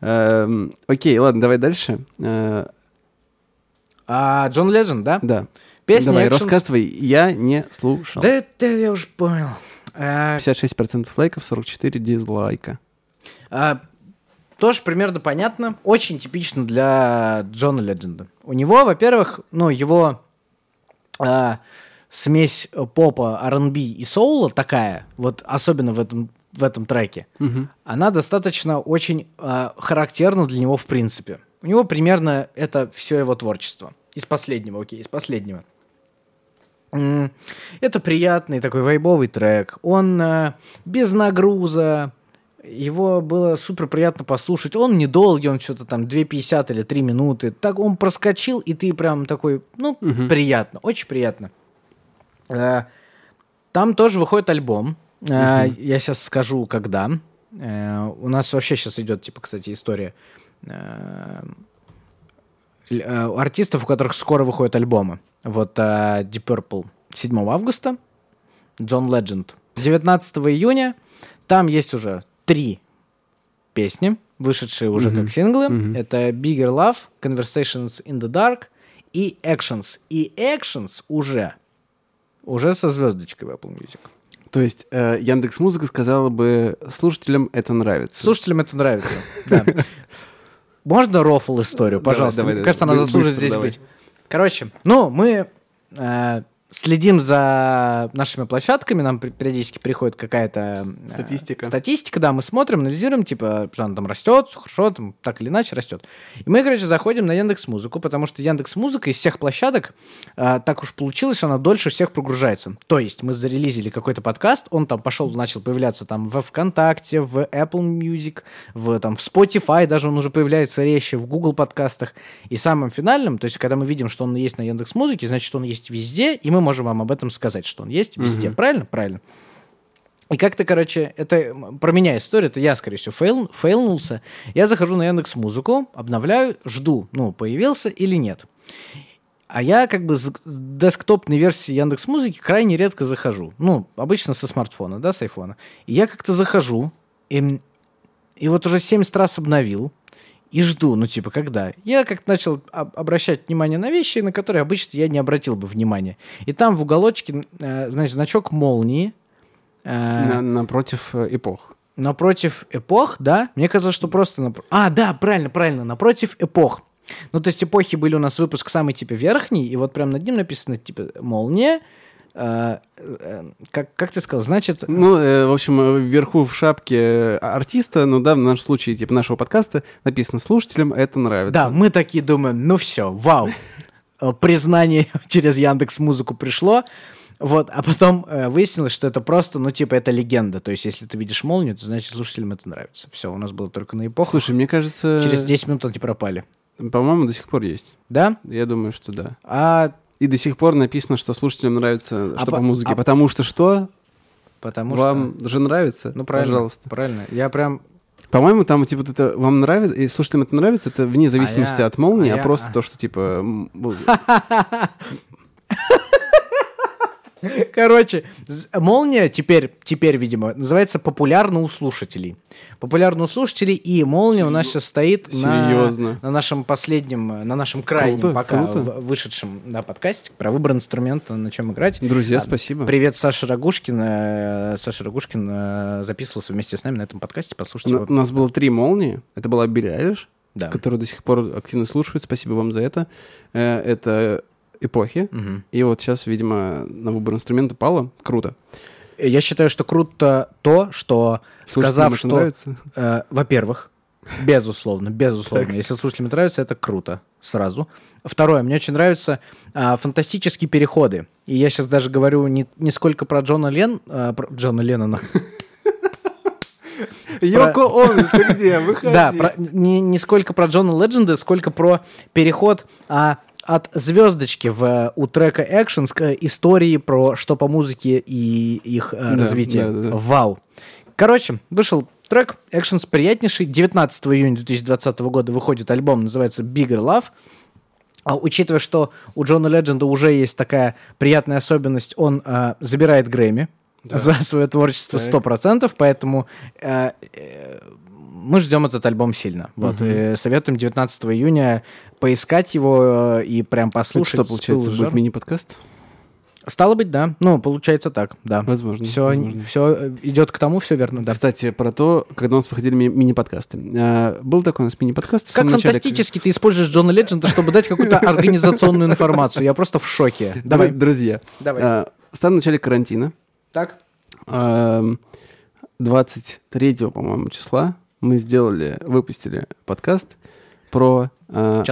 [SPEAKER 2] Эм, окей, ладно, давай дальше. Э,
[SPEAKER 1] А Джон Ледженд, да?
[SPEAKER 2] да.
[SPEAKER 1] Песня
[SPEAKER 2] давай, рассказывай. Я не слушал.
[SPEAKER 1] Да это я уже понял. А,
[SPEAKER 2] 56% лайков, 44 дизлайка.
[SPEAKER 1] А, тоже примерно понятно. Очень типично для Джона Ледженда. У него, во-первых, ну, его а, смесь попа, R&B и соула такая, вот особенно в этом, в этом треке, она достаточно очень а, характерна для него в принципе. У него примерно это все его творчество. Из последнего, окей, из последнего. Это приятный такой вайбовый трек. Он э, без нагруза. Его было супер приятно послушать. Он недолгий, он что-то там 2.50 или 3 минуты. Так он проскочил, и ты прям такой, ну, приятно, очень приятно. Э, Там тоже выходит альбом. Э, Я сейчас скажу, когда. Э, У нас вообще сейчас идет, типа, кстати, история артистов, у которых скоро выходят альбомы. Вот Deep Purple 7 августа, Джон Ледженд 19 июня. Там есть уже три песни, вышедшие уже как синглы. Это Bigger Love, Conversations in the Dark и Actions. И Actions уже, уже со звездочкой в Apple Music.
[SPEAKER 2] То есть э, Яндекс Музыка сказала бы слушателям это нравится.
[SPEAKER 1] Слушателям это нравится. Да. Можно рофл историю, пожалуйста?
[SPEAKER 2] давай,
[SPEAKER 1] Мне
[SPEAKER 2] давай.
[SPEAKER 1] кажется, она
[SPEAKER 2] быстро
[SPEAKER 1] здесь
[SPEAKER 2] давай.
[SPEAKER 1] быть. Короче, ну, мы э, следим за нашими площадками, нам периодически приходит какая-то э,
[SPEAKER 2] Статистика.
[SPEAKER 1] статистика, да, мы смотрим, анализируем, типа, что она там растет, хорошо, там так или иначе растет. И мы, короче, заходим на Яндекс Музыку, потому что Яндекс Музыка из всех площадок э, так уж получилось, что она дольше всех прогружается. То есть мы зарелизили какой-то подкаст, он там пошел, начал появляться там во ВКонтакте, в Apple Music, в, там, в Spotify даже он уже появляется резче, в Google подкастах. И самым финальным, то есть когда мы видим, что он есть на Яндекс Музыке, значит, он есть везде, и мы можем вам об этом сказать, что он есть везде. Правильно? Правильно. И как-то, короче, это про меня история, это я, скорее всего, фейл, фейлнулся. Я захожу на Яндекс Музыку, обновляю, жду, ну, появился или нет. А я как бы с десктопной версии Яндекс Музыки крайне редко захожу. Ну, обычно со смартфона, да, с айфона. И я как-то захожу, и, и вот уже 70 раз обновил, и жду, ну, типа, когда? Я как-то начал об- обращать внимание на вещи, на которые обычно я не обратил бы внимания. И там в уголочке, э, значит, значок молнии, э,
[SPEAKER 2] На- напротив э, эпох.
[SPEAKER 1] Напротив эпох, да? Мне казалось, что просто... напр- А, да, правильно, правильно, напротив эпох. Ну, то есть эпохи были у нас выпуск самый, типа, верхний, и вот прям над ним написано, типа, молния. Э, э, как, как ты сказал, значит...
[SPEAKER 2] Ну, э, в общем, э, вверху в шапке э, артиста, ну да, в нашем случае, типа нашего подкаста, написано слушателям это нравится.
[SPEAKER 1] Да, мы такие думаем, ну все, вау. Признание через Яндекс Музыку пришло. Вот, а потом э, выяснилось, что это просто, ну, типа, это легенда. То есть, если ты видишь молнию, то значит, слушателям это нравится. Все, у нас было только на эпоху.
[SPEAKER 2] Слушай, мне кажется,
[SPEAKER 1] Через 10 минут они пропали.
[SPEAKER 2] по-моему, до сих пор есть.
[SPEAKER 1] Да?
[SPEAKER 2] Я думаю, что да.
[SPEAKER 1] А
[SPEAKER 2] И до сих пор написано, что слушателям нравится,
[SPEAKER 1] А
[SPEAKER 2] что
[SPEAKER 1] по-
[SPEAKER 2] по музыке.
[SPEAKER 1] а-
[SPEAKER 2] Потому что что?
[SPEAKER 1] потому что...
[SPEAKER 2] Вам же нравится?
[SPEAKER 1] Ну, правильно.
[SPEAKER 2] Пожалуйста.
[SPEAKER 1] Правильно. Я прям...
[SPEAKER 2] По-моему, там, типа, вот это вам нравится, и слушателям это нравится, это вне зависимости
[SPEAKER 1] я-
[SPEAKER 2] от молнии,
[SPEAKER 1] а
[SPEAKER 2] а,
[SPEAKER 1] я-
[SPEAKER 2] просто
[SPEAKER 1] а.
[SPEAKER 2] то, что, типа...
[SPEAKER 1] Короче, молния теперь, теперь, видимо, называется популярно у слушателей. Популярно у слушателей, и молния у нас сейчас стоит на,
[SPEAKER 2] Серьезно?
[SPEAKER 1] на нашем последнем, на нашем крайнем
[SPEAKER 2] Круто,
[SPEAKER 1] пока
[SPEAKER 2] круто.
[SPEAKER 1] вышедшем да, подкасте про выбор инструмента, на чем играть.
[SPEAKER 2] Друзья,
[SPEAKER 1] А,
[SPEAKER 2] спасибо.
[SPEAKER 1] Привет, Саша Рогушкин. Э, Саша Рогушкин э, записывался вместе с нами на этом подкасте. Послушайте
[SPEAKER 2] На-. У нас было три молнии. Это была Билли Айлиш,
[SPEAKER 1] Да.
[SPEAKER 2] которую до сих пор активно слушают. Спасибо вам за это. Э, Это эпохи.
[SPEAKER 1] Мгм.
[SPEAKER 2] И вот сейчас, видимо, на выбор инструмента пало. Круто.
[SPEAKER 1] Я считаю, что круто то, что
[SPEAKER 2] Слушателям
[SPEAKER 1] сказав, что
[SPEAKER 2] нравится?
[SPEAKER 1] Э, во-первых, безусловно, безусловно. Если слушателям нравится, это круто. Сразу. Второе, мне очень нравятся а, фантастические переходы. И я сейчас даже говорю не, не сколько про Джона Лен... а, про Джона Леннона.
[SPEAKER 2] Йоко Он, ты где? Выходи.
[SPEAKER 1] Да, не, не сколько про Джона Ледженда, сколько про переход а, от звездочки в, у трека Actions к истории про что по музыке и их э,
[SPEAKER 2] Да,
[SPEAKER 1] развитие.
[SPEAKER 2] да, да, да.
[SPEAKER 1] Вау. Короче, вышел трек Actions приятнейший. 19 июня 2020 года выходит альбом, называется Bigger Love. А учитывая, что у Джона Ледженда уже есть такая приятная особенность, он э, забирает Грэмми за свое творчество
[SPEAKER 2] Так.
[SPEAKER 1] 100%, поэтому э, э, мы ждем этот альбом сильно. Вот, э, советуем 19 июня поискать его э, и прям
[SPEAKER 2] Это
[SPEAKER 1] послушать.
[SPEAKER 2] что, получается, будет мини-подкаст?
[SPEAKER 1] Стало быть, да. Ну, получается так, да.
[SPEAKER 2] Возможно.
[SPEAKER 1] Все,
[SPEAKER 2] возможно.
[SPEAKER 1] все идет к тому, все верно, да.
[SPEAKER 2] Кстати, про то, когда у нас выходили ми- мини-подкасты. А, Был такой у нас мини-подкаст.
[SPEAKER 1] Как
[SPEAKER 2] самом начале,
[SPEAKER 1] фантастически ты используешь Джона Ледженда, чтобы дать какую-то организационную информацию. Я просто в шоке. Давай.
[SPEAKER 2] Друзья,
[SPEAKER 1] Давай.
[SPEAKER 2] а, в самом начале карантина,
[SPEAKER 1] Так.
[SPEAKER 2] Эм, 23, по-моему, числа мы сделали, выпустили подкаст про... э.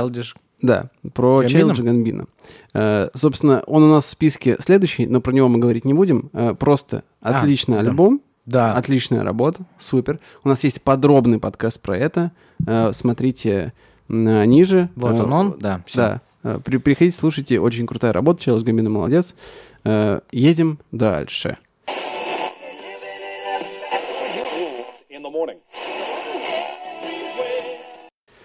[SPEAKER 2] Да, про
[SPEAKER 1] Гамбино?
[SPEAKER 2] Чайлджа Гамбина. Э, собственно, он у нас в списке следующий, но про него мы говорить не будем. Э, просто
[SPEAKER 1] А,
[SPEAKER 2] отличный
[SPEAKER 1] да.
[SPEAKER 2] альбом,
[SPEAKER 1] Да.
[SPEAKER 2] отличная работа, супер. У нас есть подробный подкаст про это. Э, смотрите м, ниже.
[SPEAKER 1] Вот
[SPEAKER 2] Э,
[SPEAKER 1] он, он, да. всё.
[SPEAKER 2] Да. Э, при- приходите, слушайте, очень крутая работа, Челлендж Гамбина молодец. Э, едем дальше.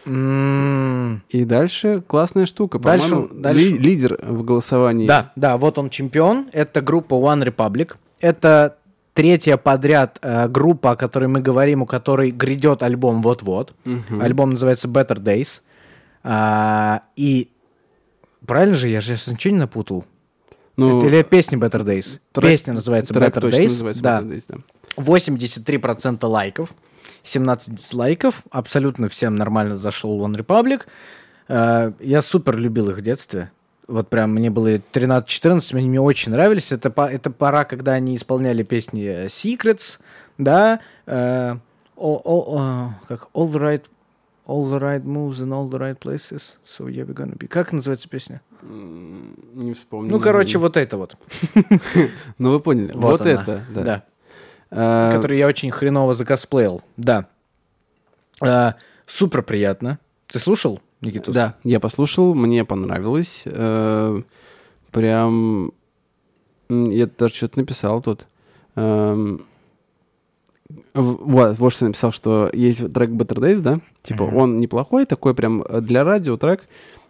[SPEAKER 2] И дальше классная штука.
[SPEAKER 1] Дальше- дальше-
[SPEAKER 2] ли- лидер в голосовании.
[SPEAKER 1] Да, да, вот он чемпион. Это группа One Republic. Это третья подряд э, группа, о которой мы говорим, у которой грядет альбом вот-вот. Альбом называется Better Days. А, и правильно же, я же сейчас ничего не напутал.
[SPEAKER 2] Ну,
[SPEAKER 1] Или песня Better Days?
[SPEAKER 2] трек-
[SPEAKER 1] Песня называется
[SPEAKER 2] трек
[SPEAKER 1] Better Days.
[SPEAKER 2] называется
[SPEAKER 1] да.
[SPEAKER 2] Better Days, да.
[SPEAKER 1] 83% лайков, 17 дизлайков. Абсолютно всем нормально зашел One Republic. Э, Я супер любил их в детстве. Вот прям мне было 13-14, они мне очень нравились. Это, это пора, когда они исполняли песни э, Secrets, да, э, о- о- как All the Right All the right moves in all the right places. So yeah, we're gonna be. Как называется песня?
[SPEAKER 2] Не вспомню.
[SPEAKER 1] Ну, короче, вот это вот.
[SPEAKER 2] Ну, вы поняли. Вот, это, да. А,
[SPEAKER 1] который я очень хреново закосплеил. Да. А, супер приятно. Ты слушал, Никитус?
[SPEAKER 2] Да, я послушал, мне понравилось. Э, Прям... Я даже что-то написал тут. Вот, вот что написал, что есть трек Better Days, да? Типа,
[SPEAKER 1] Мгм.
[SPEAKER 2] он неплохой, такой прям э, для радио трек.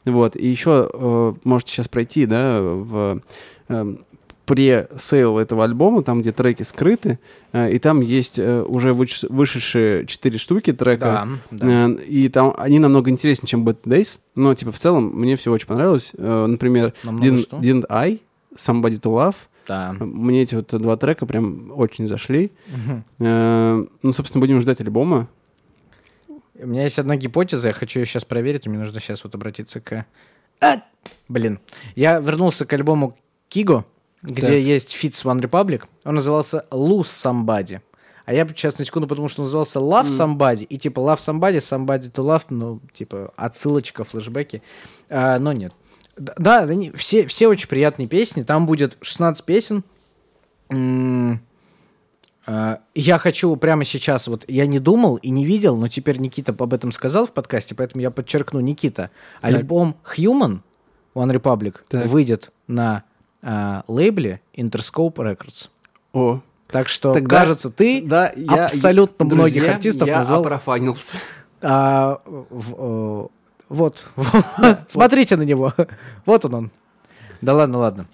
[SPEAKER 2] Вот, и еще э, можете сейчас пройти, да, в эм, пре-сейл этого альбома, там, где треки скрыты, э, и там есть э, уже выш- вышедшие четыре штуки трека.
[SPEAKER 1] Да, да.
[SPEAKER 2] Э, И там они намного интереснее, чем Bad Days. Но, типа, в целом, мне все очень понравилось. Например,
[SPEAKER 1] Намного
[SPEAKER 2] Didn't,
[SPEAKER 1] что?
[SPEAKER 2] Didn't I, Somebody to Love.
[SPEAKER 1] Да.
[SPEAKER 2] Мне эти вот два трека прям очень зашли. Ну, собственно, будем ждать альбома.
[SPEAKER 1] У меня есть одна гипотеза, я хочу ее сейчас проверить, мне нужно сейчас вот обратиться к... А! Блин. Я вернулся к альбому Киго, где
[SPEAKER 2] Так.
[SPEAKER 1] есть фит с One Republic. Он назывался Lose Somebody. А я сейчас на секунду подумал, что назывался Love Somebody, и типа Love Somebody, Somebody to Love, ну, типа отсылочка, флешбеки. А, но нет. Да, они все, все очень приятные песни. Там будет 16 песен. М, а, Я хочу прямо сейчас, вот я не думал и не видел, но теперь Никита об этом сказал в подкасте, поэтому я подчеркну, Никита, альбом Human One Republic
[SPEAKER 2] Так.
[SPEAKER 1] выйдет на а, лейбле Interscope Records.
[SPEAKER 2] О,
[SPEAKER 1] Так что,
[SPEAKER 2] Тогда-
[SPEAKER 1] кажется, ты
[SPEAKER 2] да, я-
[SPEAKER 1] абсолютно
[SPEAKER 2] я-
[SPEAKER 1] многих
[SPEAKER 2] друзья,
[SPEAKER 1] артистов
[SPEAKER 2] я
[SPEAKER 1] назвал.
[SPEAKER 2] опрофанился.
[SPEAKER 1] А, в- э, вот, смотрите на него. Вот он он. Да ладно, ладно.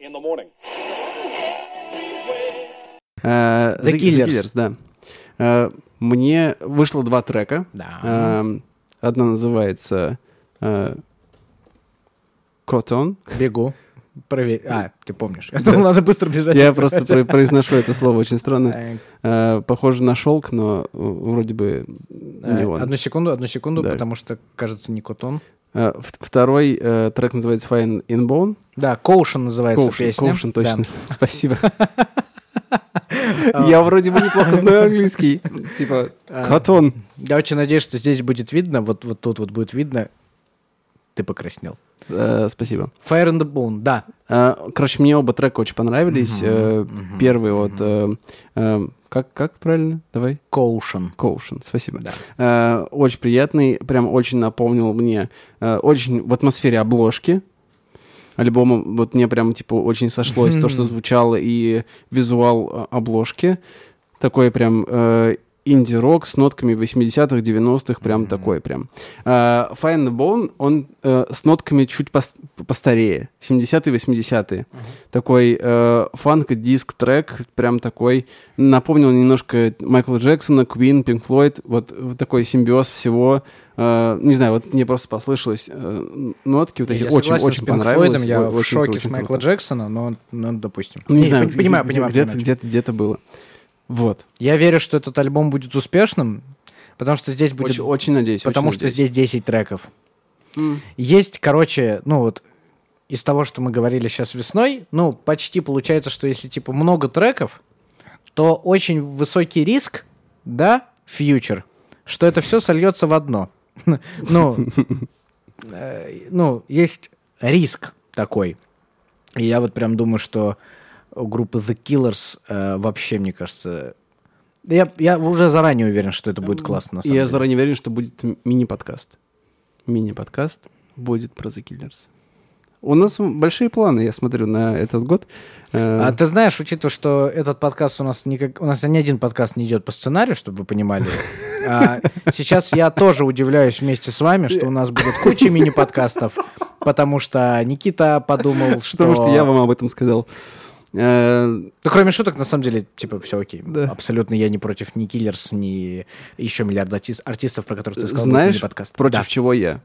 [SPEAKER 3] In the morning.
[SPEAKER 2] Э,
[SPEAKER 1] The Killers.
[SPEAKER 2] да. Э, Мне вышло два трека.
[SPEAKER 1] Да.
[SPEAKER 2] Эм, Одна называется э, Cotton.
[SPEAKER 1] Бегу. Проверь. А, ты помнишь. Я думал, надо быстро бежать.
[SPEAKER 2] Я просто про- произношу это слово очень странно.
[SPEAKER 1] Э,
[SPEAKER 2] Похоже на шелк, но э, вроде бы не
[SPEAKER 1] э,
[SPEAKER 2] он.
[SPEAKER 1] Одну секунду, одну секунду, потому что, кажется, не Котон.
[SPEAKER 2] Второй трек называется Fine in Bone.
[SPEAKER 1] Да, Коушен называется песня.
[SPEAKER 2] Коушен, точно. Спасибо. Я вроде бы неплохо знаю английский. Типа,
[SPEAKER 1] А.
[SPEAKER 2] Cotton.
[SPEAKER 1] Я очень надеюсь, что здесь будет видно, вот, вот тут вот будет видно. Ты покраснел.
[SPEAKER 2] Э, Спасибо.
[SPEAKER 1] Fire in the Bone, да.
[SPEAKER 2] Э, Короче, мне оба трека очень понравились. Э, Первый вот... э, э, Как как правильно? Давай.
[SPEAKER 1] Коушен.
[SPEAKER 2] Коушен, спасибо.
[SPEAKER 1] Да.
[SPEAKER 2] Э, очень приятный, прям очень напомнил мне, э, очень в атмосфере обложки альбома, вот мне прям, типа, очень сошлось то, что звучало, и визуал э, обложки. Такой прям э, инди-рок с нотками 80-х, 90-х, прям такой прям. А, Fire and Bone, он э, с нотками чуть пос- постарее, 70-е, 80-е. Такой э, фанк-диск-трек, прям такой, напомнил немножко Майкла Джексона, Квин, Пинк Флойд, вот, вот такой симбиоз всего. Э, не знаю, вот мне просто послышалось э, нотки вот эти, очень, очень
[SPEAKER 1] Pink
[SPEAKER 2] понравилось.
[SPEAKER 1] Floyd, я
[SPEAKER 2] О-
[SPEAKER 1] в
[SPEAKER 2] очень
[SPEAKER 1] шоке
[SPEAKER 2] круто,
[SPEAKER 1] с
[SPEAKER 2] очень
[SPEAKER 1] Майкла
[SPEAKER 2] круто.
[SPEAKER 1] Джексона, но, ну, допустим.
[SPEAKER 2] Не, знаю,
[SPEAKER 1] пон- понимаю,
[SPEAKER 2] где-
[SPEAKER 1] понимаю,
[SPEAKER 2] где-то, где-то, где-то было. Вот.
[SPEAKER 1] Я верю, что этот альбом будет успешным, потому что здесь будет...
[SPEAKER 2] Очень, очень надеюсь.
[SPEAKER 1] потому
[SPEAKER 2] очень
[SPEAKER 1] что
[SPEAKER 2] надеюсь.
[SPEAKER 1] здесь 10 треков.
[SPEAKER 2] М.
[SPEAKER 1] Есть, короче, ну вот из того, что мы говорили сейчас весной, ну, почти получается, что если, типа, много треков, то очень высокий риск, да, фьючер, что это все сольется в одно. Ну, э, ну, есть риск такой. И я вот прям думаю, что у группы The Killers э, вообще, мне кажется... Я, я уже заранее уверен, что это будет классно, на самом
[SPEAKER 2] я
[SPEAKER 1] деле.
[SPEAKER 2] заранее уверен, что будет мини-подкаст. Мини-подкаст будет про The Killers. У нас большие планы, я смотрю, на этот год. Э,
[SPEAKER 1] А ты знаешь, учитывая, что этот подкаст у нас никак... У нас ни один подкаст не идет по сценарию, чтобы вы понимали. А сейчас я тоже удивляюсь вместе с вами, что у нас будет куча мини-подкастов, потому что Никита подумал, что...
[SPEAKER 2] Потому что я вам об этом сказал. Э,
[SPEAKER 1] Ну, кроме шуток, на самом деле, типа, все окей.
[SPEAKER 2] Да.
[SPEAKER 1] Абсолютно я не против ни Киллерс, ни еще миллиард артис- артистов, про которых ты сказал.
[SPEAKER 2] Знаешь,
[SPEAKER 1] мини-подкаст.
[SPEAKER 2] против
[SPEAKER 1] Да.
[SPEAKER 2] чего я?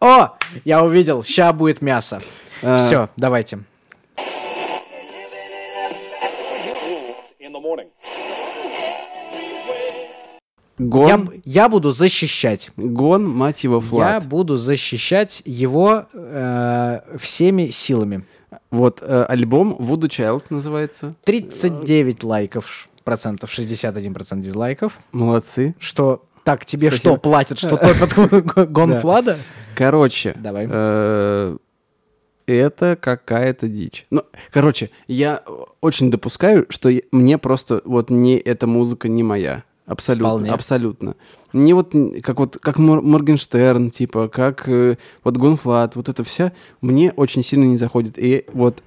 [SPEAKER 1] О! Я увидел, ща будет мясо.
[SPEAKER 2] А,
[SPEAKER 1] Все, давайте. Я,
[SPEAKER 2] Гон,
[SPEAKER 1] б- я буду защищать.
[SPEAKER 2] гон, мать его,
[SPEAKER 1] Я
[SPEAKER 2] флаг.
[SPEAKER 1] буду защищать его э, всеми силами.
[SPEAKER 2] Вот э, альбом Voodoo Child называется.
[SPEAKER 1] 39 лайков, процентов, 61 процент дизлайков.
[SPEAKER 2] Молодцы.
[SPEAKER 1] Что, так, тебе
[SPEAKER 2] Спасибо.
[SPEAKER 1] что, платят, что топят Гонфлада?
[SPEAKER 2] Короче,
[SPEAKER 1] Давай.
[SPEAKER 2] э, это какая-то дичь. Ну, короче, я очень допускаю, что мне просто вот не эта музыка не моя. Абсолютно,
[SPEAKER 1] Вполне.
[SPEAKER 2] абсолютно. Не вот как вот как Мор- Моргенштерн, типа, как э, вот GONE.Fludd, вот это все мне очень сильно не заходит. И вот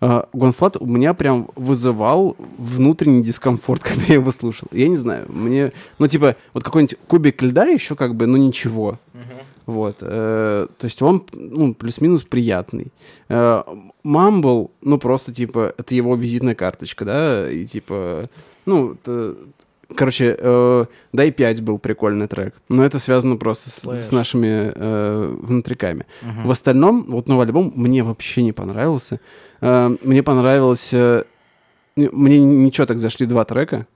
[SPEAKER 2] э, GONE.Fludd у меня прям вызывал внутренний дискомфорт, когда я его слушал. Я не знаю, мне, ну типа вот какой-нибудь кубик льда еще как бы, ну ничего. Вот, э, то есть он, ну, плюс-минус приятный. Э, Mumble, ну, просто, типа, это его визитная карточка, да, и, типа, ну, короче, э, Дай 5 был прикольный трек, но это связано просто с,
[SPEAKER 1] Слэш.
[SPEAKER 2] с нашими э, внутриками. В остальном, вот новый альбом мне вообще не понравился. Э, мне понравилось... э, не- мне ничего так зашли два трека.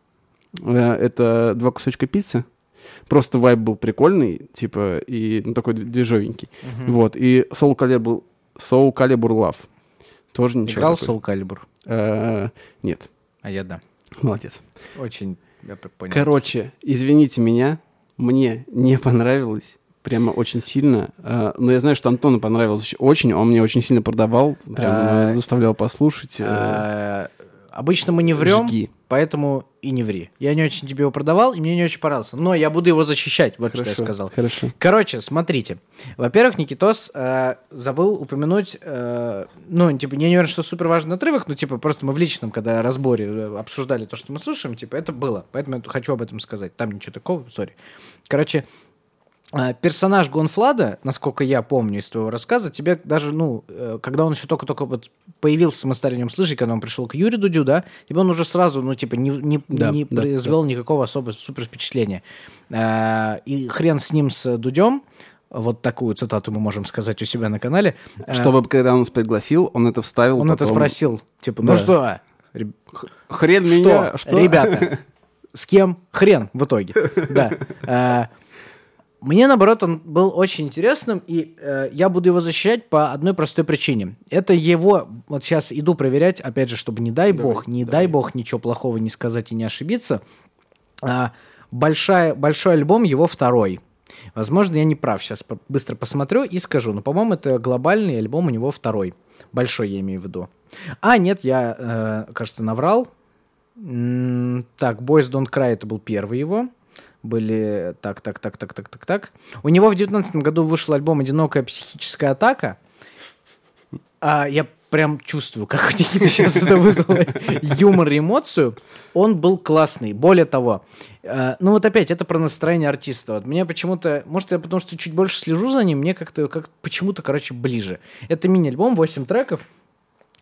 [SPEAKER 2] Э, это «Два кусочка пиццы». Просто вайб был прикольный, типа, и ну, такой движовенький. Вот, и Soul Calibur, Soul Calibur Love. Тоже ничего.
[SPEAKER 1] Играл
[SPEAKER 2] такой.
[SPEAKER 1] Soul Calibur?
[SPEAKER 2] Э, Нет,
[SPEAKER 1] А я да.
[SPEAKER 2] молодец.
[SPEAKER 1] Очень, я понял.
[SPEAKER 2] Короче, извините меня, мне не понравилось. Прямо очень сильно. Э, Но я знаю, что Антону понравилось очень. Он мне очень сильно продавал. Прям
[SPEAKER 1] А,
[SPEAKER 2] э, заставлял послушать. э,
[SPEAKER 1] А, Обычно мы не врем,
[SPEAKER 2] жги.
[SPEAKER 1] Поэтому и не ври. Я не очень тебе его продавал, и мне не очень понравился. Но я буду его защищать, вот что я
[SPEAKER 2] Хорошо,
[SPEAKER 1] сказал.
[SPEAKER 2] Хорошо.
[SPEAKER 1] Короче, смотрите. Во-первых, Никитос э, забыл упомянуть, э, ну, типа, я не уверен, что супер важный отрывок, но, типа, просто мы в личном, когда разборе э, обсуждали то, что мы слушаем, типа, это было. Поэтому я хочу об этом сказать. Там ничего такого, сори. Короче, персонаж Гонфлада, насколько я помню из твоего рассказа, тебе даже, ну, э, когда он еще только-только вот появился, мы стали о нем слышать, когда он пришел к Юре Дудю, да, тебе он уже сразу, ну, типа, не, не,
[SPEAKER 2] Да,
[SPEAKER 1] не
[SPEAKER 2] да,
[SPEAKER 1] произвел никакого особо супер впечатления. Э, И хрен с ним, с Дудем, вот такую цитату мы можем сказать у себя на канале. Э,
[SPEAKER 2] Чтобы, когда он нас пригласил, он это вставил.
[SPEAKER 1] Он это
[SPEAKER 2] потом.
[SPEAKER 1] спросил, типа, ну
[SPEAKER 2] Да.
[SPEAKER 1] что,
[SPEAKER 2] Хрен
[SPEAKER 1] что,
[SPEAKER 2] меня, что?
[SPEAKER 1] ребята, с кем хрен в итоге? Да. Мне, наоборот, он был очень интересным, и э, я буду его защищать по одной простой причине. Это его, вот сейчас иду проверять, опять же, чтобы не дай бог, не дай бог ничего плохого не сказать и не ошибиться. А, большая, большой альбом его второй. Возможно, я не прав. Сейчас быстро посмотрю и скажу. Но, по-моему, это глобальный альбом у него второй. Большой, я имею в виду. А, нет, я, э, кажется, наврал. М, Так, Boys Don't Cry это был первый его. Были так, так, так, так, так, так, так. У него в девятнадцатом году вышел альбом «Одинокая психическая атака». А, я прям чувствую, как у Никиты сейчас это вызвало юмор и эмоцию. Он был классный. Более того, э, ну вот опять, это про настроение артиста. Вот мне почему-то, может, я потому что чуть больше слежу за ним, мне как-то как почему-то, короче, ближе. Это мини-альбом, 8 треков.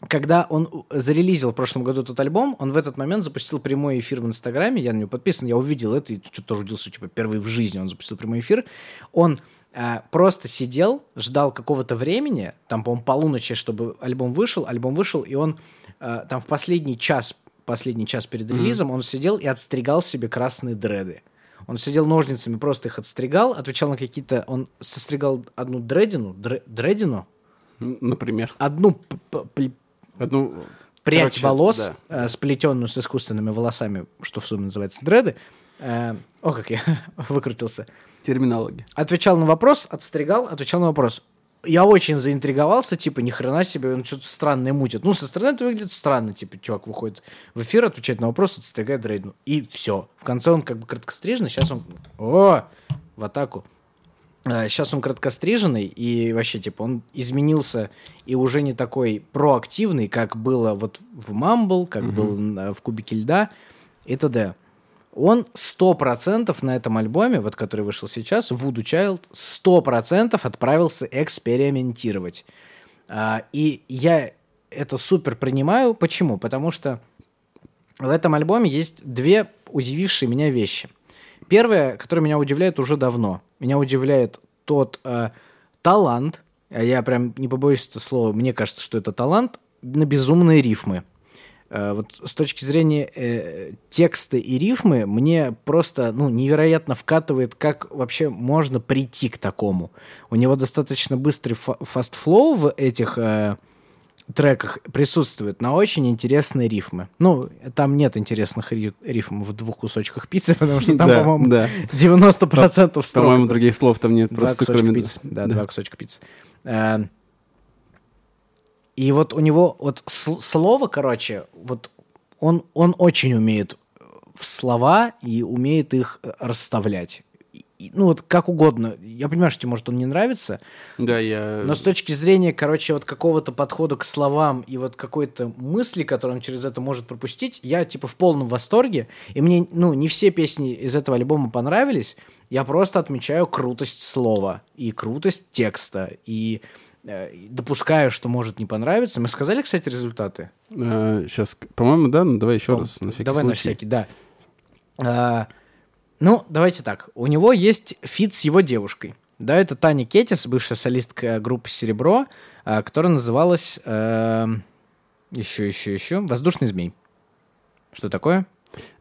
[SPEAKER 1] Когда он зарелизил в прошлом году этот альбом, он в этот момент запустил прямой эфир в Инстаграме. Я на него подписан, я увидел это и что-то тоже удивился, типа, первый в жизни он запустил прямой эфир. Он э, просто сидел, ждал какого-то времени, там, по-моему, полуночи, чтобы альбом вышел, альбом вышел, и он э, там в последний час, последний час перед релизом, он сидел и отстригал себе красные дреды. Он сидел ножницами, просто их отстригал, отвечал на какие-то... Он состригал одну дредину, дре- дредину,
[SPEAKER 2] Например.
[SPEAKER 1] одну
[SPEAKER 2] Одну...
[SPEAKER 1] прядь
[SPEAKER 2] короче,
[SPEAKER 1] волос,
[SPEAKER 2] да.
[SPEAKER 1] э, сплетенную с искусственными волосами, что в сумме называется дреды. Э, о, как я выкрутился.
[SPEAKER 2] Терминология.
[SPEAKER 1] Отвечал на вопрос, отстригал, отвечал на вопрос. Я очень заинтриговался, типа, ни хрена себе, он что-то странное мутит. Ну, со стороны это выглядит странно, типа, чувак выходит в эфир, отвечает на вопрос, отстригает дрейдну. И все. В конце он как бы короткострижный, сейчас он... О, в атаку. Сейчас он короткостриженный, и вообще, типа, он изменился и уже не такой проактивный, как было вот в Мамбл, как был э, в Кубике льда и т.д. Он 100% на этом альбоме, вот который вышел сейчас, Voodoo Child, 100% отправился экспериментировать. А, и я это супер принимаю. Почему? Потому что в этом альбоме есть две удивившие меня вещи. Первое, которое меня удивляет уже давно. Меня удивляет тот э, талант, а я прям не побоюсь этого слова, мне кажется, что это талант, на безумные рифмы. Э, вот с точки зрения э, текста и рифмы, мне просто ну, невероятно вкатывает, как вообще можно прийти к такому. У него достаточно быстрый fa- fast flow в этих э, треках присутствует на очень интересные рифмы. Ну, там нет интересных ри- рифм в двух кусочках пиццы, потому что там, по-моему,
[SPEAKER 2] да.
[SPEAKER 1] 90% строк.
[SPEAKER 2] По-моему, других слов там нет.
[SPEAKER 1] Два
[SPEAKER 2] Просто
[SPEAKER 1] кусочка пиццы. Да, два кусочка пиццы. Э, И вот у него вот сл- слово, короче, вот он, он очень умеет в слова и умеет их э, расставлять. Ну, вот как угодно. Я понимаю, что тебе, может, он не нравится,
[SPEAKER 2] Да, я...
[SPEAKER 1] но с точки зрения, короче, вот какого-то подхода к словам и вот какой-то мысли, которую он через это может пропустить, я, типа, в полном восторге. И мне, ну, не все песни из этого альбома понравились. Я просто отмечаю крутость слова и крутость текста. И э, допускаю, что может не понравиться. Мы сказали, кстати, результаты?
[SPEAKER 2] сейчас, по-моему, да, ну давай еще раз, на всякий
[SPEAKER 1] Давай на
[SPEAKER 2] случай.
[SPEAKER 1] всякий, да. Ну, давайте так. У него есть фит с его девушкой. Да, это Таня Кетис, бывшая солистка группы «Серебро», а, которая называлась эм, еще, еще, еще «Воздушный змей». Что такое?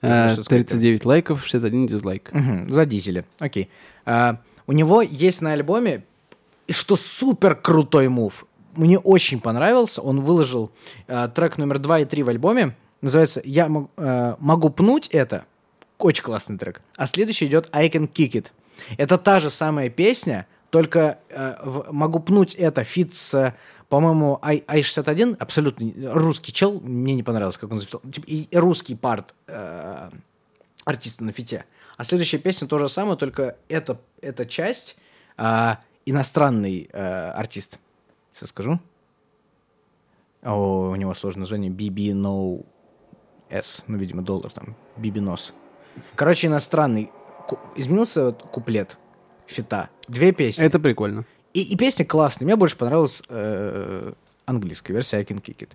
[SPEAKER 1] Ты
[SPEAKER 2] Э,
[SPEAKER 1] можешь сказать?
[SPEAKER 2] 39 лайков, 61 дизлайк.
[SPEAKER 1] Задизили. Окей. А, у него есть на альбоме, что супер крутой move. Мне очень понравился. Он выложил а, трек номер 2 и 3 в альбоме. Называется «Я мог- а, могу пнуть это». Очень классный трек. А следующий идет «I can kick it». Это та же самая песня, только э, в «Могу пнуть это» feat с, по-моему, I, I61, абсолютно русский чел, мне не понравилось, как он записал. Типа, и русский part э, артиста на фите. А следующая песня то же самое, только это, эта часть а, иностранный э, артист. Сейчас скажу. О, у него сложное название. BB No S. Ну, видимо, доллар там. BB Nos. Короче, иностранный. Изменился вот куплет фита. Две песни.
[SPEAKER 2] Это прикольно.
[SPEAKER 1] И, и песня классная. Мне больше понравилась э, английская версия I Can Kick It.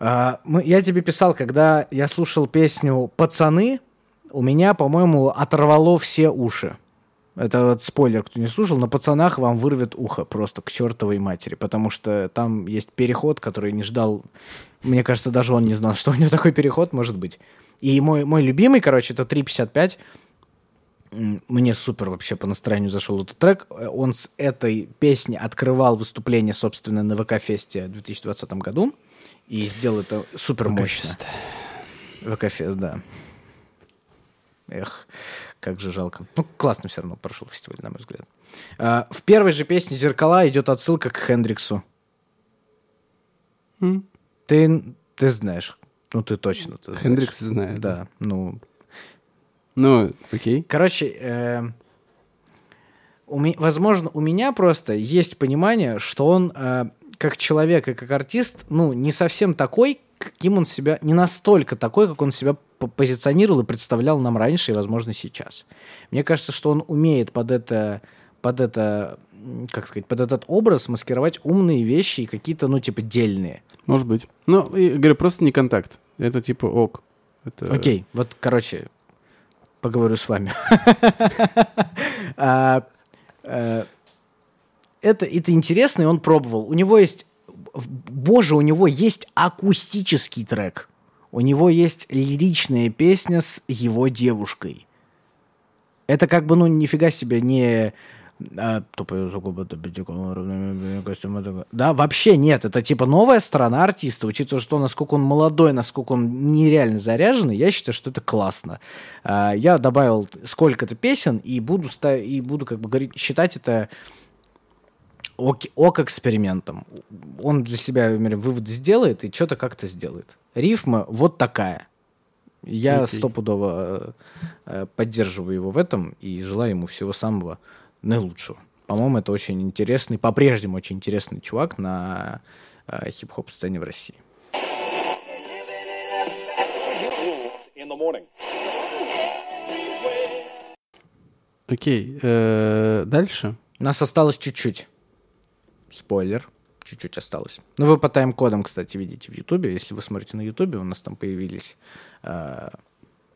[SPEAKER 1] А, мы- я тебе писал, когда я слушал песню «Пацаны», у меня, по-моему, оторвало все уши. Это вот спойлер, кто не слушал, на пацанах вам вырвет ухо просто к чертовой матери, потому что там есть переход, который не ждал. Мне кажется, даже он не знал, что у него такой переход может быть. И мой, мой любимый, короче, это 3.55. М, Мне супер вообще по настроению зашел этот трек. Э, Он с этой песни открывал выступление, собственно, на ВК-фесте в 2020 году. И сделал это супер мощно. ВК-фест, да. Эх, как же жалко. Ну, классно все равно прошел фестиваль, на мой взгляд. А, в первой же песне «Зеркала» идет отсылка к Хендриксу. Ты, ты знаешь. Ну, ты точно. ты знаешь.
[SPEAKER 2] Хендрикс знает.
[SPEAKER 1] Да, ну,
[SPEAKER 2] Ну, окей.
[SPEAKER 1] Короче, э, у ме- возможно, у меня просто есть понимание, что он э, как человек и как артист, ну, не совсем такой, каким он себя, не настолько такой, как он себя по- позиционировал и представлял нам раньше и, возможно, сейчас. Мне кажется, что он умеет под это, под это, как сказать, под этот образ маскировать умные вещи и какие-то, ну, типа, дельные.
[SPEAKER 2] Может быть. Ну, и, говорю, просто не контакт. Это типа ок. Это...
[SPEAKER 1] Окей, вот, короче, поговорю с вами. А, э, Это, это интересно, и он пробовал. У него есть, боже, у него есть акустический трек. У него есть лиричная песня с его девушкой. Это как бы, ну, нифига себе не... а, равными костюмы, это- Да, вообще нет. Это типа новая сторона артиста. Учитывая, что насколько он молодой, насколько он нереально заряженный, я считаю, что это классно. А, Я добавил сколько-то песен и буду, ста- и буду как бы говорить, считать это ок, ок экспериментом. Он для себя например, выводы сделает и что-то как-то сделает. Рифма вот такая. Я
[SPEAKER 2] Окей.
[SPEAKER 1] стопудово э, э, поддерживаю его в этом и желаю ему всего самого наилучшего. По-моему, это очень интересный, по-прежнему очень интересный чувак на э, хип-хоп сцене в России.
[SPEAKER 2] Окей. э, Дальше.
[SPEAKER 1] Нас осталось чуть-чуть. Спойлер. Чуть-чуть осталось. Ну, вы по тайм-кодам, кстати, видите в Ютубе. Если вы смотрите на Ютубе, у нас там появились э,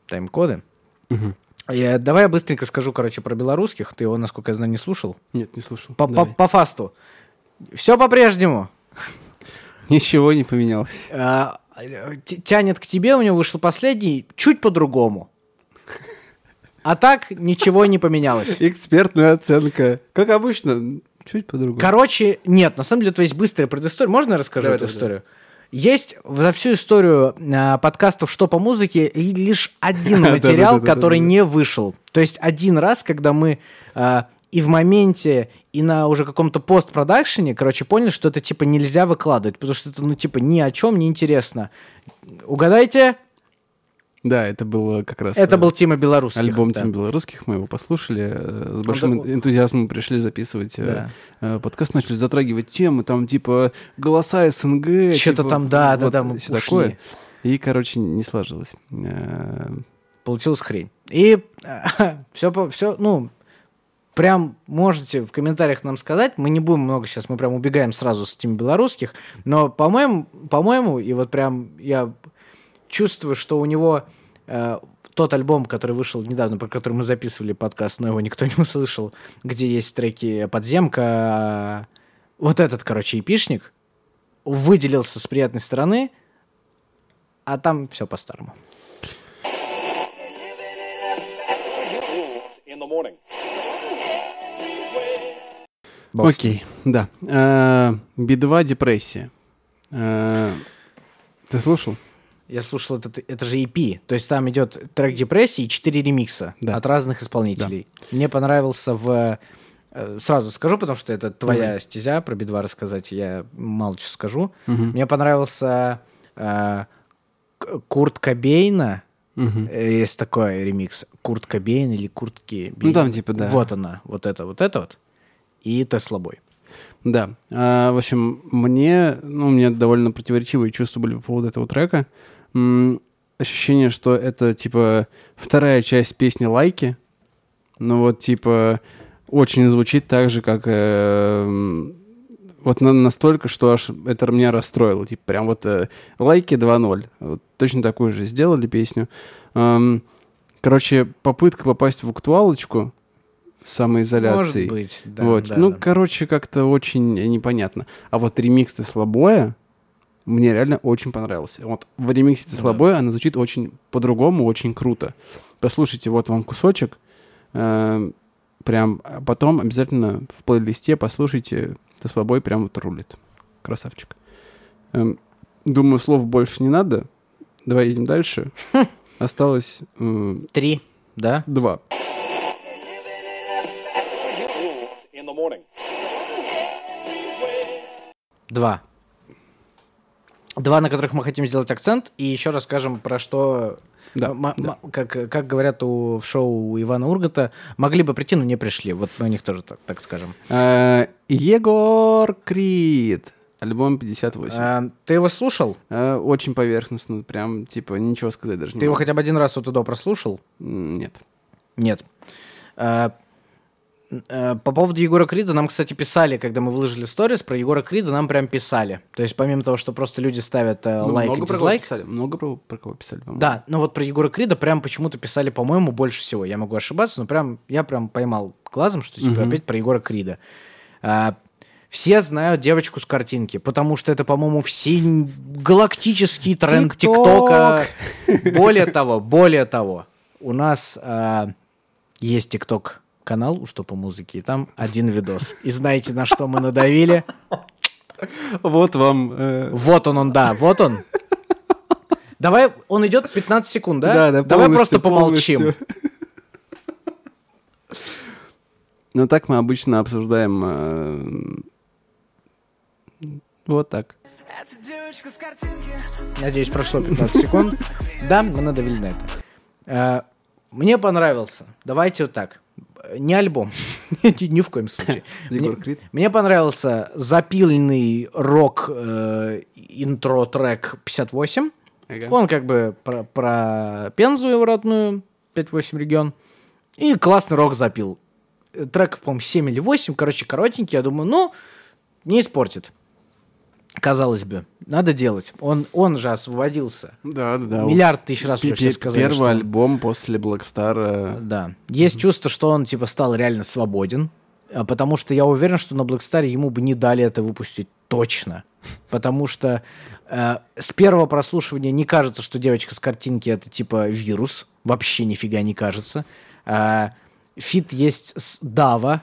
[SPEAKER 1] тайм-коды. Я, давай я быстренько скажу, короче, про белорусских. Ты его, насколько я знаю, не слушал.
[SPEAKER 2] Нет, не слушал.
[SPEAKER 1] По, по,
[SPEAKER 2] Давай.
[SPEAKER 1] по фасту. Все по-прежнему.
[SPEAKER 2] Ничего не поменялось.
[SPEAKER 1] А, э, тянет к тебе, у него вышел последний, чуть по-другому. А так ничего не поменялось.
[SPEAKER 2] Экспертная оценка. Как обычно, чуть по-другому.
[SPEAKER 1] Короче, нет, на самом деле, то есть быстрая предыстория. Можно я расскажу
[SPEAKER 2] Давай,
[SPEAKER 1] эту
[SPEAKER 2] давай,
[SPEAKER 1] историю? Есть за всю историю а, подкастов «Что по музыке» лишь один материал, который не вышел. То есть один раз, когда мы а, и в моменте, и на уже каком-то постпродакшене, короче, поняли, что это типа нельзя выкладывать, потому что это, ну, типа, ни о чем не интересно. Угадайте,
[SPEAKER 2] Да, это было как раз...
[SPEAKER 1] это
[SPEAKER 2] э,
[SPEAKER 1] был Тима Белорусских.
[SPEAKER 2] Альбом
[SPEAKER 1] да.
[SPEAKER 2] Тим белорусских, мы его послушали, э, с большим
[SPEAKER 1] такой-
[SPEAKER 2] энтузиазмом пришли записывать э,
[SPEAKER 1] Да.
[SPEAKER 2] э, подкаст, начали затрагивать темы, там типа голоса СНГ.
[SPEAKER 1] Что-то
[SPEAKER 2] типа,
[SPEAKER 1] там, да, да,
[SPEAKER 2] вот
[SPEAKER 1] да, мы
[SPEAKER 2] всё
[SPEAKER 1] ушли.
[SPEAKER 2] такое. И, короче, не сложилось. Э,
[SPEAKER 1] Получилась хрень. И все, все, ну, прям можете в комментариях нам сказать, мы не будем много сейчас, мы прям убегаем сразу с тем белорусских, но, по-моему, по-моему, и вот прям я чувствую, что у него э, тот альбом, который вышел недавно, про который мы записывали подкаст, но его никто не услышал, где есть треки «Подземка», вот этот, короче, эпишник, выделился с приятной стороны, а там все по-старому.
[SPEAKER 3] In the morning.
[SPEAKER 1] Бог с ним.
[SPEAKER 2] Окей, да. Э, Би-2 депрессия. Э, Ты слушал?
[SPEAKER 1] Я слушал этот, это же EP, то есть там идет трек депрессии и 4 ремикса
[SPEAKER 2] Да.
[SPEAKER 1] от разных исполнителей. Мне понравился в... э, Сразу скажу, потому что это твоя
[SPEAKER 2] Давай.
[SPEAKER 1] стезя, про Би-2 рассказать я мало чего скажу. Мне понравился э, Курт Кобейна. Э, есть такой ремикс. Курт Кобейн или Курт Кобейн.
[SPEAKER 2] Ну, там типа, да.
[SPEAKER 1] Вот она, вот это, вот это вот. И Тесла Бой.
[SPEAKER 2] Да. А, в общем, мне, ну, у меня довольно противоречивые чувства были по поводу этого трека. М, ощущение, что это, типа, вторая часть песни «Лайки». Ну, вот, типа, очень звучит так же, как... э, вот на- настолько, что аж это меня расстроило. Типа, прям вот э, «Лайки 2.0». Вот точно такую же сделали песню. Эм, короче, попытка попасть в актуалочку самоизоляции.
[SPEAKER 1] Может быть, да.
[SPEAKER 2] вот.
[SPEAKER 1] да,
[SPEAKER 2] ну,
[SPEAKER 1] да.
[SPEAKER 2] короче, как-то очень непонятно. А вот ремикс Теслобоя мне реально очень понравился. Вот в ремиксе Теслобоя она звучит очень по-другому, очень круто. Послушайте, вот вам кусочек. Эм, прям а потом обязательно в плейлисте послушайте Теслобой прям вот рулит. Красавчик. Эм, думаю, слов больше не надо. Давай едем дальше. Осталось м,
[SPEAKER 1] Три, да?
[SPEAKER 2] два.
[SPEAKER 3] Morning.
[SPEAKER 1] Два. Два, на которых мы хотим сделать акцент, и еще расскажем про что,
[SPEAKER 2] Да,
[SPEAKER 1] м- м-
[SPEAKER 2] да.
[SPEAKER 1] как, как говорят у, в шоу у Ивана Ургата, могли бы прийти, но не пришли. Вот мы о них тоже так, так скажем.
[SPEAKER 2] Э, Егор Крид. Альбом 58.
[SPEAKER 1] А, ты его слушал?
[SPEAKER 2] Э, Очень поверхностно, прям, типа, ничего сказать даже не
[SPEAKER 1] Ты его
[SPEAKER 2] могу.
[SPEAKER 1] хотя бы один раз вот до прослушал?
[SPEAKER 2] Нет.
[SPEAKER 1] Нет. А, э, По поводу Егора Крида, нам, кстати, писали, когда мы выложили сторис, про Егора Крида нам прям писали. То есть, помимо того, что просто люди ставят э,
[SPEAKER 2] Ну,
[SPEAKER 1] лайк и
[SPEAKER 2] много про кого
[SPEAKER 1] дизлайк,
[SPEAKER 2] писали? Много про, про кого писали, по-моему.
[SPEAKER 1] Да, но вот про Егора Крида прям почему-то писали, по-моему, больше всего. Я могу ошибаться, но прям я прям поймал глазом, что типа опять про Егора Крида. А, все знают девочку с картинки, потому что это, по-моему, все галактический тренд
[SPEAKER 2] ТикТок.
[SPEAKER 1] ТикТока. Более того, более того, у нас а, есть ТикТок канал у что по музыке, и там один видос. И знаете, на что мы надавили?
[SPEAKER 2] Вот вам... э,
[SPEAKER 1] Вот он, он, да, вот он. Давай, он идет 15 секунд, да?
[SPEAKER 2] Да, да,
[SPEAKER 1] Давай просто помолчим.
[SPEAKER 2] полностью. Ну, так мы обычно обсуждаем... э, Вот так.
[SPEAKER 1] Надеюсь, прошло 15 секунд. Да, мы надавили на это. Э, Мне понравился. Давайте вот так. Не альбом. Ни в коем случае. Мне- понравился запиленный рок э, интро-трек 58.
[SPEAKER 2] Ага.
[SPEAKER 1] Он как бы про, про Пензу его родную, 5-8 регион. И классный рок запил. Э, Трек, по-моему, 7 или 8, короче, коротенький. Я думаю, ну, не испортит. Казалось бы, надо делать. Он, он же освободился.
[SPEAKER 2] Да, да, да.
[SPEAKER 1] Миллиард тысяч раз уже все сказали,
[SPEAKER 2] Первый
[SPEAKER 1] что
[SPEAKER 2] альбом после Blackstar.
[SPEAKER 1] Да. Есть чувство, что он, типа, стал реально свободен. а Потому что я уверен, что на Blackstar ему бы не дали это выпустить точно. Потому что э, с первого прослушивания не кажется, что девочка с картинки это типа вирус. Вообще нифига не кажется. А, feat есть с Дава.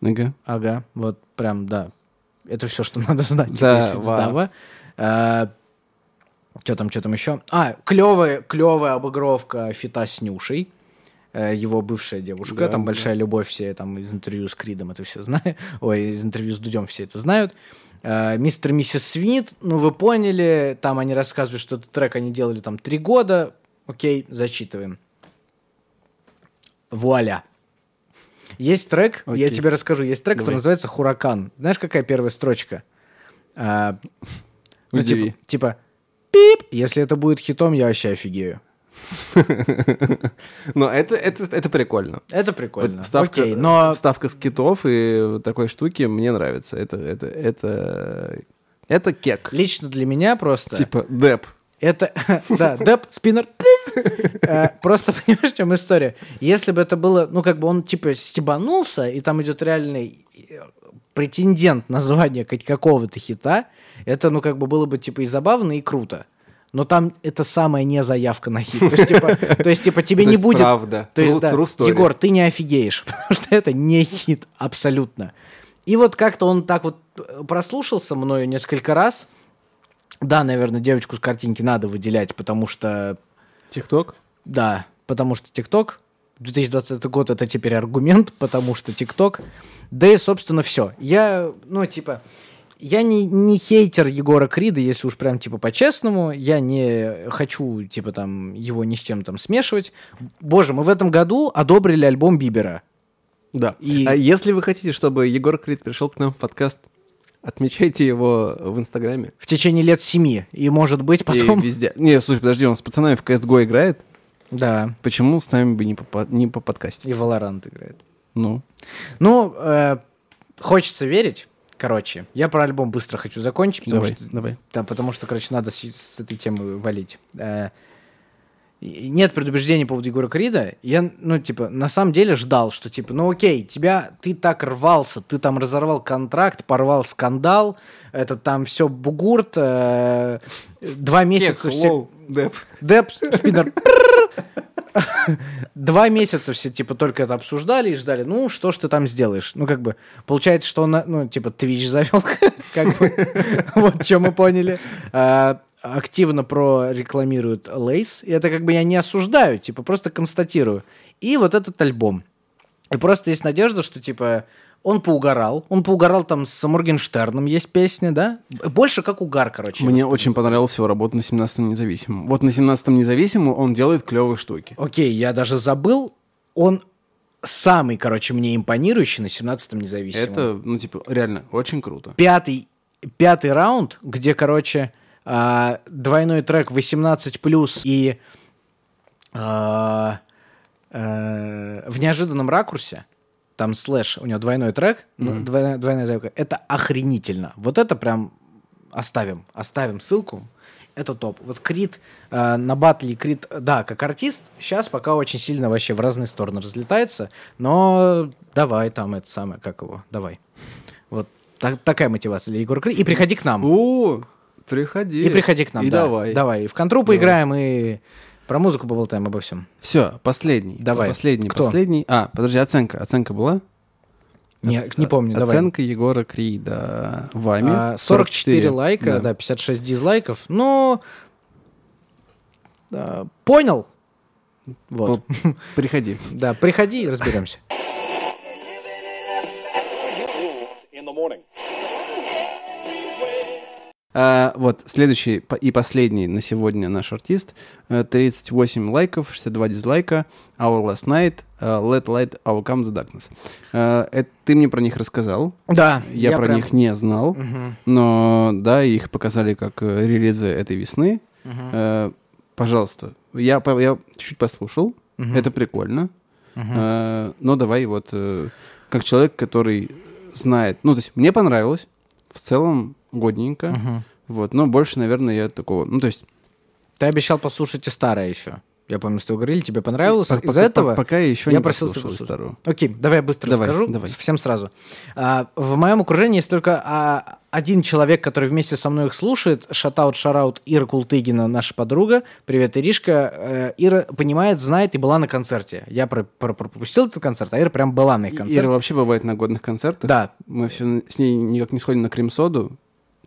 [SPEAKER 2] Ага.
[SPEAKER 1] Ага, вот прям, да. Это все, что надо знать. Типа,
[SPEAKER 2] Да, вау.
[SPEAKER 1] Дава. что там, что там еще? А, клевая, клевая обыгровка feat а с Нюшей. Э, Его бывшая девушка,
[SPEAKER 2] Да,
[SPEAKER 1] там
[SPEAKER 2] да.
[SPEAKER 1] большая любовь, все там из интервью с Кридом это все знают. Ой, из интервью с Дудем все это знают. Э, Мистер и миссис Свит, ну вы поняли, там они рассказывают, что этот трек они делали там три года. Окей, зачитываем. Вуаля. Есть трек, я
[SPEAKER 2] Окей.
[SPEAKER 1] тебе расскажу, есть трек, который
[SPEAKER 2] Давай.
[SPEAKER 1] называется «Хуракан». Знаешь, какая первая строчка? А, ну,
[SPEAKER 2] Удиви.
[SPEAKER 1] типа, типа, пип, если это будет хитом, я вообще офигею.
[SPEAKER 2] Но это, это, это прикольно.
[SPEAKER 1] Это прикольно.
[SPEAKER 2] Вот вставка,
[SPEAKER 1] Окей, но
[SPEAKER 2] вставка скитов и такой штуки мне нравится. Это, это, это, это кек.
[SPEAKER 1] лично для меня просто...
[SPEAKER 2] Типа деп.
[SPEAKER 1] Это, да, деп, спиннер. Э, Просто понимаешь, в чем история? Если бы это было, ну, как бы он, типа, стебанулся, и там идет реальный э, претендент на звание какого-то хита, это, ну, как бы было бы, типа, и забавно, и круто. Но там это самая не заявка на хит. То есть, типа, то есть, типа тебе не будет...
[SPEAKER 2] правда.
[SPEAKER 1] То есть, да. Егор, ты не офигеешь, потому что это не хит абсолютно. И вот как-то он так вот э, прослушался мною несколько раз. Да, наверное, девочку с картинки надо выделять, потому что,
[SPEAKER 2] Тикток?
[SPEAKER 1] да, потому что ТикТок, 2020 год это теперь аргумент, потому что ТикТок. Да и, собственно, все. Я, ну, типа, я не, не хейтер Егора Крида, если уж прям, типа, по-честному. Я не хочу, типа, там, его ни с чем там смешивать. Боже, мы в этом году одобрили альбом Бибера.
[SPEAKER 2] Да.
[SPEAKER 1] И-
[SPEAKER 2] А если вы хотите, чтобы Егор Крид пришел к нам в подкаст, отмечайте его в Инстаграме.
[SPEAKER 1] В течение лет семи. И, может быть, потом...
[SPEAKER 2] И везде. Не, слушай, подожди, он с пацанами в CSGO играет.
[SPEAKER 1] Да,
[SPEAKER 2] Почему с нами бы не, по, не
[SPEAKER 1] и
[SPEAKER 2] поподкастить?
[SPEAKER 1] Valorant играет.
[SPEAKER 2] Ну,
[SPEAKER 1] Ну, э, хочется верить. Короче, я про альбом быстро хочу закончить, потому
[SPEAKER 2] давай,
[SPEAKER 1] что
[SPEAKER 2] давай.
[SPEAKER 1] Да, потому что, короче, надо с, с этой темы валить. Э, и нет предубеждений по поводу Егора Крида. Я, ну, типа, на самом деле ждал, что, типа, ну, окей, тебя, ты так рвался, ты там разорвал контракт, порвал скандал, это там все бугурт, э, два месяца все...
[SPEAKER 2] деп.
[SPEAKER 1] Деп, спиннер. Два месяца все, типа, только это обсуждали и ждали. Ну, что ж ты там сделаешь? Ну, как бы, получается, что он, ну, типа, Twitch завел, как бы, вот, что мы поняли. Активно прорекламирует Лейс. И это, как бы, я не осуждаю, типа, просто констатирую. И вот этот альбом. И просто есть надежда, что, типа, он поугарал. Он поугарал там с Моргенштерном, есть песня, да? Больше как угар, короче.
[SPEAKER 2] Мне очень понравилась его работа на 17-м независимом. Вот на 17-м независимом он делает клевые штуки.
[SPEAKER 1] Окей, я даже забыл. Он самый, короче, мне импонирующий на 17-м независимом.
[SPEAKER 2] Это, ну, типа, реально очень круто.
[SPEAKER 1] пятый, пятый раунд, где, короче, а, двойной трек 18+, и а, э, в неожиданном ракурсе, там слэш, у него двойной трек, ну, двойная, двойная заявка, это охренительно. Вот это прям оставим, оставим ссылку. Это топ. Вот Крит э, на батле Крит, да, как артист, сейчас пока очень сильно вообще в разные стороны разлетается, но давай там это самое, как его, давай. Вот так- такая мотивация для Егора Крид. И приходи к нам.
[SPEAKER 2] О, приходи.
[SPEAKER 1] И приходи к нам,
[SPEAKER 2] И
[SPEAKER 1] да.
[SPEAKER 2] давай.
[SPEAKER 1] Давай. И в контру поиграем, и про музыку поболтаем обо всем.
[SPEAKER 2] Все, последний.
[SPEAKER 1] Давай.
[SPEAKER 2] Последний,
[SPEAKER 1] Кто?
[SPEAKER 2] последний. А, подожди, оценка. Оценка была?
[SPEAKER 1] Не,
[SPEAKER 2] Оц-
[SPEAKER 1] не помню, давай.
[SPEAKER 2] Оценка Егора Крида вами.
[SPEAKER 1] А, 44 лайка, да. 56 дизлайков. Ну, да, понял. Вот.
[SPEAKER 2] Приходи.
[SPEAKER 1] Да, приходи и разберемся.
[SPEAKER 3] in the morning.
[SPEAKER 2] А, вот, следующий и последний на сегодня наш артист. Э, 38 лайков, 62 дизлайка. Our Last Night, э, Let Light Overcome the Darkness. Э, это ты мне про них рассказал.
[SPEAKER 1] Да,
[SPEAKER 2] Я, про
[SPEAKER 1] прям-
[SPEAKER 2] них не знал.
[SPEAKER 1] Мгм,
[SPEAKER 2] Но, да, их показали как э, релизы этой весны.
[SPEAKER 1] мгм,
[SPEAKER 2] Э, пожалуйста, я, я чуть послушал.
[SPEAKER 1] мгм,
[SPEAKER 2] Это прикольно.
[SPEAKER 1] мгм.
[SPEAKER 2] Э, но давай вот, э, как человек, который знает... Ну, то есть мне понравилось. В целом годненько.
[SPEAKER 1] Мгм.
[SPEAKER 2] Вот, но больше, наверное, я такого... Ну, то есть...
[SPEAKER 1] Ты обещал послушать и старое еще. Я помню, что вы говорили, тебе понравилось.
[SPEAKER 2] по-
[SPEAKER 1] Из-за
[SPEAKER 2] пока-
[SPEAKER 1] этого...
[SPEAKER 2] по- Пока я еще
[SPEAKER 1] я
[SPEAKER 2] не
[SPEAKER 1] просил
[SPEAKER 2] старую.
[SPEAKER 1] Окей, давай я быстро
[SPEAKER 2] Давай,
[SPEAKER 1] скажу,
[SPEAKER 2] давай.
[SPEAKER 1] всем сразу. А, в моем окружении есть только а, один человек, который вместе со мной их слушает. Шатаут, шараут Ира Култыгина, наша подруга. Привет, Иришка. Э, Ира понимает, знает и была на концерте. Я про- про- пропустил этот концерт, а Ира прям была на
[SPEAKER 2] И-
[SPEAKER 1] концерте.
[SPEAKER 2] Ира вообще бывает на годных концертах.
[SPEAKER 1] Да,
[SPEAKER 2] Мы все с ней никак не сходим на крем-соду.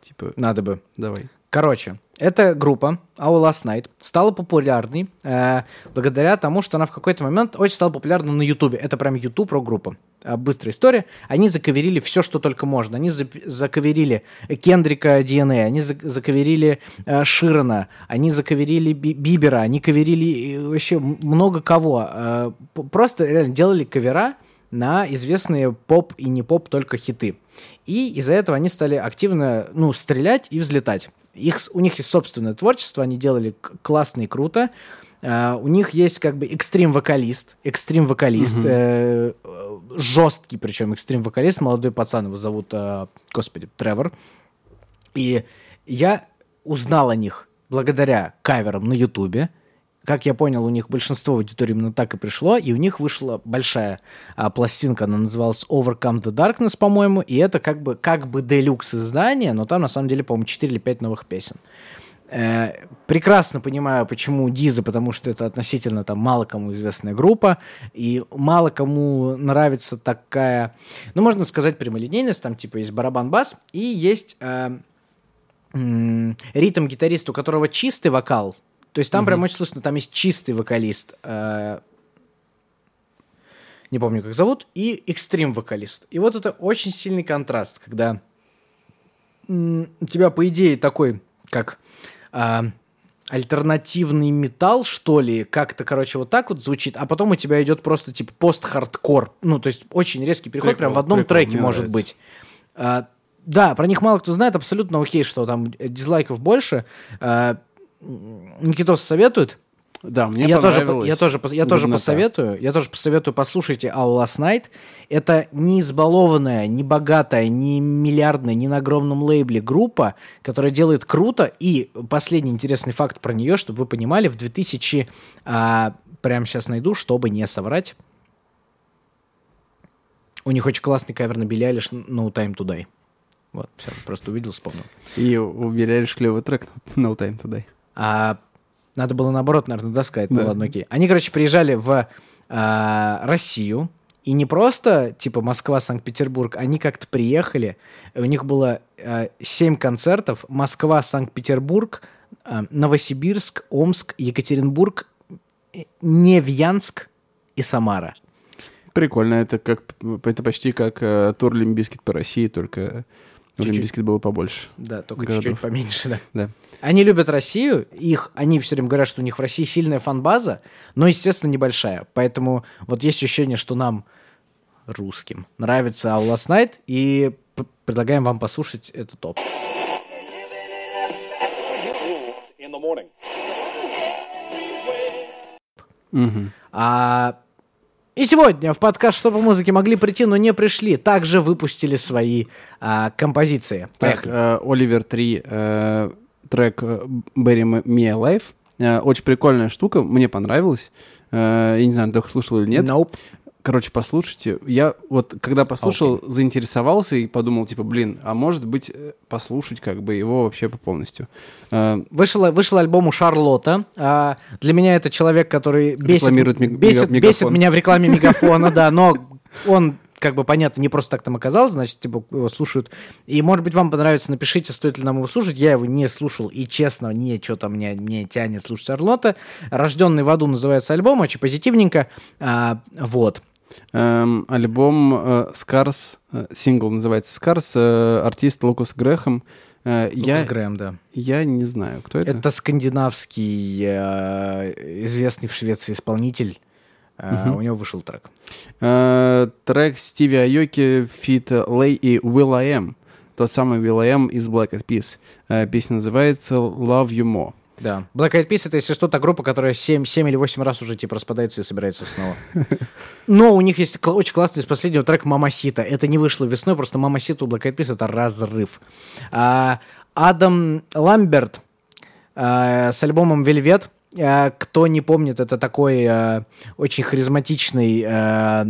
[SPEAKER 2] Типа,
[SPEAKER 1] надо бы.
[SPEAKER 2] давай.
[SPEAKER 1] Короче, эта группа Our Last Night стала популярной э, благодаря тому, что она в какой-то момент очень стала популярна на Ютубе. Это прям Ютуб рок-группа. Э, быстрая история. Они заковерили все, что только можно. Они зап- заковерили Кендрика DNA, они за- заковерили э, Широна, они заковерили Би- Бибера, они коверили э, вообще много кого. Э, просто реально делали кавера на известные поп и не поп только хиты. И из-за этого они стали активно ну, стрелять и взлетать. Их, у них есть собственное творчество, они делали классно и круто. Э, у них есть как бы экстрим-вокалист, экстрим-вокалист, э, э, жесткий причем экстрим-вокалист, молодой пацан, его зовут, э, господи, Тревор. И я узнал о них благодаря каверам на Ютубе. Как я понял, у них большинство аудитории именно так и пришло, и у них вышла большая а, пластинка, она называлась Overcome the Darkness, по-моему, и это как бы, как бы делюкс издание, но там на самом деле, по-моему, 4 или 5 новых песен. Э, прекрасно понимаю, почему Диза, потому что это относительно там мало кому известная группа, и мало кому нравится такая, ну, можно сказать, прямолинейность, там типа есть барабан-бас, и есть э, м, ритм-гитарист, у которого чистый вокал, то есть там прям очень слышно, там есть чистый вокалист, э, не помню, как зовут, и экстрим-вокалист. И вот это очень сильный контраст, когда у тебя, по идее, такой, как а, альтернативный металл, что ли, как-то, короче, вот так вот звучит, а потом у тебя идет просто, типа, пост-хардкор. Ну, то есть очень резкий переход,
[SPEAKER 2] Прикол,
[SPEAKER 1] прям в одном
[SPEAKER 2] прикол,
[SPEAKER 1] треке может
[SPEAKER 2] нравится.
[SPEAKER 1] быть. А, да, про них мало кто знает, абсолютно окей, что там э, дизлайков больше. М, Никитос советует,
[SPEAKER 2] Да, мне
[SPEAKER 1] я тоже, по-
[SPEAKER 2] понравилось.
[SPEAKER 1] я тоже, я тоже посоветую, я тоже посоветую, послушайте All Last Night. Это не избалованная, не богатая, не миллиардная, не на огромном лейбле группа, которая делает круто. И последний интересный факт про нее, чтобы вы понимали, в 2000, а, прямо сейчас найду, чтобы не соврать. У них очень классный кавер на Билли Айлиш No Time To Die. Вот, всё, просто увидел, вспомнил.
[SPEAKER 2] И у Билли Айлиш клевый трек No Time Today.
[SPEAKER 1] А, надо было наоборот, наверное, да, сказать. Ну
[SPEAKER 2] Да.
[SPEAKER 1] ладно, окей. Они, короче, приезжали в а, Россию. И не просто, типа, Москва, Санкт-Петербург, они как-то приехали. У них было а, семь концертов. Москва, Санкт-Петербург, а, Новосибирск, Омск, Екатеринбург, э, Невьянск и Самара.
[SPEAKER 2] Прикольно, это как это почти как э, тур Limp Bizkit по России, только В
[SPEAKER 1] Чуть-чуть.
[SPEAKER 2] У Limp Bizkit их было побольше.
[SPEAKER 1] Да, только
[SPEAKER 2] городов.
[SPEAKER 1] чуть-чуть поменьше, да.
[SPEAKER 2] Да.
[SPEAKER 1] Они любят Россию, их, они все время говорят, что у них в России сильная фанбаза, но, естественно, небольшая. Поэтому вот есть ощущение, что нам, русским, нравится Our Last Night, и п- предлагаем вам послушать этот топ.
[SPEAKER 2] Мгм.
[SPEAKER 1] А... И сегодня в подкаст «Что по музыке» могли прийти, но не пришли. Также выпустили свои а, композиции.
[SPEAKER 2] Так,
[SPEAKER 1] Поехали.
[SPEAKER 2] э, Оливер 3, э, трек э, Bury Me Alive. Э, Очень прикольная штука, мне понравилась. Э, Я не знаю, ты слушал или нет.
[SPEAKER 1] Nope.
[SPEAKER 2] Короче, послушайте. Я вот, когда послушал, заинтересовался и подумал, типа, блин, а может быть, э, послушать как бы его вообще по полностью. Э,
[SPEAKER 1] Вышел, вышел альбом у Шарлотта. А, для меня это человек, который бесит,
[SPEAKER 2] мег-
[SPEAKER 1] бесит,
[SPEAKER 2] мега-
[SPEAKER 1] бесит
[SPEAKER 2] мегафон.
[SPEAKER 1] меня в рекламе мегафона, да, но он как бы понятно, не просто так там оказался, значит, типа, его слушают. И, может быть, вам понравится, напишите, стоит ли нам его слушать. Я его не слушал, и, честно, не что-то мне, мне тянет слушать Шарлотта. «Рожденный в аду» называется альбом, очень позитивненько. А, вот.
[SPEAKER 2] Эм, Альбом э, Scars, э, сингл называется Scars, э, артист Лукас Грэхэм. Э,
[SPEAKER 1] Lukas
[SPEAKER 2] Я,
[SPEAKER 1] Graham, да.
[SPEAKER 2] я не знаю, кто это.
[SPEAKER 1] Это скандинавский, э, известный в Швеции исполнитель. Э, У него вышел трек.
[SPEAKER 2] Э, трек Steve Aoki, feat Lay и will.i.am. Тот самый will.i.am из Black Eyed Peas. Э, песня называется Love You More.
[SPEAKER 1] Да. Black Eyed Peas это, если что, та группа, которая 7, 7 или 8 раз уже типа распадается и собирается снова. Но у них есть очень классный из последнего трек «Mamacita». Это не вышло весной, просто «Mamacita» у Black Eyed Peas это разрыв. А, Адам Ламберт а, с альбомом «Вельвет». А, кто не помнит, это такой а, очень харизматичный а,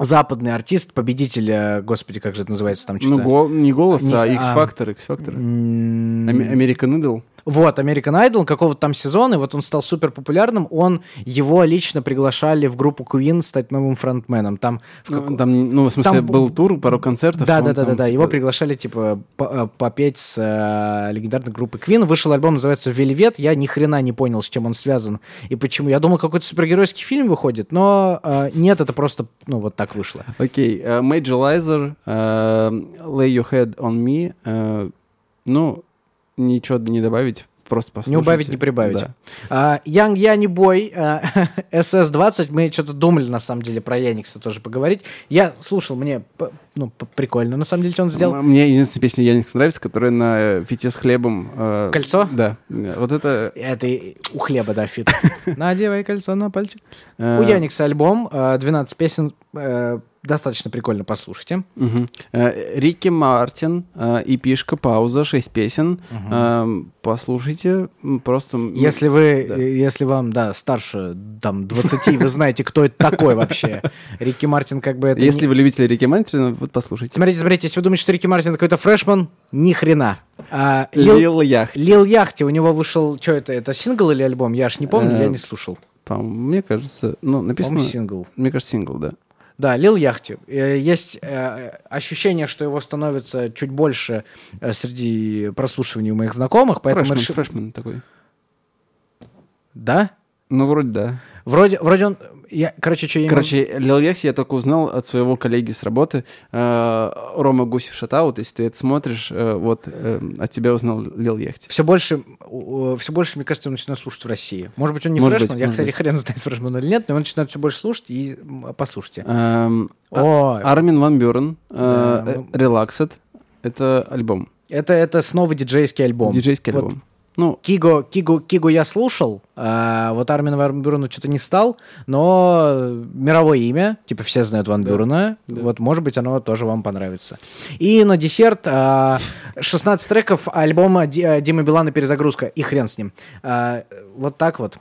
[SPEAKER 1] западный артист, победитель, а, господи, как же это называется там
[SPEAKER 2] Ну, гол- не голос,
[SPEAKER 1] Не-
[SPEAKER 2] а X-Factor, X-Factor. American Idol.
[SPEAKER 1] Вот, American Idol, какого-то там сезона, и вот он стал супер популярным. Он, его лично приглашали в группу Queen стать новым фронтменом. Там, в
[SPEAKER 2] Ну,
[SPEAKER 1] како-
[SPEAKER 2] Там, ну, в смысле,
[SPEAKER 1] Там-
[SPEAKER 2] был тур, пару концертов.
[SPEAKER 1] да, да, да, да, да.
[SPEAKER 2] типа,
[SPEAKER 1] Его приглашали, типа, э, попеть с э, легендарной группой Queen. Вышел альбом, называется Вельвет. Я ни хрена не понял, с чем он связан и почему. Я думал, какой-то супергеройский фильм выходит, но э, нет, это просто, ну, вот так вышло.
[SPEAKER 2] Окей, э, Major Lazer, э, Lay Your Head on Me. э, Ну, ничего не добавить, просто послушайте.
[SPEAKER 1] Не убавить, не прибавить.
[SPEAKER 2] Да.
[SPEAKER 1] А, Young Яни Бой, а, SS-20, мы что-то думали, на самом деле, про Яникса тоже поговорить. Я слушал, мне ну, прикольно, на самом деле, что он сделал.
[SPEAKER 2] Мне единственная песня Yanix нравится, которая на feat е с Хлебом. э,
[SPEAKER 1] Кольцо?
[SPEAKER 2] Да. Вот это...
[SPEAKER 1] Это у Хлеба, да, feat. Надевай кольцо на пальчик.
[SPEAKER 2] э,
[SPEAKER 1] У Yanix а альбом, э, 12 песен, э, достаточно прикольно, послушайте.
[SPEAKER 2] мгм. Э, Рикки Мартин, э, эпишка, «Pausa», 6 песен. Э, Послушайте, просто...
[SPEAKER 1] Если вы,
[SPEAKER 2] да.
[SPEAKER 1] если вам, да, старше, там, 20, вы знаете, кто это такой вообще. Рикки Мартин как бы это... не-
[SPEAKER 2] Если вы любители Рикки Мартина, вот послушайте.
[SPEAKER 1] Смотрите, смотрите, если вы думаете, что Рикки Мартин какой-то фрешман, ни хрена. А, Лил-
[SPEAKER 2] Лил Ях.
[SPEAKER 1] Лил Яхте, у него вышел, что это, это сингл или альбом? Я аж не помню, я не слушал.
[SPEAKER 2] Мне кажется, ну, написано...
[SPEAKER 1] По-моему, сингл.
[SPEAKER 2] Мне кажется, сингл, да.
[SPEAKER 1] Да, Лил Яхте. Э, Есть э, ощущение, что его становится чуть больше э, среди прослушиваний у моих знакомых, поэтому
[SPEAKER 2] Фрешмен,
[SPEAKER 1] решил-
[SPEAKER 2] фрешмен такой.
[SPEAKER 1] Да?
[SPEAKER 2] Ну, вроде да.
[SPEAKER 1] Вроде, вроде он... Я, короче, что я
[SPEAKER 2] Короче, Лил Яхти я только узнал от своего коллеги с работы, э, Рома Гусев Шатаут. Если ты это смотришь, э, вот э, от тебя узнал Лил Яхти.
[SPEAKER 1] все больше, все больше, мне кажется, он начинает слушать в России. Может быть, он не
[SPEAKER 2] Может
[SPEAKER 1] фрешман,
[SPEAKER 2] быть,
[SPEAKER 1] я, кстати,
[SPEAKER 2] быть.
[SPEAKER 1] хрен знает, фрешман или нет, но он начинает все больше слушать, и послушайте.
[SPEAKER 2] Эм, а-
[SPEAKER 1] О,
[SPEAKER 2] Армин Ван Бюрен, э,
[SPEAKER 1] мы-
[SPEAKER 2] Relaxed. Это альбом.
[SPEAKER 1] это, это снова диджейский альбом.
[SPEAKER 2] Диджейский
[SPEAKER 1] Вот
[SPEAKER 2] альбом. Ну,
[SPEAKER 1] Киго, Киго, Кигу я слушал, а вот Армин Ван Бюрену что-то не стал, но мировое имя, типа все знают Ван Бюрена, вот может быть оно тоже вам понравится. И на десерт а, 16 треков альбома а, Димы Билана «Перезагрузка», и хрен с ним. А, вот так вот.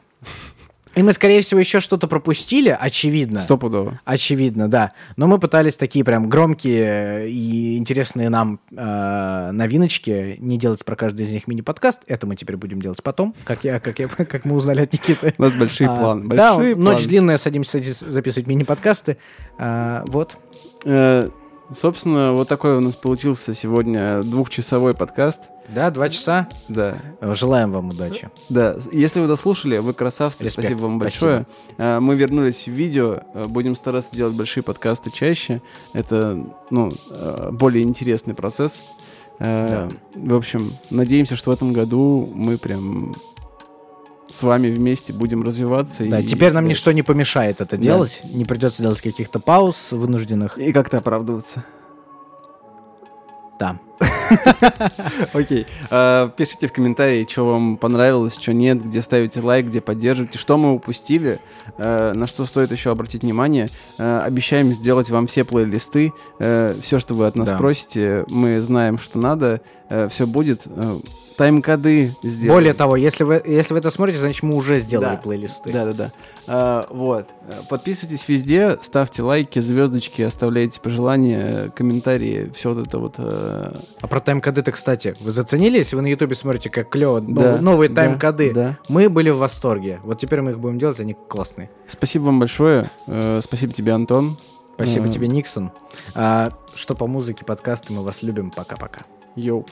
[SPEAKER 1] И мы, скорее всего, еще что-то пропустили, очевидно.
[SPEAKER 2] стопудово.
[SPEAKER 1] Очевидно, да. Но мы пытались такие прям громкие и интересные нам э, новиночки не делать про каждый из них мини-подкаст. Это мы теперь будем делать потом, как я, как я, как мы узнали от Никиты.
[SPEAKER 2] У нас большие
[SPEAKER 1] А,
[SPEAKER 2] планы.
[SPEAKER 1] да,
[SPEAKER 2] Большие
[SPEAKER 1] ночь
[SPEAKER 2] планы.
[SPEAKER 1] длинная, садимся запис- записывать мини-подкасты. А, вот.
[SPEAKER 2] Э, Собственно, вот такой у нас получился сегодня двухчасовой подкаст.
[SPEAKER 1] Да, два часа.
[SPEAKER 2] Да.
[SPEAKER 1] Желаем вам удачи.
[SPEAKER 2] Да, если вы дослушали, вы красавцы,
[SPEAKER 1] Респект.
[SPEAKER 2] спасибо вам
[SPEAKER 1] Спасибо.
[SPEAKER 2] большое. Э, Мы вернулись в видео, э, будем стараться делать большие подкасты чаще. Это, ну, э, более интересный процесс. Э, В общем, надеемся, что в этом году мы прям с вами вместе будем развиваться.
[SPEAKER 1] Да,
[SPEAKER 2] и-
[SPEAKER 1] теперь нам ничто не помешает это делать. Не придется делать каких-то пауз вынужденных.
[SPEAKER 2] И как-то оправдываться.
[SPEAKER 1] Да.
[SPEAKER 2] Окей. Э, Пишите в комментарии, что вам понравилось, что нет, где ставите лайк, где поддерживаете, что мы упустили, э, на что стоит еще обратить внимание. Э, Обещаем сделать вам все плейлисты, все, что вы от нас
[SPEAKER 1] Да.
[SPEAKER 2] просите, мы знаем, что надо, все будет. Э, Тайм-коды сделаем.
[SPEAKER 1] Более того, если вы, если вы это смотрите, значит, мы уже сделали
[SPEAKER 2] Да.
[SPEAKER 1] плейлисты.
[SPEAKER 2] Да-да-да. А, вот. Э, Подписывайтесь везде, ставьте лайки, звездочки, оставляйте пожелания, э, комментарии, все вот это вот. э,
[SPEAKER 1] А про тайм-коды-то, кстати, вы заценили, если вы на ютубе смотрите, как клево,
[SPEAKER 2] Да,
[SPEAKER 1] новые
[SPEAKER 2] да,
[SPEAKER 1] тайм-коды?
[SPEAKER 2] да.
[SPEAKER 1] Мы были в восторге. Вот теперь мы их будем делать, они классные.
[SPEAKER 2] Спасибо вам большое. Э, Спасибо тебе, Антон.
[SPEAKER 1] Спасибо
[SPEAKER 2] Э,
[SPEAKER 1] тебе, Никсон. А, что по музыке, подкасты, мы вас любим. Пока-пока.
[SPEAKER 2] Йоу.